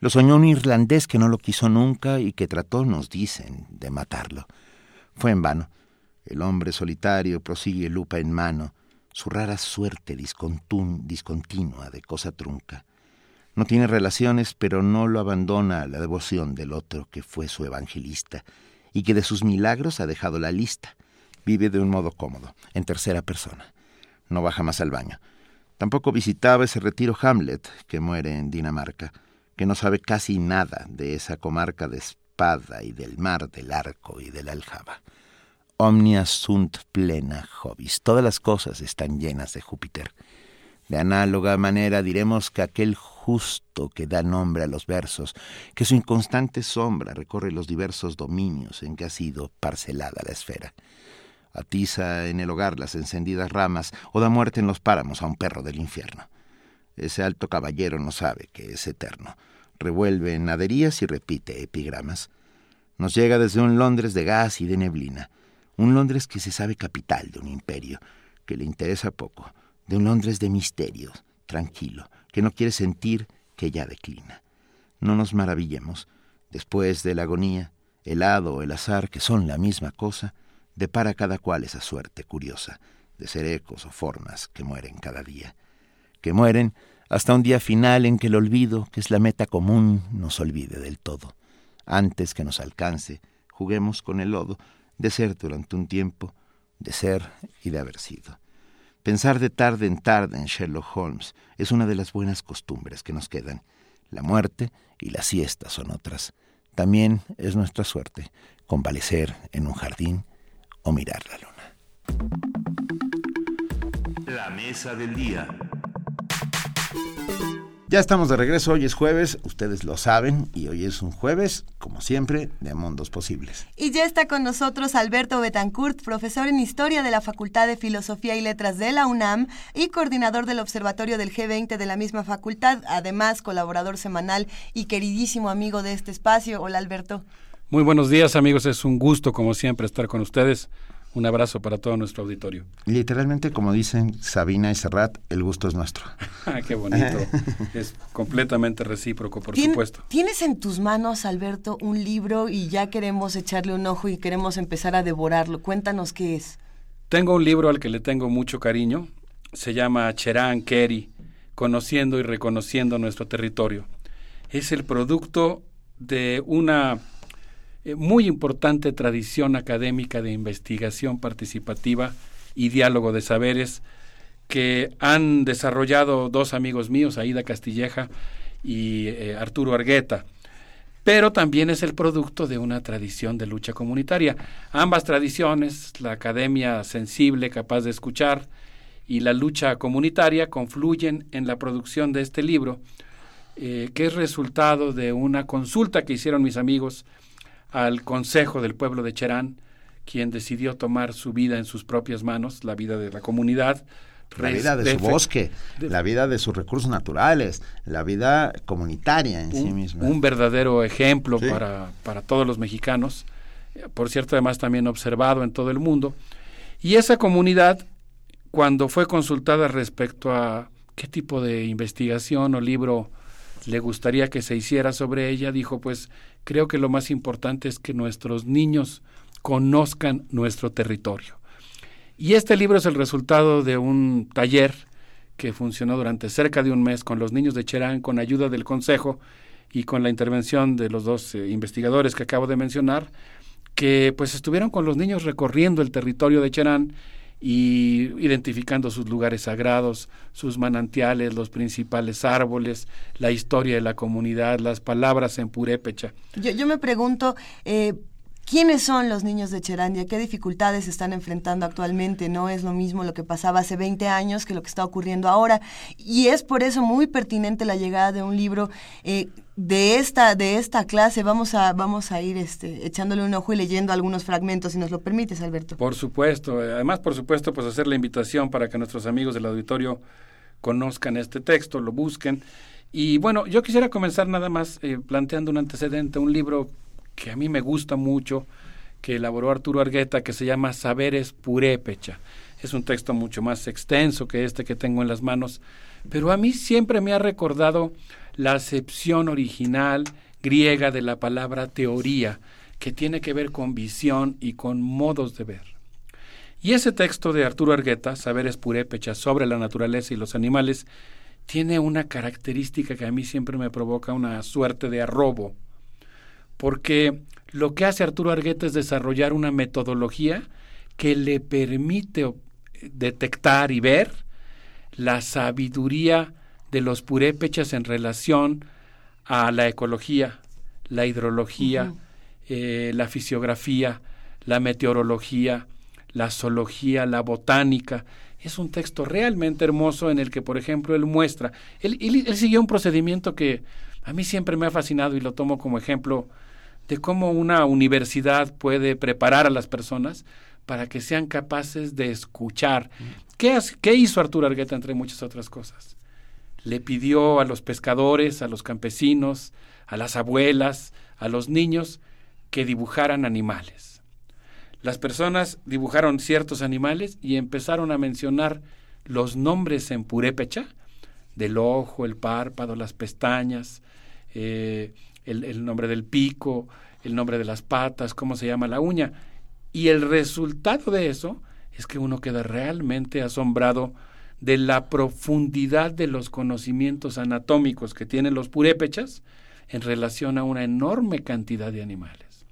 Lo soñó un irlandés que no lo quiso nunca y que trató, nos dicen, de matarlo. Fue en vano. El hombre solitario prosigue lupa en mano, su rara suerte discontinua de cosa trunca. No tiene relaciones, pero no lo abandona la devoción del otro que fue su evangelista y que de sus milagros ha dejado la lista. Vive de un modo cómodo, en tercera persona. No baja más al baño. Tampoco visitaba ese retiro Hamlet que muere en Dinamarca, que no sabe casi nada de esa comarca de espada y del mar del arco y de la aljaba. Omnia sunt plena hobbies. Todas las cosas están llenas de Júpiter. De análoga manera diremos que aquel justo que da nombre a los versos, que su inconstante sombra recorre los diversos dominios en que ha sido parcelada la esfera. Atiza en el hogar las encendidas ramas o da muerte en los páramos a un perro del infierno. Ese alto caballero no sabe que es eterno. Revuelve naderías y repite epigramas. Nos llega desde un Londres de gas y de neblina un Londres que se sabe capital de un imperio, que le interesa poco, de un Londres de misterios, tranquilo, que no quiere sentir que ya declina. No nos maravillemos, después de la agonía, el hado o el azar, que son la misma cosa, depara cada cual esa suerte curiosa de ser ecos o formas que mueren cada día, que mueren hasta un día final en que el olvido, que es la meta común, nos olvide del todo. Antes que nos alcance, juguemos con el lodo de ser durante un tiempo, de ser y de haber sido. Pensar de tarde en tarde en Sherlock Holmes es una de las buenas costumbres que nos quedan. La muerte y la siesta son otras. También es nuestra suerte convalecer en un jardín o mirar la luna. La mesa del día. Ya estamos de regreso, hoy es jueves, ustedes lo saben, y hoy es un jueves, como siempre, de mundos posibles. Y ya está con nosotros Alberto Betancourt, profesor en Historia de la Facultad de Filosofía y Letras de la UNAM y coordinador del Observatorio del G20 de la misma facultad, además colaborador semanal y queridísimo amigo de este espacio. Hola Alberto. Muy buenos días amigos, es un gusto como siempre estar con ustedes. Un abrazo para todo nuestro auditorio. Literalmente, como dicen Sabina y Serrat, el gusto es nuestro. Ah, qué bonito. es completamente recíproco, por supuesto. Tienes en tus manos, Alberto, un libro y ya queremos echarle un ojo y queremos empezar a devorarlo. Cuéntanos qué es. Tengo un libro al que le tengo mucho cariño. Se llama Cherán Kerry, Conociendo y Reconociendo Nuestro Territorio. Es el producto de una eh, muy importante tradición académica de investigación participativa y diálogo de saberes que han desarrollado dos amigos míos, Aida Castilleja y eh, Arturo Argueta. Pero también es el producto de una tradición de lucha comunitaria. Ambas tradiciones, la academia sensible, capaz de escuchar, y la lucha comunitaria confluyen en la producción de este libro, eh, que es resultado de una consulta que hicieron mis amigos al Consejo del Pueblo de Cherán, quien decidió tomar su vida en sus propias manos, la vida de la comunidad. La vida de, su bosque, la vida de sus recursos naturales, la vida comunitaria en sí misma. Un verdadero ejemplo para, para todos los mexicanos, por cierto, además también observado en todo el mundo. Y esa comunidad, cuando fue consultada respecto a qué tipo de investigación o libro le gustaría que se hiciera sobre ella, dijo, pues creo que lo más importante es que nuestros niños conozcan nuestro territorio. Y este libro es el resultado de un taller que funcionó durante cerca de un mes con los niños de Cherán, con ayuda del Consejo y con la intervención de los dos eh, investigadores que acabo de mencionar, que pues estuvieron con los niños recorriendo el territorio de Cherán y identificando sus lugares sagrados, sus manantiales, los principales árboles, la historia de la comunidad, las palabras en purépecha. Yo, yo me pregunto, eh, ¿Quiénes son los niños de Cherandia? ¿Qué dificultades están enfrentando actualmente? No es lo mismo lo que pasaba hace 20 años que lo que está ocurriendo ahora. Y es por eso muy pertinente la llegada de un libro eh, de esta de esta clase. Vamos a vamos a ir este, echándole un ojo y leyendo algunos fragmentos, si nos lo permites, Alberto. Por supuesto. Además, por supuesto, pues hacer la invitación para que nuestros amigos del auditorio conozcan este texto, lo busquen. Y bueno, yo quisiera comenzar nada más eh, planteando un antecedente, un libro que a mí me gusta mucho, que elaboró Arturo Argueta, que se llama Saberes Purépecha. Es un texto mucho más extenso que este que tengo en las manos, pero a mí siempre me ha recordado la acepción original griega de la palabra teoría, que tiene que ver con visión y con modos de ver. Y ese texto de Arturo Argueta, Saberes Purépecha sobre la naturaleza y los animales, tiene una característica que a mí siempre me provoca una suerte de arrobo porque lo que hace Arturo Argueta es desarrollar una metodología que le permite detectar y ver la sabiduría de los purépechas en relación a la ecología, la hidrología, eh, la fisiografía, la meteorología, la zoología, la botánica. Es un texto realmente hermoso en el que, por ejemplo, él muestra, él, él siguió un procedimiento que a mí siempre me ha fascinado y lo tomo como ejemplo de cómo una universidad puede preparar a las personas para que sean capaces de escuchar. ¿Qué, ¿Qué, hizo Arturo Argueta entre muchas otras cosas? Le pidió a los pescadores, a los campesinos, a las abuelas, a los niños que dibujaran animales. Las personas dibujaron ciertos animales y empezaron a mencionar los nombres en purépecha del ojo, el párpado, las pestañas, eh, el, nombre del pico, el nombre de las patas, cómo se llama la uña. Y el resultado de eso es que uno queda realmente asombrado de la profundidad de los conocimientos anatómicos que tienen los purépechas en relación a una enorme cantidad de animales.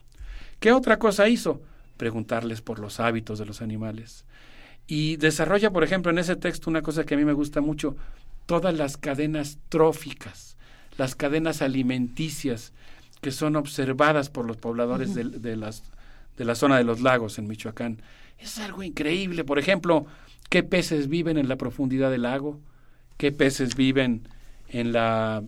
¿Qué otra cosa hizo? Preguntarles por los hábitos de los animales. Y desarrolla, por ejemplo, en ese texto una cosa que a mí me gusta mucho, todas las cadenas tróficas, las cadenas alimenticias que son observadas por los pobladores de, de, las, de la zona de los lagos en Michoacán. Es algo increíble. Por ejemplo, qué peces viven en la profundidad del lago, qué peces viven en la,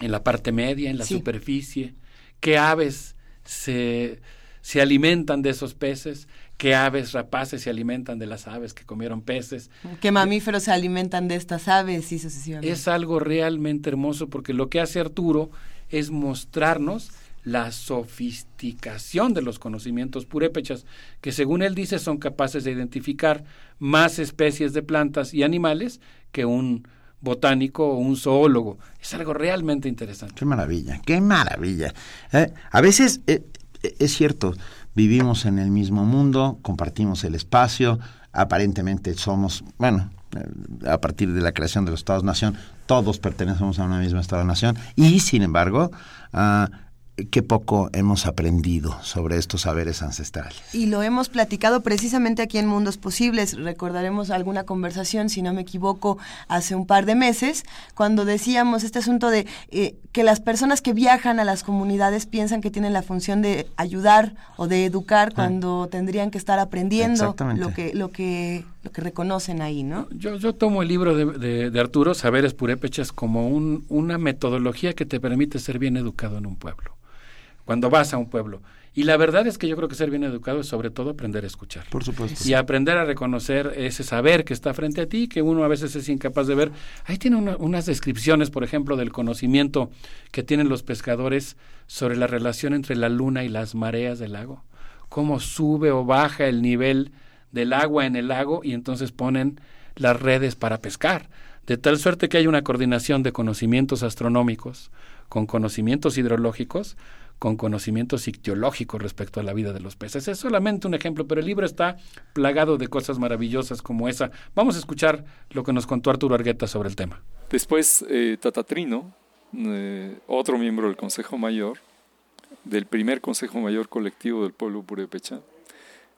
en la parte media, en la superficie, qué aves se, se alimentan de esos peces, qué aves rapaces se alimentan de las aves que comieron peces. ¿Qué mamíferos se alimentan de estas aves y sucesivamente? Es algo realmente hermoso porque lo que hace Arturo es mostrarnos la sofisticación de los conocimientos purépechas, que según él dice son capaces de identificar más especies de plantas y animales que un botánico o un zoólogo. Es algo realmente interesante. Qué maravilla, qué maravilla. Eh, a veces eh, es cierto, vivimos en el mismo mundo, compartimos el espacio, aparentemente somos, bueno, eh, a partir de la creación de los Estados-Nación, todos pertenecemos a una misma Estado-Nación y, sin embargo, uh, qué poco hemos aprendido sobre estos saberes ancestrales. Y lo hemos platicado precisamente aquí en Mundos Posibles. Recordaremos alguna conversación, si no me equivoco, hace un par de meses, cuando decíamos este asunto de eh, que las personas que viajan a las comunidades piensan que tienen la función de ayudar o de educar cuando tendrían que estar aprendiendo lo que, lo que lo que reconocen ahí, ¿no? Yo, yo tomo el libro de, de, de Arturo, Saberes Purépechas, como un, una metodología que te permite ser bien educado en un pueblo cuando vas a un pueblo. Y la verdad es que yo creo que ser bien educado es sobre todo aprender a escuchar. Por supuesto. Y aprender a reconocer ese saber que está frente a ti, que uno a veces es incapaz de ver. Ahí tiene una, unas descripciones, por ejemplo, del conocimiento que tienen los pescadores sobre la relación entre la luna y las mareas del lago. Cómo sube o baja el nivel del agua en el lago y entonces ponen las redes para pescar. De tal suerte que hay una coordinación de conocimientos astronómicos con conocimientos hidrológicos con conocimientos ictiológicos respecto a la vida de los peces. Es solamente un ejemplo, pero el libro está plagado de cosas maravillosas como esa. Vamos a escuchar lo que nos contó Arturo Argueta sobre el tema. Después, eh, Tatatrino, eh, otro miembro del Consejo Mayor, del primer Consejo Mayor colectivo del pueblo purépecha,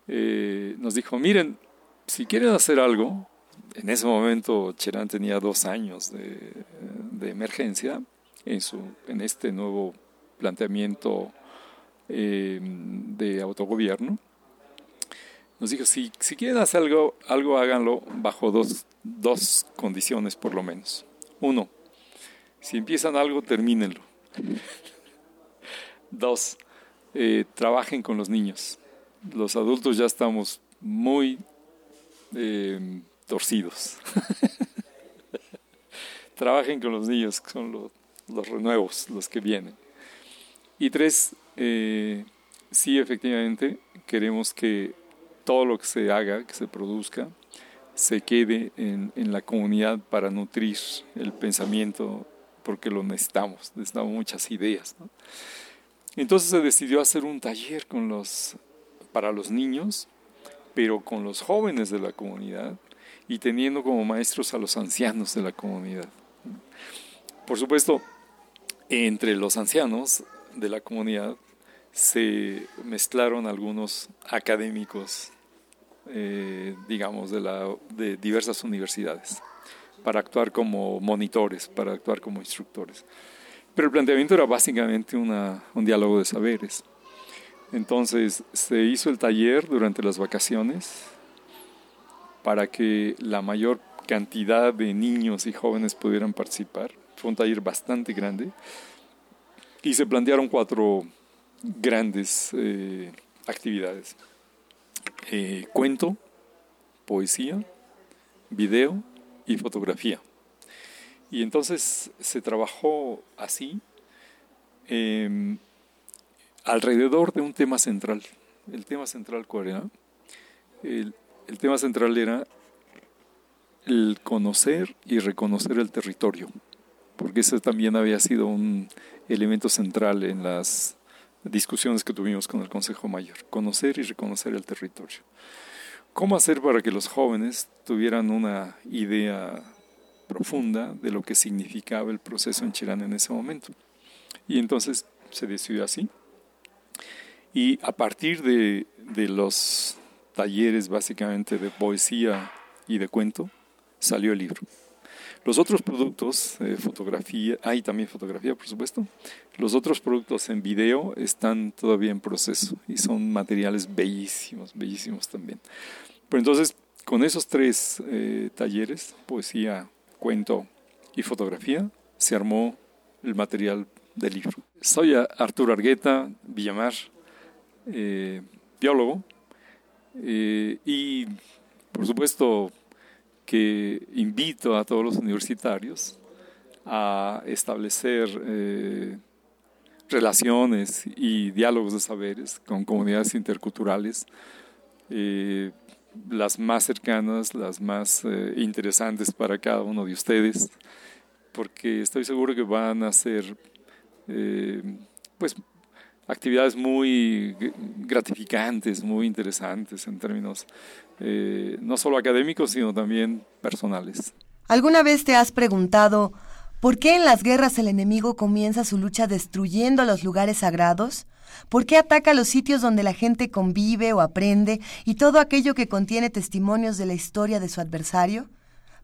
eh, nos dijo, miren, si quieren hacer algo, en ese momento Cherán tenía dos años de, de emergencia en, su, en este nuevo planteamiento eh, de autogobierno, nos dijo, si, si quieren hacer algo, algo háganlo bajo dos, dos condiciones por lo menos. Uno, si empiezan algo, termínenlo. Dos, eh, trabajen con los niños. Los adultos ya estamos muy eh, torcidos. trabajen con los niños, son los, los renuevos, los que vienen. Y tres, eh, sí, efectivamente, queremos que todo lo que se haga, que se produzca, se quede en, en la comunidad para nutrir el pensamiento, porque lo necesitamos, necesitamos muchas ideas. Entonces se decidió hacer un taller para los niños, pero con los jóvenes de la comunidad y teniendo como maestros a los ancianos de la comunidad. Por supuesto, entre los ancianos de la comunidad se mezclaron algunos académicos, eh, digamos, de, la, de diversas universidades, para actuar como monitores, para actuar como instructores. Pero el planteamiento era básicamente una, un diálogo de saberes. Entonces se hizo el taller durante las vacaciones para que la mayor cantidad de niños y jóvenes pudieran participar. Fue un taller bastante grande y se plantearon cuatro grandes eh, actividades. Eh, cuento, poesía, video y fotografía. Y entonces se trabajó así eh, alrededor de un tema central. ¿El tema central cuál era? El, el tema central era el conocer y reconocer el territorio, porque ese también había sido un elemento central en las discusiones que tuvimos con el Consejo Mayor, conocer y reconocer el territorio. ¿Cómo hacer para que los jóvenes tuvieran una idea profunda de lo que significaba el proceso en Chirán en ese momento? Y entonces se decidió así. Y a partir de, de los talleres básicamente de poesía y de cuento, salió el libro. Los otros productos, eh, fotografía, hay también fotografía por supuesto, los otros productos en video están todavía en proceso y son materiales bellísimos, bellísimos también. Pero entonces, con esos tres eh, talleres, poesía, cuento y fotografía, se armó el material del libro. Soy Arturo Argueta Villamar, eh, biólogo, y por supuesto que invito a todos los universitarios a establecer eh, relaciones y diálogos de saberes con comunidades interculturales, eh, las más cercanas, las más eh, interesantes para cada uno de ustedes, porque estoy seguro que van a ser pues actividades muy gratificantes, muy interesantes en términos eh, no solo académicos, sino también personales. ¿Alguna vez te has preguntado por qué en las guerras el enemigo comienza su lucha destruyendo los lugares sagrados? ¿Por qué ataca los sitios donde la gente convive o aprende y todo aquello que contiene testimonios de la historia de su adversario?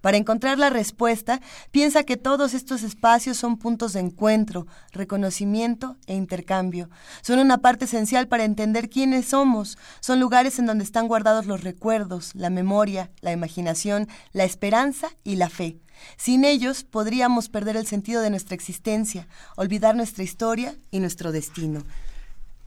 Para encontrar la respuesta, piensa que todos estos espacios son puntos de encuentro, reconocimiento e intercambio. Son una parte esencial para entender quiénes somos. Son lugares en donde están guardados los recuerdos, la memoria, la imaginación, la esperanza y la fe. Sin ellos podríamos perder el sentido de nuestra existencia, olvidar nuestra historia y nuestro destino.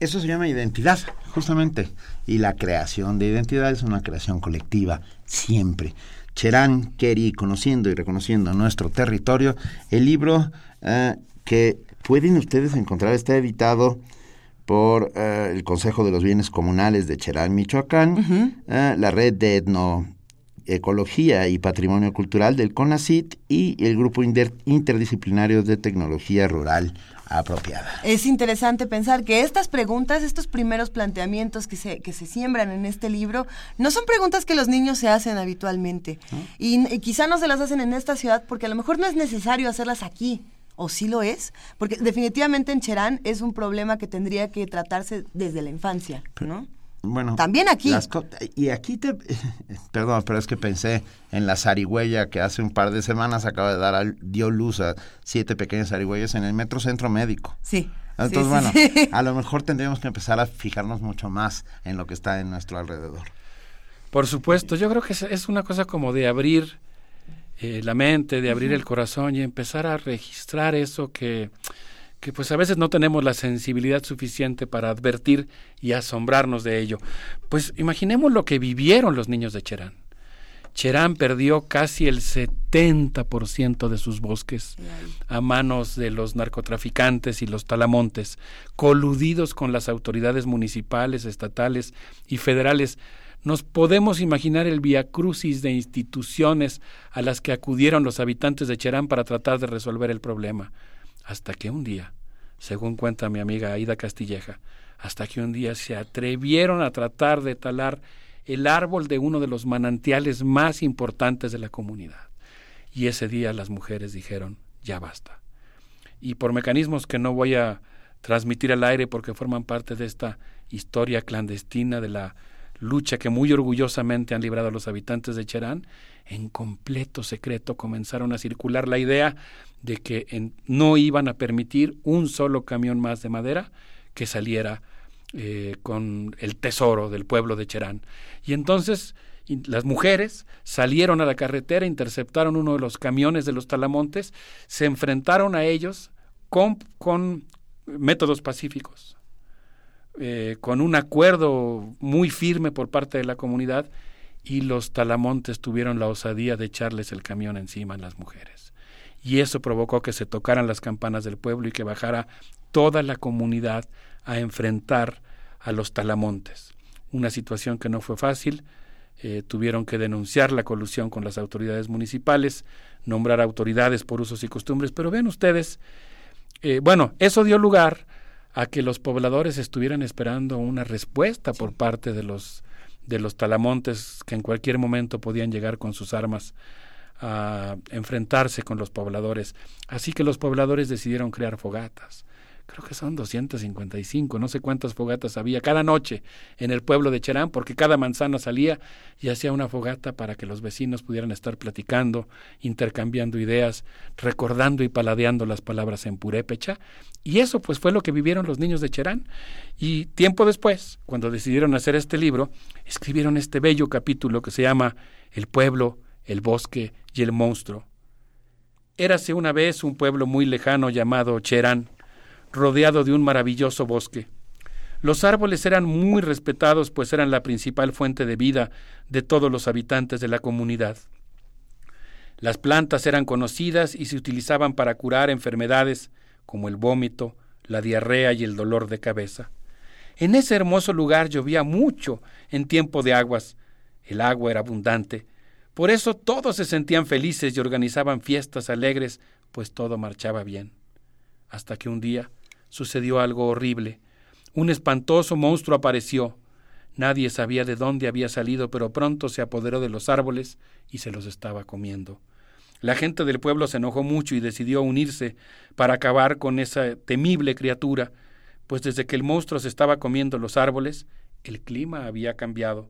Eso se llama identidad, justamente. Y la creación de identidad es una creación colectiva, siempre. Cherán Kerry, conociendo y reconociendo nuestro territorio. El libro eh, que pueden ustedes encontrar está editado por eh, el Consejo de los Bienes Comunales de Cherán, Michoacán, eh, la Red de Etnoecología y Patrimonio Cultural del CONACIT y el Grupo Interdisciplinario de Tecnología Rural apropiada. Es interesante pensar que estas preguntas, estos primeros planteamientos que se, que se siembran en este libro, no son preguntas que los niños se hacen habitualmente. Y, quizá no se las hacen en esta ciudad porque a lo mejor no es necesario hacerlas aquí. ¿O sí lo es? Porque definitivamente en Cherán es un problema que tendría que tratarse desde la infancia, ¿no? Bueno, también aquí. y aquí te. Perdón, pero es que pensé en la zarigüeya que hace un par de semanas acaba de dar, dio luz a siete pequeñas zarigüeyas en el Metro Centro Médico. Sí. Entonces, bueno, a lo mejor tendríamos que empezar a fijarnos mucho más en lo que está en nuestro alrededor. Por supuesto, yo creo que es una cosa como de abrir eh, la mente, de abrir el corazón y empezar a registrar eso que que pues a veces no tenemos la sensibilidad suficiente para advertir y asombrarnos de ello. Pues imaginemos lo que vivieron los niños de Cherán. Cherán perdió casi el 70% de sus bosques a manos de los narcotraficantes y los talamontes, coludidos con las autoridades municipales, estatales y federales. Nos podemos imaginar el viacrucis de instituciones a las que acudieron los habitantes de Cherán para tratar de resolver el problema hasta que un día, según cuenta mi amiga Aida Castilleja, hasta que un día se atrevieron a tratar de talar el árbol de uno de los manantiales más importantes de la comunidad. Y ese día las mujeres dijeron, ya basta. Y por mecanismos que no voy a transmitir al aire porque forman parte de esta historia clandestina de la lucha que muy orgullosamente han librado los habitantes de Cherán, en completo secreto comenzaron a circular la idea de que no iban a permitir un solo camión más de madera que saliera eh, con el tesoro del pueblo de Cherán. Y entonces las mujeres salieron a la carretera, interceptaron uno de los camiones de los talamontes, se enfrentaron a ellos con, métodos pacíficos, eh, con un acuerdo muy firme por parte de la comunidad y los talamontes tuvieron la osadía de echarles el camión encima a las mujeres. Y eso provocó que se tocaran las campanas del pueblo y que bajara toda la comunidad a enfrentar a los talamontes. Una situación que no fue fácil, eh, tuvieron que denunciar la colusión con las autoridades municipales, nombrar autoridades por usos y costumbres, pero vean ustedes, eh, bueno, eso dio lugar a que los pobladores estuvieran esperando una respuesta por parte de los de los talamontes que en cualquier momento podían llegar con sus armas a enfrentarse con los pobladores. Así que los pobladores decidieron crear fogatas creo que son 255, no sé cuántas fogatas había cada noche en el pueblo de Cherán, porque cada manzana salía y hacía una fogata para que los vecinos pudieran estar platicando, intercambiando ideas, recordando y paladeando las palabras en purépecha. Y eso pues fue lo que vivieron los niños de Cherán. Y tiempo después, cuando decidieron hacer este libro, escribieron este bello capítulo que se llama El pueblo, el bosque y el monstruo. Érase una vez un pueblo muy lejano llamado Cherán, rodeado de un maravilloso bosque. Los árboles eran muy respetados, pues eran la principal fuente de vida de todos los habitantes de la comunidad. Las plantas eran conocidas y se utilizaban para curar enfermedades como el vómito, la diarrea y el dolor de cabeza. En ese hermoso lugar llovía mucho en tiempo de aguas. El agua era abundante. Por eso todos se sentían felices y organizaban fiestas alegres, pues todo marchaba bien. Hasta que un día, sucedió algo horrible. Un espantoso monstruo apareció. Nadie sabía de dónde había salido, pero pronto se apoderó de los árboles y se los estaba comiendo. La gente del pueblo se enojó mucho y decidió unirse para acabar con esa temible criatura, pues desde que el monstruo se estaba comiendo los árboles, el clima había cambiado.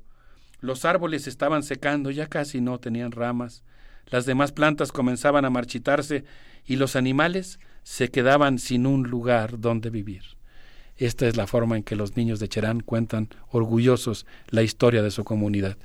Los árboles estaban secando, ya casi no tenían ramas. Las demás plantas comenzaban a marchitarse y los animales se quedaban sin un lugar donde vivir. Esta es la forma en que los niños de Cherán cuentan orgullosos la historia de su comunidad.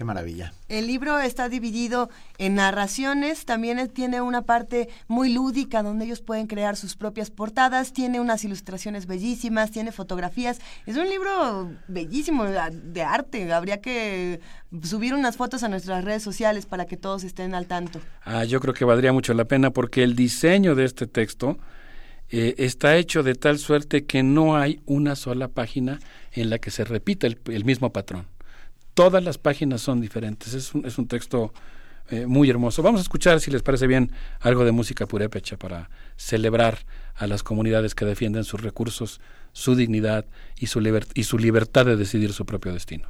Qué maravilla. El libro está dividido en narraciones, también tiene una parte muy lúdica donde ellos pueden crear sus propias portadas, tiene unas ilustraciones bellísimas, tiene fotografías. Es un libro bellísimo de arte, habría que subir unas fotos a nuestras redes sociales para que todos estén al tanto. Ah, yo creo que valdría mucho la pena porque el diseño de este texto eh, está hecho de tal suerte que no hay una sola página en la que se repita el mismo patrón todas las páginas son diferentes. Es un, es un texto eh, muy hermoso. Vamos a escuchar, si les parece bien, algo de música purépecha para celebrar a las comunidades que defienden sus recursos, su dignidad y su, y su libertad de decidir su propio destino.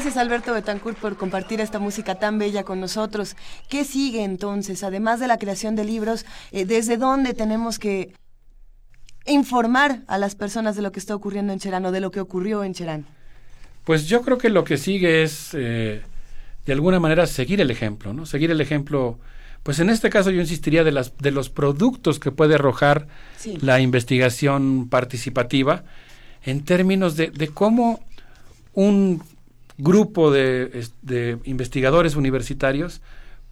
Gracias Alberto Betancourt por compartir esta música tan bella con nosotros. ¿Qué sigue entonces? Además de la creación de libros, eh, ¿desde dónde tenemos que informar a las personas de lo que está ocurriendo en Cherán o de lo que ocurrió en Cherán? Pues yo creo que lo que sigue es, eh, de alguna manera, seguir el ejemplo, ¿no? Seguir el ejemplo, pues en este caso yo insistiría de, las, de los productos que puede arrojar la investigación participativa en términos de, de cómo un grupo de, de, investigadores universitarios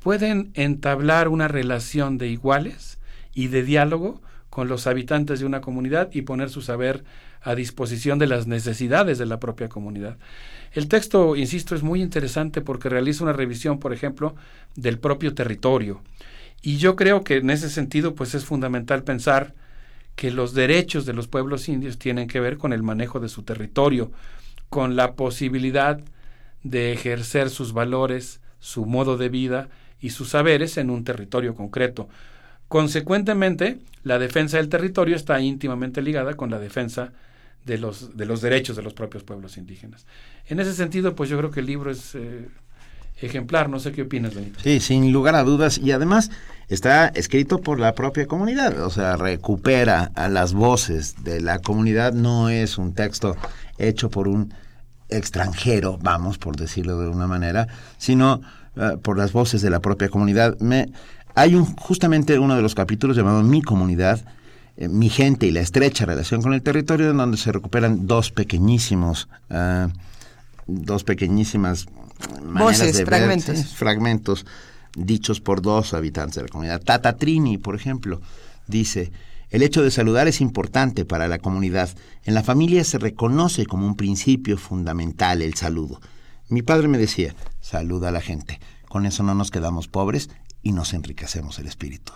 pueden entablar una relación de iguales y de diálogo con los habitantes de una comunidad y poner su saber a disposición de las necesidades de la propia comunidad. El texto, insisto, es muy interesante porque realiza una revisión, por ejemplo, del propio territorio. Y yo creo que en ese sentido, pues es fundamental pensar que los derechos de los pueblos indios tienen que ver con el manejo de su territorio, con la posibilidad de ejercer sus valores, su modo de vida y sus saberes en un territorio concreto. Consecuentemente, la defensa del territorio está íntimamente ligada con la defensa de los, de los derechos de los propios pueblos indígenas. En ese sentido, pues yo creo que el libro es eh, ejemplar. No sé qué opinas, Benito. Sí, sin lugar a dudas. Y además está escrito por la propia comunidad. O sea, recupera a las voces de la comunidad. No es un texto hecho por un extranjero, vamos, por decirlo de una manera, sino uh, por las voces de la propia comunidad. Me, hay un, justamente uno de los capítulos llamado Mi comunidad, eh, Mi gente y la estrecha relación con el territorio, en donde se recuperan dos pequeñísimos, uh, dos pequeñísimas Voces, de fragmentos. Ver, sí, fragmentos dichos por dos habitantes de la comunidad. Tata Trini, por ejemplo, dice, el hecho de saludar es importante para la comunidad. En la familia se reconoce como un principio fundamental el saludo. Mi padre me decía, saluda a la gente. Con eso no nos quedamos pobres y nos enriquecemos el espíritu.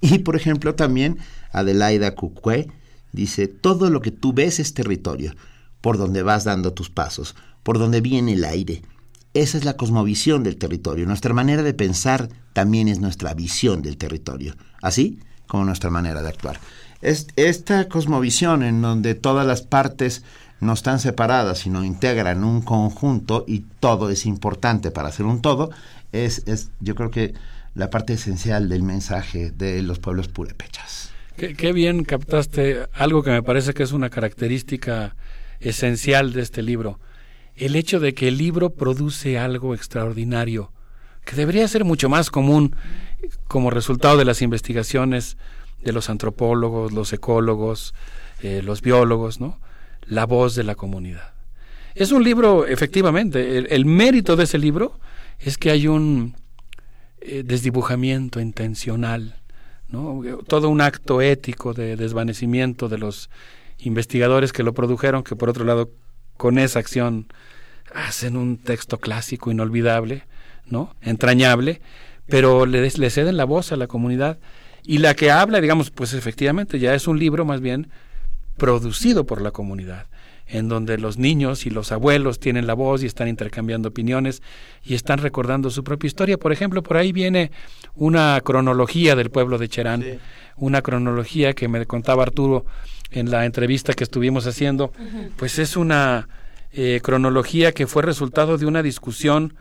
Y, por ejemplo, también Adelaida Cucue dice, todo lo que tú ves es territorio, por donde vas dando tus pasos, por donde viene el aire. Esa es la cosmovisión del territorio. Nuestra manera de pensar también es nuestra visión del territorio, así como nuestra manera de actuar. Es, esta cosmovisión en donde todas las partes no están separadas, sino integran un conjunto y todo es importante para hacer un todo, es, es yo creo que la parte esencial del mensaje de los pueblos purépechas. Qué, qué bien captaste algo que me parece que es una característica esencial de este libro el hecho de que el libro produce algo extraordinario, que debería ser mucho más común como resultado de las investigaciones de los antropólogos, los ecólogos, eh, los biólogos, ¿no? La voz de la comunidad. Es un libro, efectivamente, el, mérito de ese libro es que hay un eh, desdibujamiento intencional, ¿no? Todo un acto ético de desvanecimiento de los investigadores que lo produjeron, que por otro lado con esa acción hacen un texto clásico inolvidable, ¿no? entrañable, pero le, le ceden la voz a la comunidad y la que habla, digamos, pues efectivamente ya es un libro más bien producido por la comunidad, en donde los niños y los abuelos tienen la voz y están intercambiando opiniones y están recordando su propia historia. Por ejemplo, por ahí viene una cronología del pueblo de Cherán, sí. una cronología que me contaba Arturo en la entrevista que estuvimos haciendo, uh -huh. pues es una eh, cronología que fue resultado de una discusión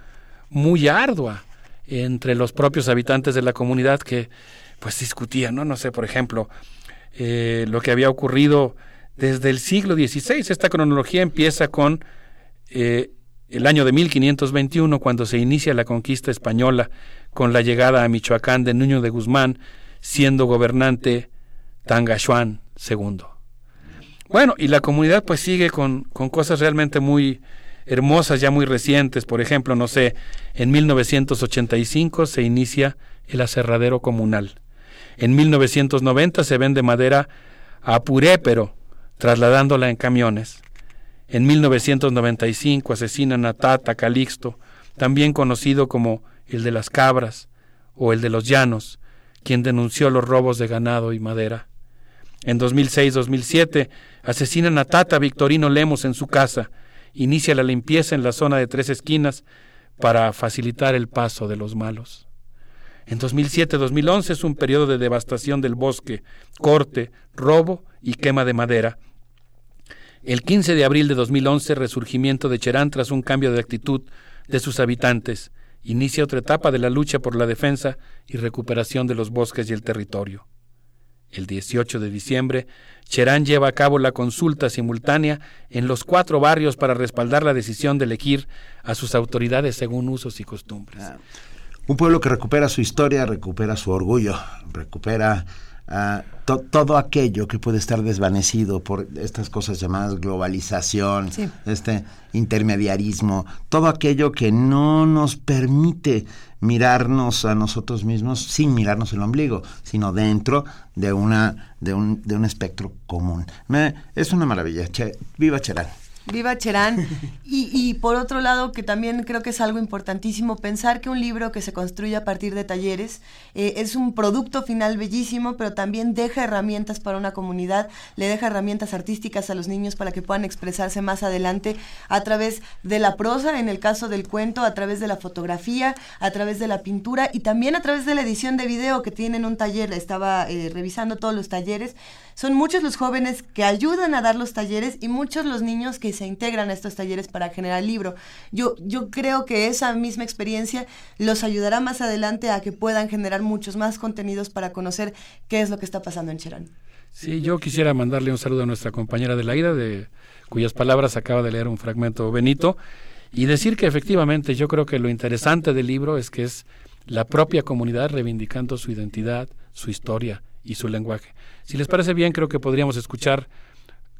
muy ardua entre los propios habitantes de la comunidad que pues discutían, ¿no? No sé, por ejemplo, eh, lo que había ocurrido desde el siglo XVI. Esta cronología empieza con eh, el año de 1521, cuando se inicia la conquista española con la llegada a Michoacán de Nuño de Guzmán, siendo gobernante Tangashuan II. Bueno, y la comunidad pues sigue con, con cosas realmente muy hermosas, ya muy recientes. Por ejemplo, no sé, en 1985 se inicia el aserradero comunal. En 1990 se vende madera a Purépero, trasladándola en camiones. En 1995 asesinan a Tata Calixto, también conocido como el de las cabras o el de los llanos, quien denunció los robos de ganado y madera. En 2006-2007 asesinan a Tata Victorino Lemos en su casa. Inicia la limpieza en la zona de tres esquinas para facilitar el paso de los malos. En 2007-2011 es un periodo de devastación del bosque, corte, robo y quema de madera. El 15 de abril de 2011, resurgimiento de Cherán tras un cambio de actitud de sus habitantes. Inicia otra etapa de la lucha por la defensa y recuperación de los bosques y el territorio. El 18 de diciembre, Cherán lleva a cabo la consulta simultánea en los cuatro barrios para respaldar la decisión de elegir a sus autoridades según usos y costumbres. Un pueblo que recupera su historia, recupera su orgullo, recupera uh, todo aquello que puede estar desvanecido por estas cosas llamadas globalización, este intermediarismo, todo aquello que no nos permite mirarnos a nosotros mismos sin mirarnos el ombligo, sino dentro de una de un, de un espectro común. Me, es una maravilla. Che, viva Cherán. Viva Cherán. Y, y, por otro lado, que también creo que es algo importantísimo, pensar que un libro que se construye a partir de talleres eh, es un producto final bellísimo, pero también deja herramientas para una comunidad, le deja herramientas artísticas a los niños para que puedan expresarse más adelante a través de la prosa, en el caso del cuento, a través de la fotografía, a través de la pintura y también a través de la edición de video que tienen un taller. Estaba eh, revisando todos los talleres son muchos los jóvenes que ayudan a dar los talleres y muchos los niños que se integran a estos talleres para generar libro. Yo, yo creo que esa misma experiencia los ayudará más adelante a que puedan generar muchos más contenidos para conocer qué es lo que está pasando en Cherán. Sí, yo quisiera mandarle un saludo a nuestra compañera de la ida, de cuyas palabras acaba de leer un fragmento Benito, y decir que efectivamente yo creo que lo interesante del libro es que es la propia comunidad reivindicando su identidad, su historia y su lenguaje. Si les parece bien, creo que podríamos escuchar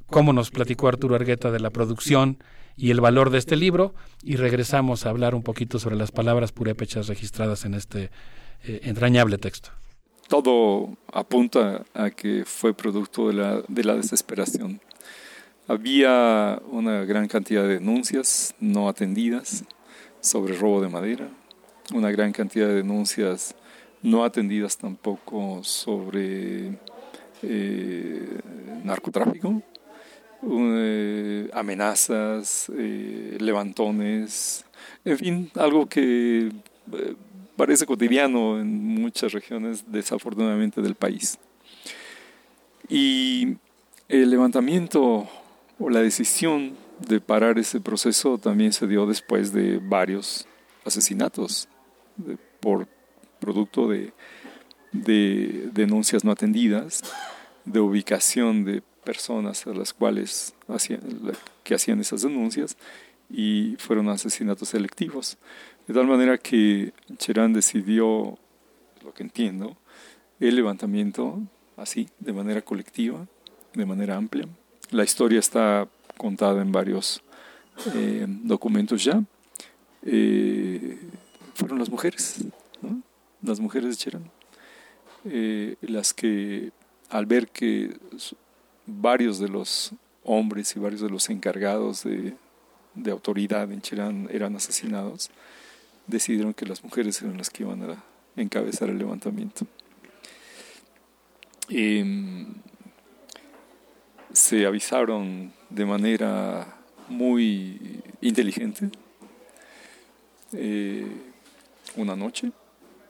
cómo nos platicó Arturo Argueta de la producción y el valor de este libro y regresamos a hablar un poquito sobre las palabras purépechas registradas en este eh, entrañable texto. Todo apunta a que fue producto de la, de la desesperación. Había una gran cantidad de denuncias no atendidas sobre robo de madera, una gran cantidad de denuncias no atendidas tampoco sobre eh, narcotráfico, eh, amenazas, eh, levantones, en fin, algo que parece cotidiano en muchas regiones desafortunadamente del país. Y el levantamiento o la decisión de parar ese proceso también se dio después de varios asesinatos por producto de de denuncias no atendidas, de ubicación de personas a las cuales hacían esas denuncias y fueron asesinatos selectivos. De tal manera que Cherán decidió, lo que entiendo, el levantamiento así, de manera colectiva, de manera amplia. La historia está contada en varios eh, documentos ya. Eh, fueron las mujeres, las mujeres de Cherán. Eh, las que al ver que varios de los hombres y varios de los encargados de, autoridad en Cherán eran asesinados, decidieron que las mujeres eran las que iban a encabezar el levantamiento. Em, se avisaron de manera muy inteligente eh, una noche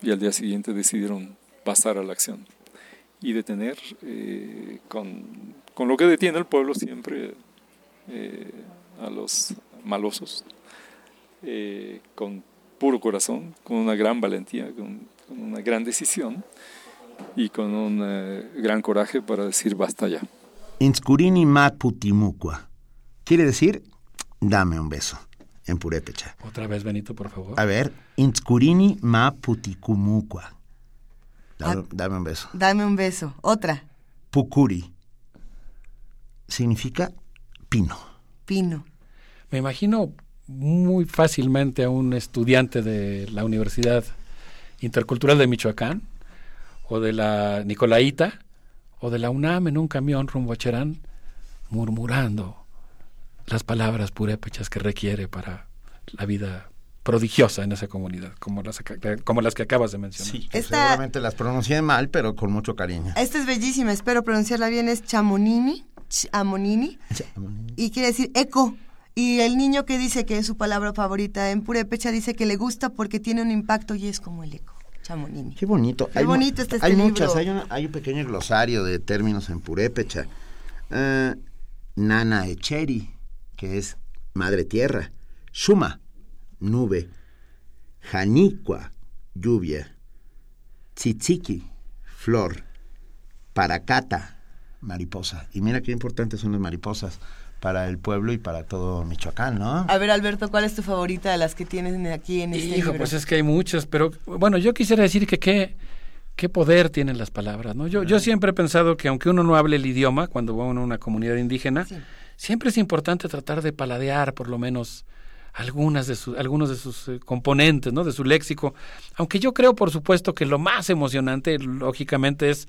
y al día siguiente decidieron pasar a la acción y detener eh, con, con, lo que detiene el pueblo siempre eh, a los malosos, eh, con puro corazón, con una gran valentía, con, una gran decisión y con un gran coraje para decir basta ya. Inscurini putimukwa quiere decir dame un beso en purépecha. Otra vez, Benito, por favor. A ver, Inscurini ma puticumukwa. Ah, dame, un beso. Dame un beso. Otra. Pukuri. Significa pino. Pino. Me imagino muy fácilmente a un estudiante de la Universidad Intercultural de Michoacán o de la Nicolaita o de la UNAM en un camión rumbo a Cherán murmurando las palabras purépechas que requiere para la vida prodigiosa en esa comunidad, como las, como las que acabas de mencionar. Sí, seguramente las pronuncié mal, pero con mucho cariño. Esta es bellísima, espero pronunciarla bien, es chamonini, chamonini, y quiere decir eco. Y el niño que dice que es su palabra favorita en purépecha dice que le gusta porque tiene un impacto y es como el eco. Chamonini. Qué bonito. Qué bonito este Hay muchas, hay, hay, un pequeño glosario de términos en purépecha. Eh, Nana Echeri, que es madre tierra, Shuma, nube, Janicua, lluvia, Tzitziki, flor, Paracata, mariposa. Y mira qué importantes son las mariposas para el pueblo y para todo Michoacán, ¿no? A ver, Alberto, ¿cuál es tu favorita de las que tienes aquí en este Hijo, pues es que hay muchas, pero bueno, yo quisiera decir que qué, qué poder tienen las palabras, ¿no? Yo, yo siempre he pensado que aunque uno no hable el idioma, cuando va a una comunidad indígena, siempre es importante tratar de paladear por lo menos algunas de sus, algunos de sus eh, componentes, ¿no? De su léxico. Aunque yo creo, por supuesto, que lo más emocionante, lógicamente, es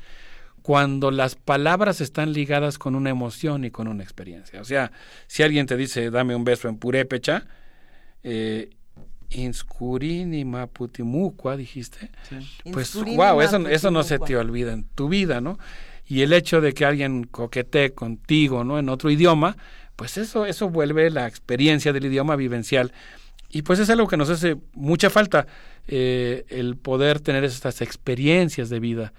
cuando las palabras están ligadas con una emoción y con una experiencia. O sea, si alguien te dice, dame un beso en purépecha, eh, Inscurini Maputimucua, dijiste, pues wow, eso, eso no se te olvida en tu vida, ¿no? Y el hecho de que alguien coquetee contigo, ¿no? En otro idioma, pues eso, eso vuelve la experiencia del idioma vivencial. Y pues es algo que nos hace mucha falta, eh, el poder tener estas experiencias de vida.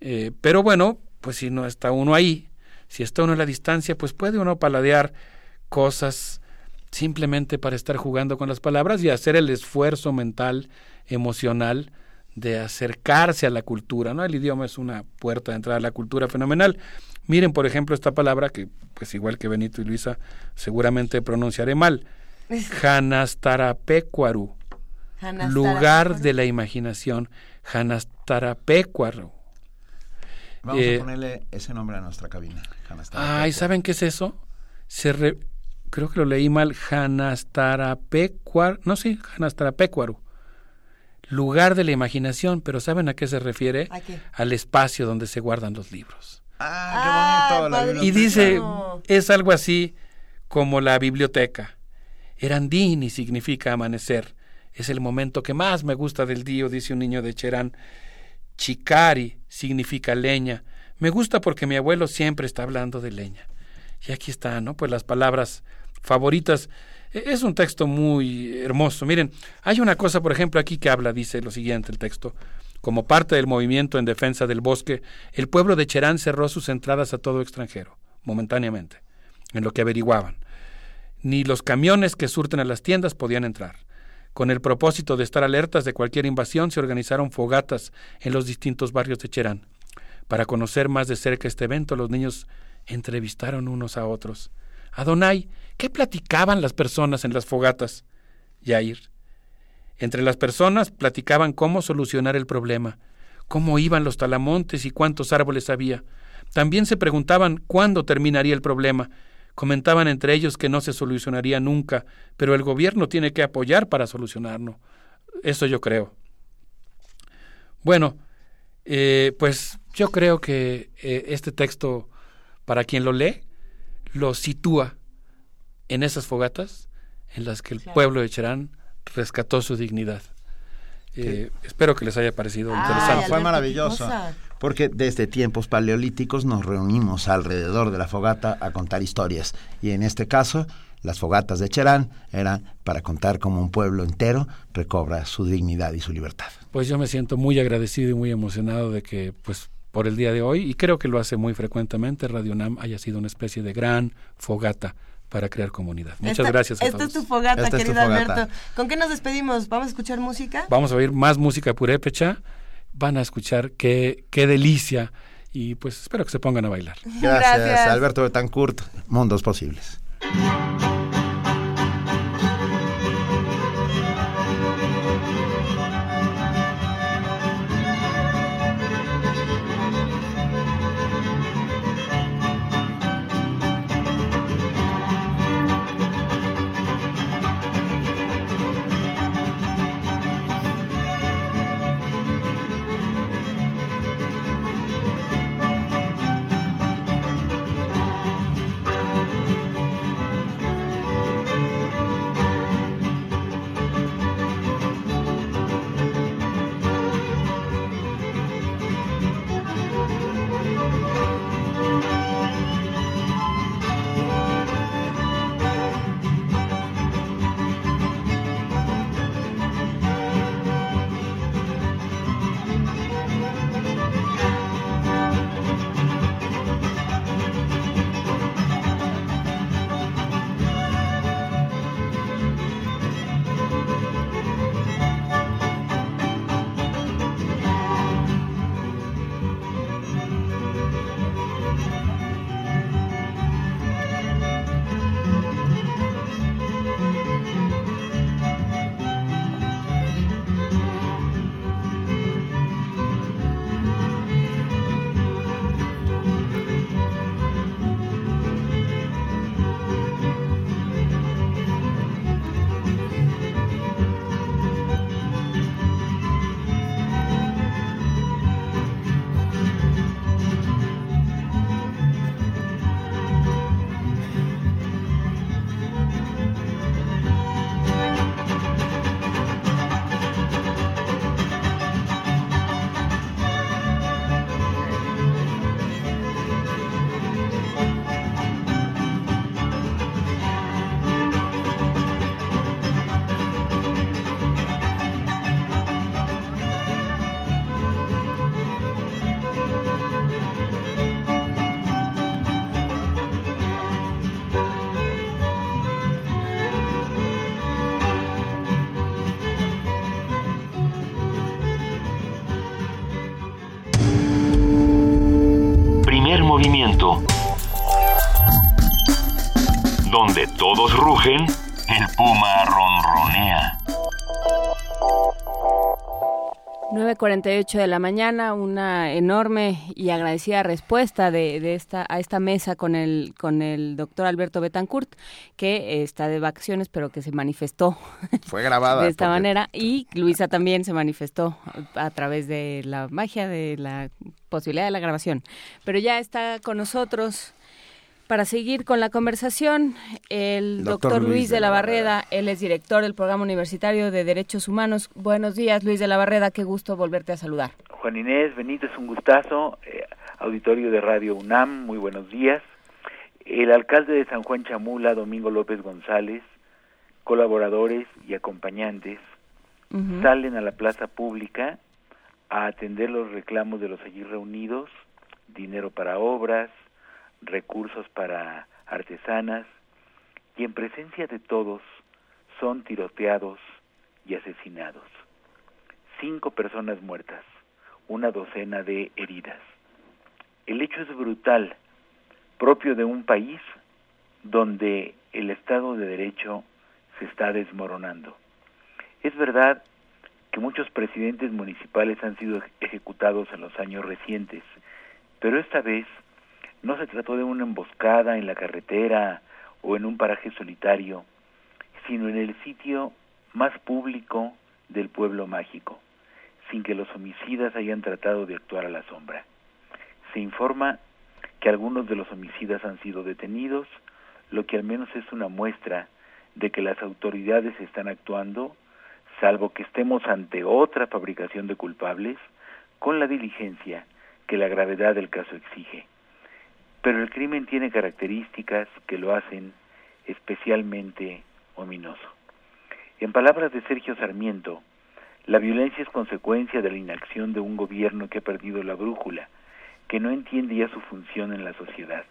Eh, pero bueno, pues si no está uno ahí, si está uno a la distancia, pues puede uno paladear cosas simplemente para estar jugando con las palabras y hacer el esfuerzo mental, emocional, de acercarse a la cultura, ¿no? El idioma es una puerta de entrada a la cultura fenomenal. Miren, por ejemplo, esta palabra que, pues igual que Benito y Luisa, seguramente pronunciaré mal. Hanastarapecuaru. Lugar de la imaginación. Hanastarapecuaru. Vamos a eh, ponerle ese nombre a nuestra cabina. Ay, ¿saben qué es eso? Se creo que lo leí mal. Hanastarapecuaru. No, sí, Hanastarapecuaru lugar de la imaginación, pero ¿saben a qué se refiere? Al espacio donde se guardan los libros. Ah, qué bonito. y dice, es algo así como la biblioteca. Erandini significa amanecer. Es el momento que más me gusta del día, dice un niño de Cherán. Chicari significa leña. Me gusta porque mi abuelo siempre está hablando de leña. Y aquí están, ¿no? Pues las palabras favoritas es un texto muy hermoso. Miren, hay una cosa, por ejemplo, aquí que habla, dice lo siguiente el texto. Como parte del movimiento en defensa del bosque, el pueblo de Cherán cerró sus entradas a todo extranjero, momentáneamente, en lo que averiguaban. Ni los camiones que surten a las tiendas podían entrar. Con el propósito de estar alertas de cualquier invasión, se organizaron fogatas en los distintos barrios de Cherán. Para conocer más de cerca este evento, los niños entrevistaron unos a otros. Adonai, ¿qué platicaban las personas en las fogatas? Yair. Entre las personas platicaban cómo solucionar el problema, cómo iban los talamontes y cuántos árboles había. También se preguntaban cuándo terminaría el problema. Comentaban entre ellos que no se solucionaría nunca, pero el gobierno tiene que apoyar para solucionarlo. Eso yo creo. Bueno, eh, pues yo creo que eh, este texto, para quien lo lee, lo sitúa en esas fogatas en las que el pueblo de Cherán rescató su dignidad. Eh, espero que les haya parecido interesante. Fue maravilloso, porque desde tiempos paleolíticos nos reunimos alrededor de la fogata a contar historias. Y en este caso, las fogatas de Cherán eran para contar cómo un pueblo entero recobra su dignidad y su libertad. Pues yo me siento muy agradecido y muy emocionado de que pues por el día de hoy, y creo que lo hace muy frecuentemente, Radio NAM haya sido una especie de gran fogata para crear comunidad. Muchas gracias a esta es tu fogata, querido Alberto. ¿Con qué nos despedimos? ¿Vamos a escuchar música? Vamos a oír más música purépecha. Van a escuchar qué, qué delicia y pues espero que se pongan a bailar. Gracias, gracias. Alberto Betancourt. Mundos posibles. Donde todos rugen, el puma ronronea. 9.48 de la mañana, una enorme y agradecida respuesta de, esta, a esta mesa con el, con el doctor Alberto Betancourt, que está de vacaciones, pero que se manifestó. Fue grabada. de esta manera. Y Luisa también se manifestó a través de la magia de la posibilidad de la grabación. Pero ya está con nosotros para seguir con la conversación, el doctor, Luis, de la Barreda, él es director del Programa Universitario de Derechos Humanos. Buenos días, Luis de la Barreda, qué gusto volverte a saludar. Juan Inés Benítez, un gustazo, eh, auditorio de Radio UNAM, muy buenos días. El alcalde de San Juan Chamula, Domingo López González, colaboradores y acompañantes salen a la plaza pública a atender los reclamos de los allí reunidos, dinero para obras, recursos para artesanas y en presencia de todos son tiroteados y asesinados. Cinco personas muertas, una docena de heridas. El hecho es brutal, propio de un país donde el Estado de Derecho se está desmoronando. Es verdad que muchos presidentes municipales han sido ejecutados en los años recientes, pero esta vez no se trató de una emboscada en la carretera o en un paraje solitario, sino en el sitio más público del pueblo mágico, sin que los homicidas hayan tratado de actuar a la sombra. Se informa que algunos de los homicidas han sido detenidos, lo que al menos es una muestra de que las autoridades están actuando, salvo que estemos ante otra fabricación de culpables, con la diligencia que la gravedad del caso exige pero el crimen tiene características que lo hacen especialmente ominoso. En palabras de Sergio Sarmiento, la violencia es consecuencia de la inacción de un gobierno que ha perdido la brújula, que no entiende ya su función en la sociedad.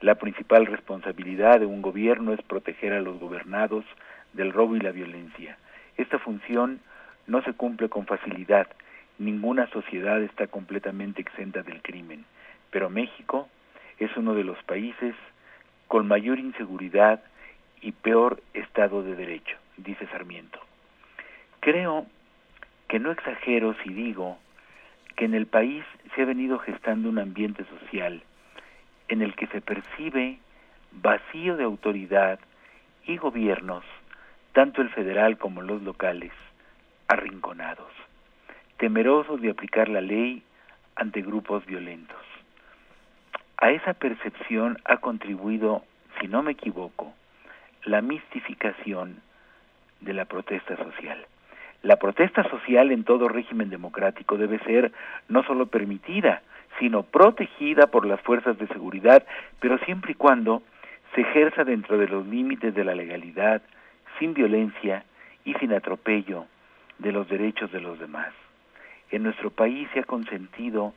La principal responsabilidad de un gobierno es proteger a los gobernados del robo y la violencia. Esta función no se cumple con facilidad. Ninguna sociedad está completamente exenta del crimen. Pero México es uno de los países con mayor inseguridad y peor estado de derecho, dice Sarmiento. Creo que no exagero si digo que en el país se ha venido gestando un ambiente social en el que se percibe vacío de autoridad y gobiernos, tanto el federal como los locales, arrinconados, temerosos de aplicar la ley ante grupos violentos. A esa percepción ha contribuido, si no me equivoco, la mistificación de la protesta social. La protesta social en todo régimen democrático debe ser no solo permitida, sino protegida por las fuerzas de seguridad, pero siempre y cuando se ejerza dentro de los límites de la legalidad, sin violencia y sin atropello de los derechos de los demás. En nuestro país se ha consentido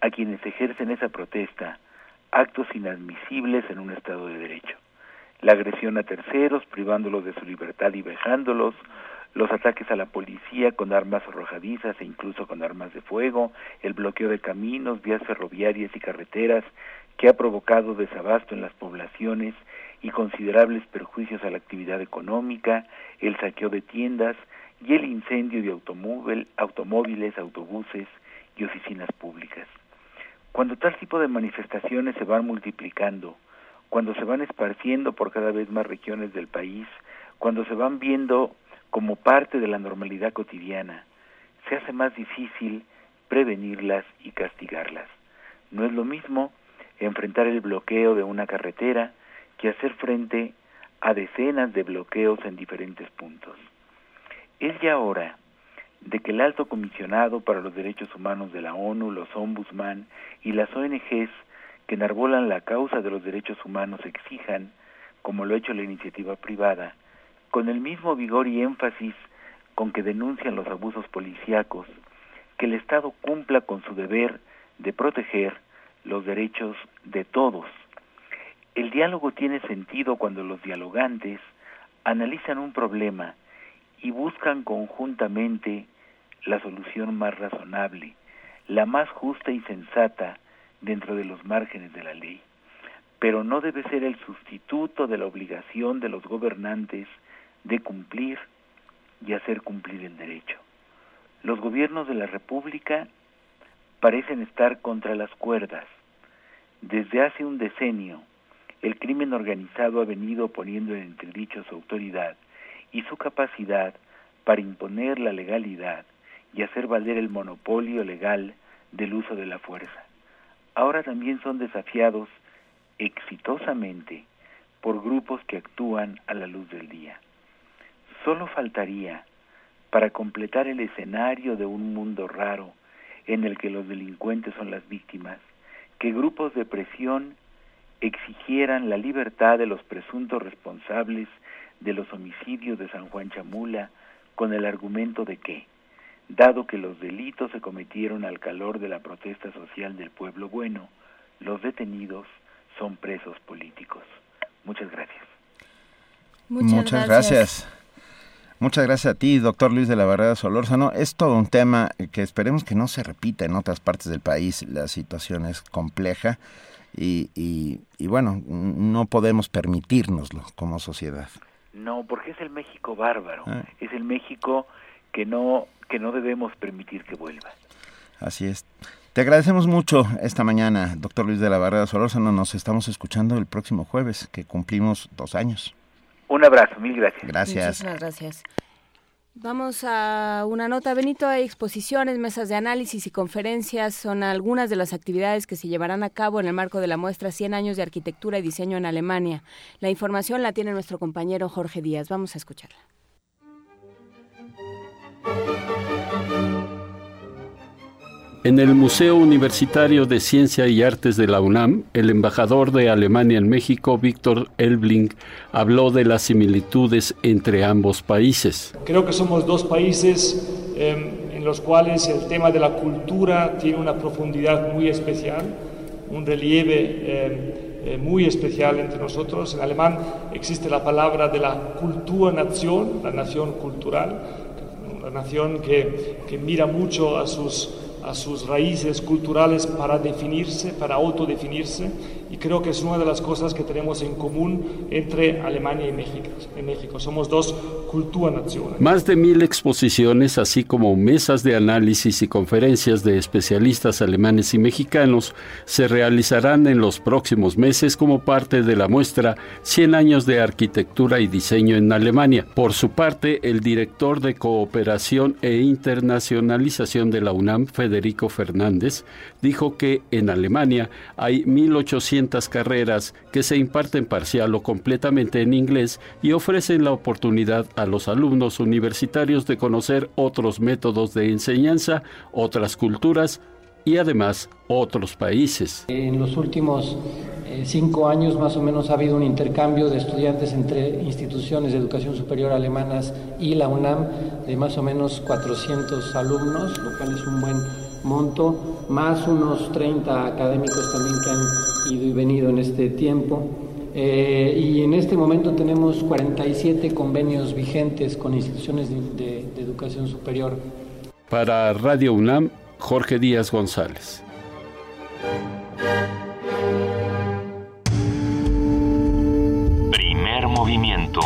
a quienes ejercen esa protesta actos inadmisibles en un Estado de Derecho. La agresión a terceros, privándolos de su libertad y vejándolos, los ataques a la policía con armas arrojadizas e incluso con armas de fuego, el bloqueo de caminos, vías ferroviarias y carreteras que ha provocado desabasto en las poblaciones y considerables perjuicios a la actividad económica, el saqueo de tiendas y el incendio de automóviles, autobuses y oficinas públicas. Cuando tal tipo de manifestaciones se van multiplicando, cuando se van esparciendo por cada vez más regiones del país, cuando se van viendo como parte de la normalidad cotidiana, se hace más difícil prevenirlas y castigarlas. No es lo mismo enfrentar el bloqueo de una carretera que hacer frente a decenas de bloqueos en diferentes puntos. Es ya hora de que el alto comisionado para los derechos humanos de la ONU, los ombudsman y las ONGs que enarbolan la causa de los derechos humanos exijan, como lo ha hecho la iniciativa privada, con el mismo vigor y énfasis con que denuncian los abusos policíacos, que el Estado cumpla con su deber de proteger los derechos de todos. El diálogo tiene sentido cuando los dialogantes analizan un problema y buscan conjuntamente la solución más razonable, la más justa y sensata dentro de los márgenes de la ley, pero no debe ser el sustituto de la obligación de los gobernantes de cumplir y hacer cumplir el derecho. Los gobiernos de la República parecen estar contra las cuerdas. Desde hace un decenio, el crimen organizado ha venido poniendo en entredicho su autoridad y su capacidad para imponer la legalidad y hacer valer el monopolio legal del uso de la fuerza. Ahora también son desafiados exitosamente por grupos que actúan a la luz del día. Solo faltaría, para completar el escenario de un mundo raro en el que los delincuentes son las víctimas, que grupos de presión exigieran la libertad de los presuntos responsables de los homicidios de San Juan Chamula con el argumento de que, dado que los delitos se cometieron al calor de la protesta social del pueblo bueno, los detenidos son presos políticos. Muchas gracias. Muchas, gracias. Muchas gracias a ti, doctor Luis de la Barrera Solórzano. Es todo un tema que esperemos que no se repita en otras partes del país. La situación es compleja y, y, bueno, no podemos permitírnoslo como sociedad. No, porque es el México bárbaro. Ah. Es el México que no, que no debemos permitir que vuelva. Así es. Te agradecemos mucho esta mañana, doctor Luis de la Barrera Solórzano. Nos estamos escuchando el próximo jueves, que cumplimos dos años. Un abrazo, mil gracias. Gracias. Muchísimas gracias. Vamos a una nota, Benito. Hay exposiciones, mesas de análisis y conferencias. Son algunas de las actividades que se llevarán a cabo en el marco de la muestra 100 años de arquitectura y diseño en Alemania. La información la tiene nuestro compañero Jorge Díaz. Vamos a escucharla. En el Museo Universitario de Ciencia y Artes de la UNAM, el embajador de Alemania en México, Víctor Elbling, habló de las similitudes entre ambos países. Creo que somos dos países em, en los cuales el tema de la cultura tiene una profundidad muy especial, un relieve em, eh, muy especial entre nosotros. En alemán existe la palabra de la cultura-nación, la nación cultural, la nación que, que mira mucho a sus a sus raíces culturales para definirse, para autodefinirse, creo que es una de las cosas que tenemos en común entre Alemania y México. En México somos dos culturas nacionales. Más de mil exposiciones, así como mesas de análisis y conferencias de especialistas alemanes y mexicanos, se realizarán en los próximos meses como parte de la muestra 100 años de arquitectura y diseño en Alemania. Por su parte, el director de cooperación e internacionalización de la UNAM, Federico Fernández, dijo que en Alemania hay 1.800 carreras que se imparten parcial o completamente en inglés y ofrecen la oportunidad a los alumnos universitarios de conocer otros métodos de enseñanza, otras culturas y además otros países. En los últimos eh, cinco años más o menos ha habido un intercambio de estudiantes entre instituciones de educación superior alemanas y la UNAM de más o menos 400 alumnos, lo cual es un buen monto, más unos 30 académicos también que han ido y venido en este tiempo. Eh, y en este momento tenemos 47 convenios vigentes con instituciones de, de educación superior. Para Radio UNAM, Jorge Díaz González. Primer movimiento.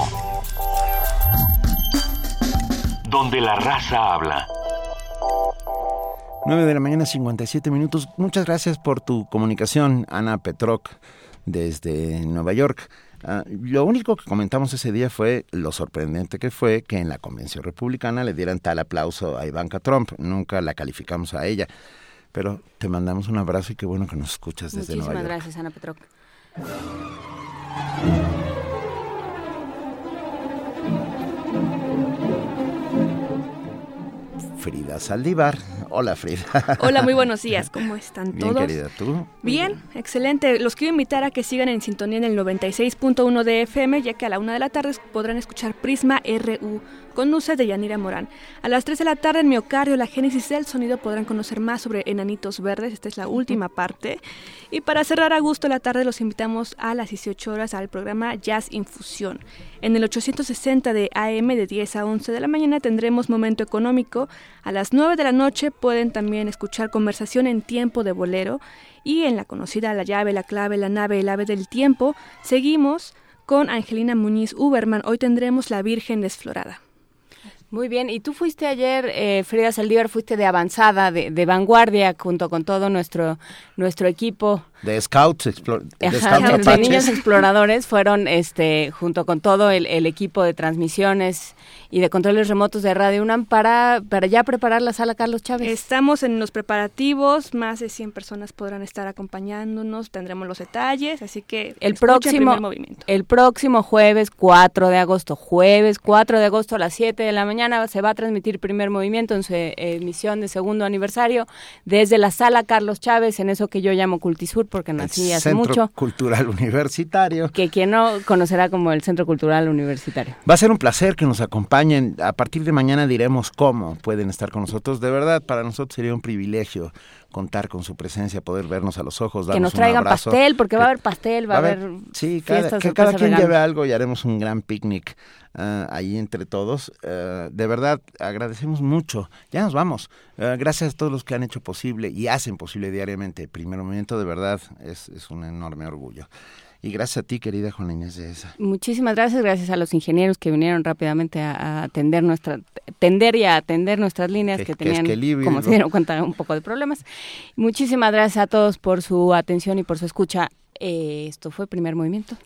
Donde la raza habla. 9 de la mañana, 57 minutos. Muchas gracias por tu comunicación, Ana Petroc, desde Nueva York. Ah, lo único que comentamos ese día fue lo sorprendente que fue que en la convención republicana le dieran tal aplauso a Ivanka Trump. Nunca la calificamos a ella. Pero te mandamos un abrazo y qué bueno que nos escuchas desde Nueva York. Muchísimas gracias, Ana Petroc. Frida Saldívar. Hola Frida. Hola, muy buenos días. ¿Cómo están todos? Bien, querida, ¿tú? Bien, excelente. Los quiero invitar a que sigan en sintonía en el 96.1 de FM, ya que a la una de la tarde podrán escuchar Prisma RU con luces de Yanira Morán. A las 3 de la tarde en Miocardio, la génesis del sonido, podrán conocer más sobre enanitos verdes. Esta es la última parte. Y para cerrar a gusto la tarde, los invitamos a las 18 horas al programa Jazz Infusión. En el 860 de AM de 10 a 11 de la mañana tendremos Momento Económico. A las 9 de la noche pueden también escuchar conversación en tiempo de bolero y en la conocida La llave, la clave, la nave, el ave del tiempo, seguimos con Angelina Muñiz Uberman. Hoy tendremos La Virgen Desflorada. Muy bien, y tú fuiste ayer, eh, Frida Saldívar, fuiste de avanzada, de, de vanguardia, junto con todo nuestro, nuestro equipo de Scouts, de, de niños exploradores fueron este junto con todo el, el, equipo de transmisiones y de controles remotos de Radio UNAM para, para ya preparar la sala Carlos Chávez. Estamos en los preparativos, más de 100 personas podrán estar acompañándonos, tendremos los detalles, así que el próximo el próximo jueves 4 de agosto, jueves 4 de agosto a las 7 de la mañana se va a transmitir primer movimiento en su emisión de segundo aniversario desde la sala Carlos Chávez en eso que yo llamo Cultisur porque nací hace Centro mucho. Cultural Universitario. Que quien no conocerá como el Centro Cultural Universitario. Va a ser un placer que nos acompañen. A partir de mañana diremos cómo pueden estar con nosotros. De verdad, para nosotros sería un privilegio contar con su presencia, poder vernos a los ojos, darnos que nos traigan un abrazo, pastel, porque va a haber pastel, va, a haber, sí, cada, que cada quien lleve algo y haremos un gran picnic uh, ahí entre todos. Uh, de verdad, agradecemos mucho. Ya nos vamos. Uh, gracias a todos los que han hecho posible y hacen posible diariamente primer momento. De verdad, es, es un enorme orgullo. Y gracias a ti, querida Juana Inés de esa. Muchísimas gracias, gracias a los ingenieros que vinieron rápidamente a, a atender nuestra, tender y a atender nuestras líneas que, que tenían, que es que como se dieron cuenta, un poco de problemas. Muchísimas gracias a todos por su atención y por su escucha. Eh, esto fue Primer Movimiento.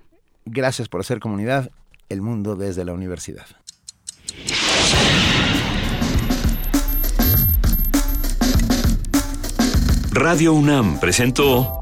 Gracias por hacer comunidad, el mundo desde la universidad. Radio UNAM presentó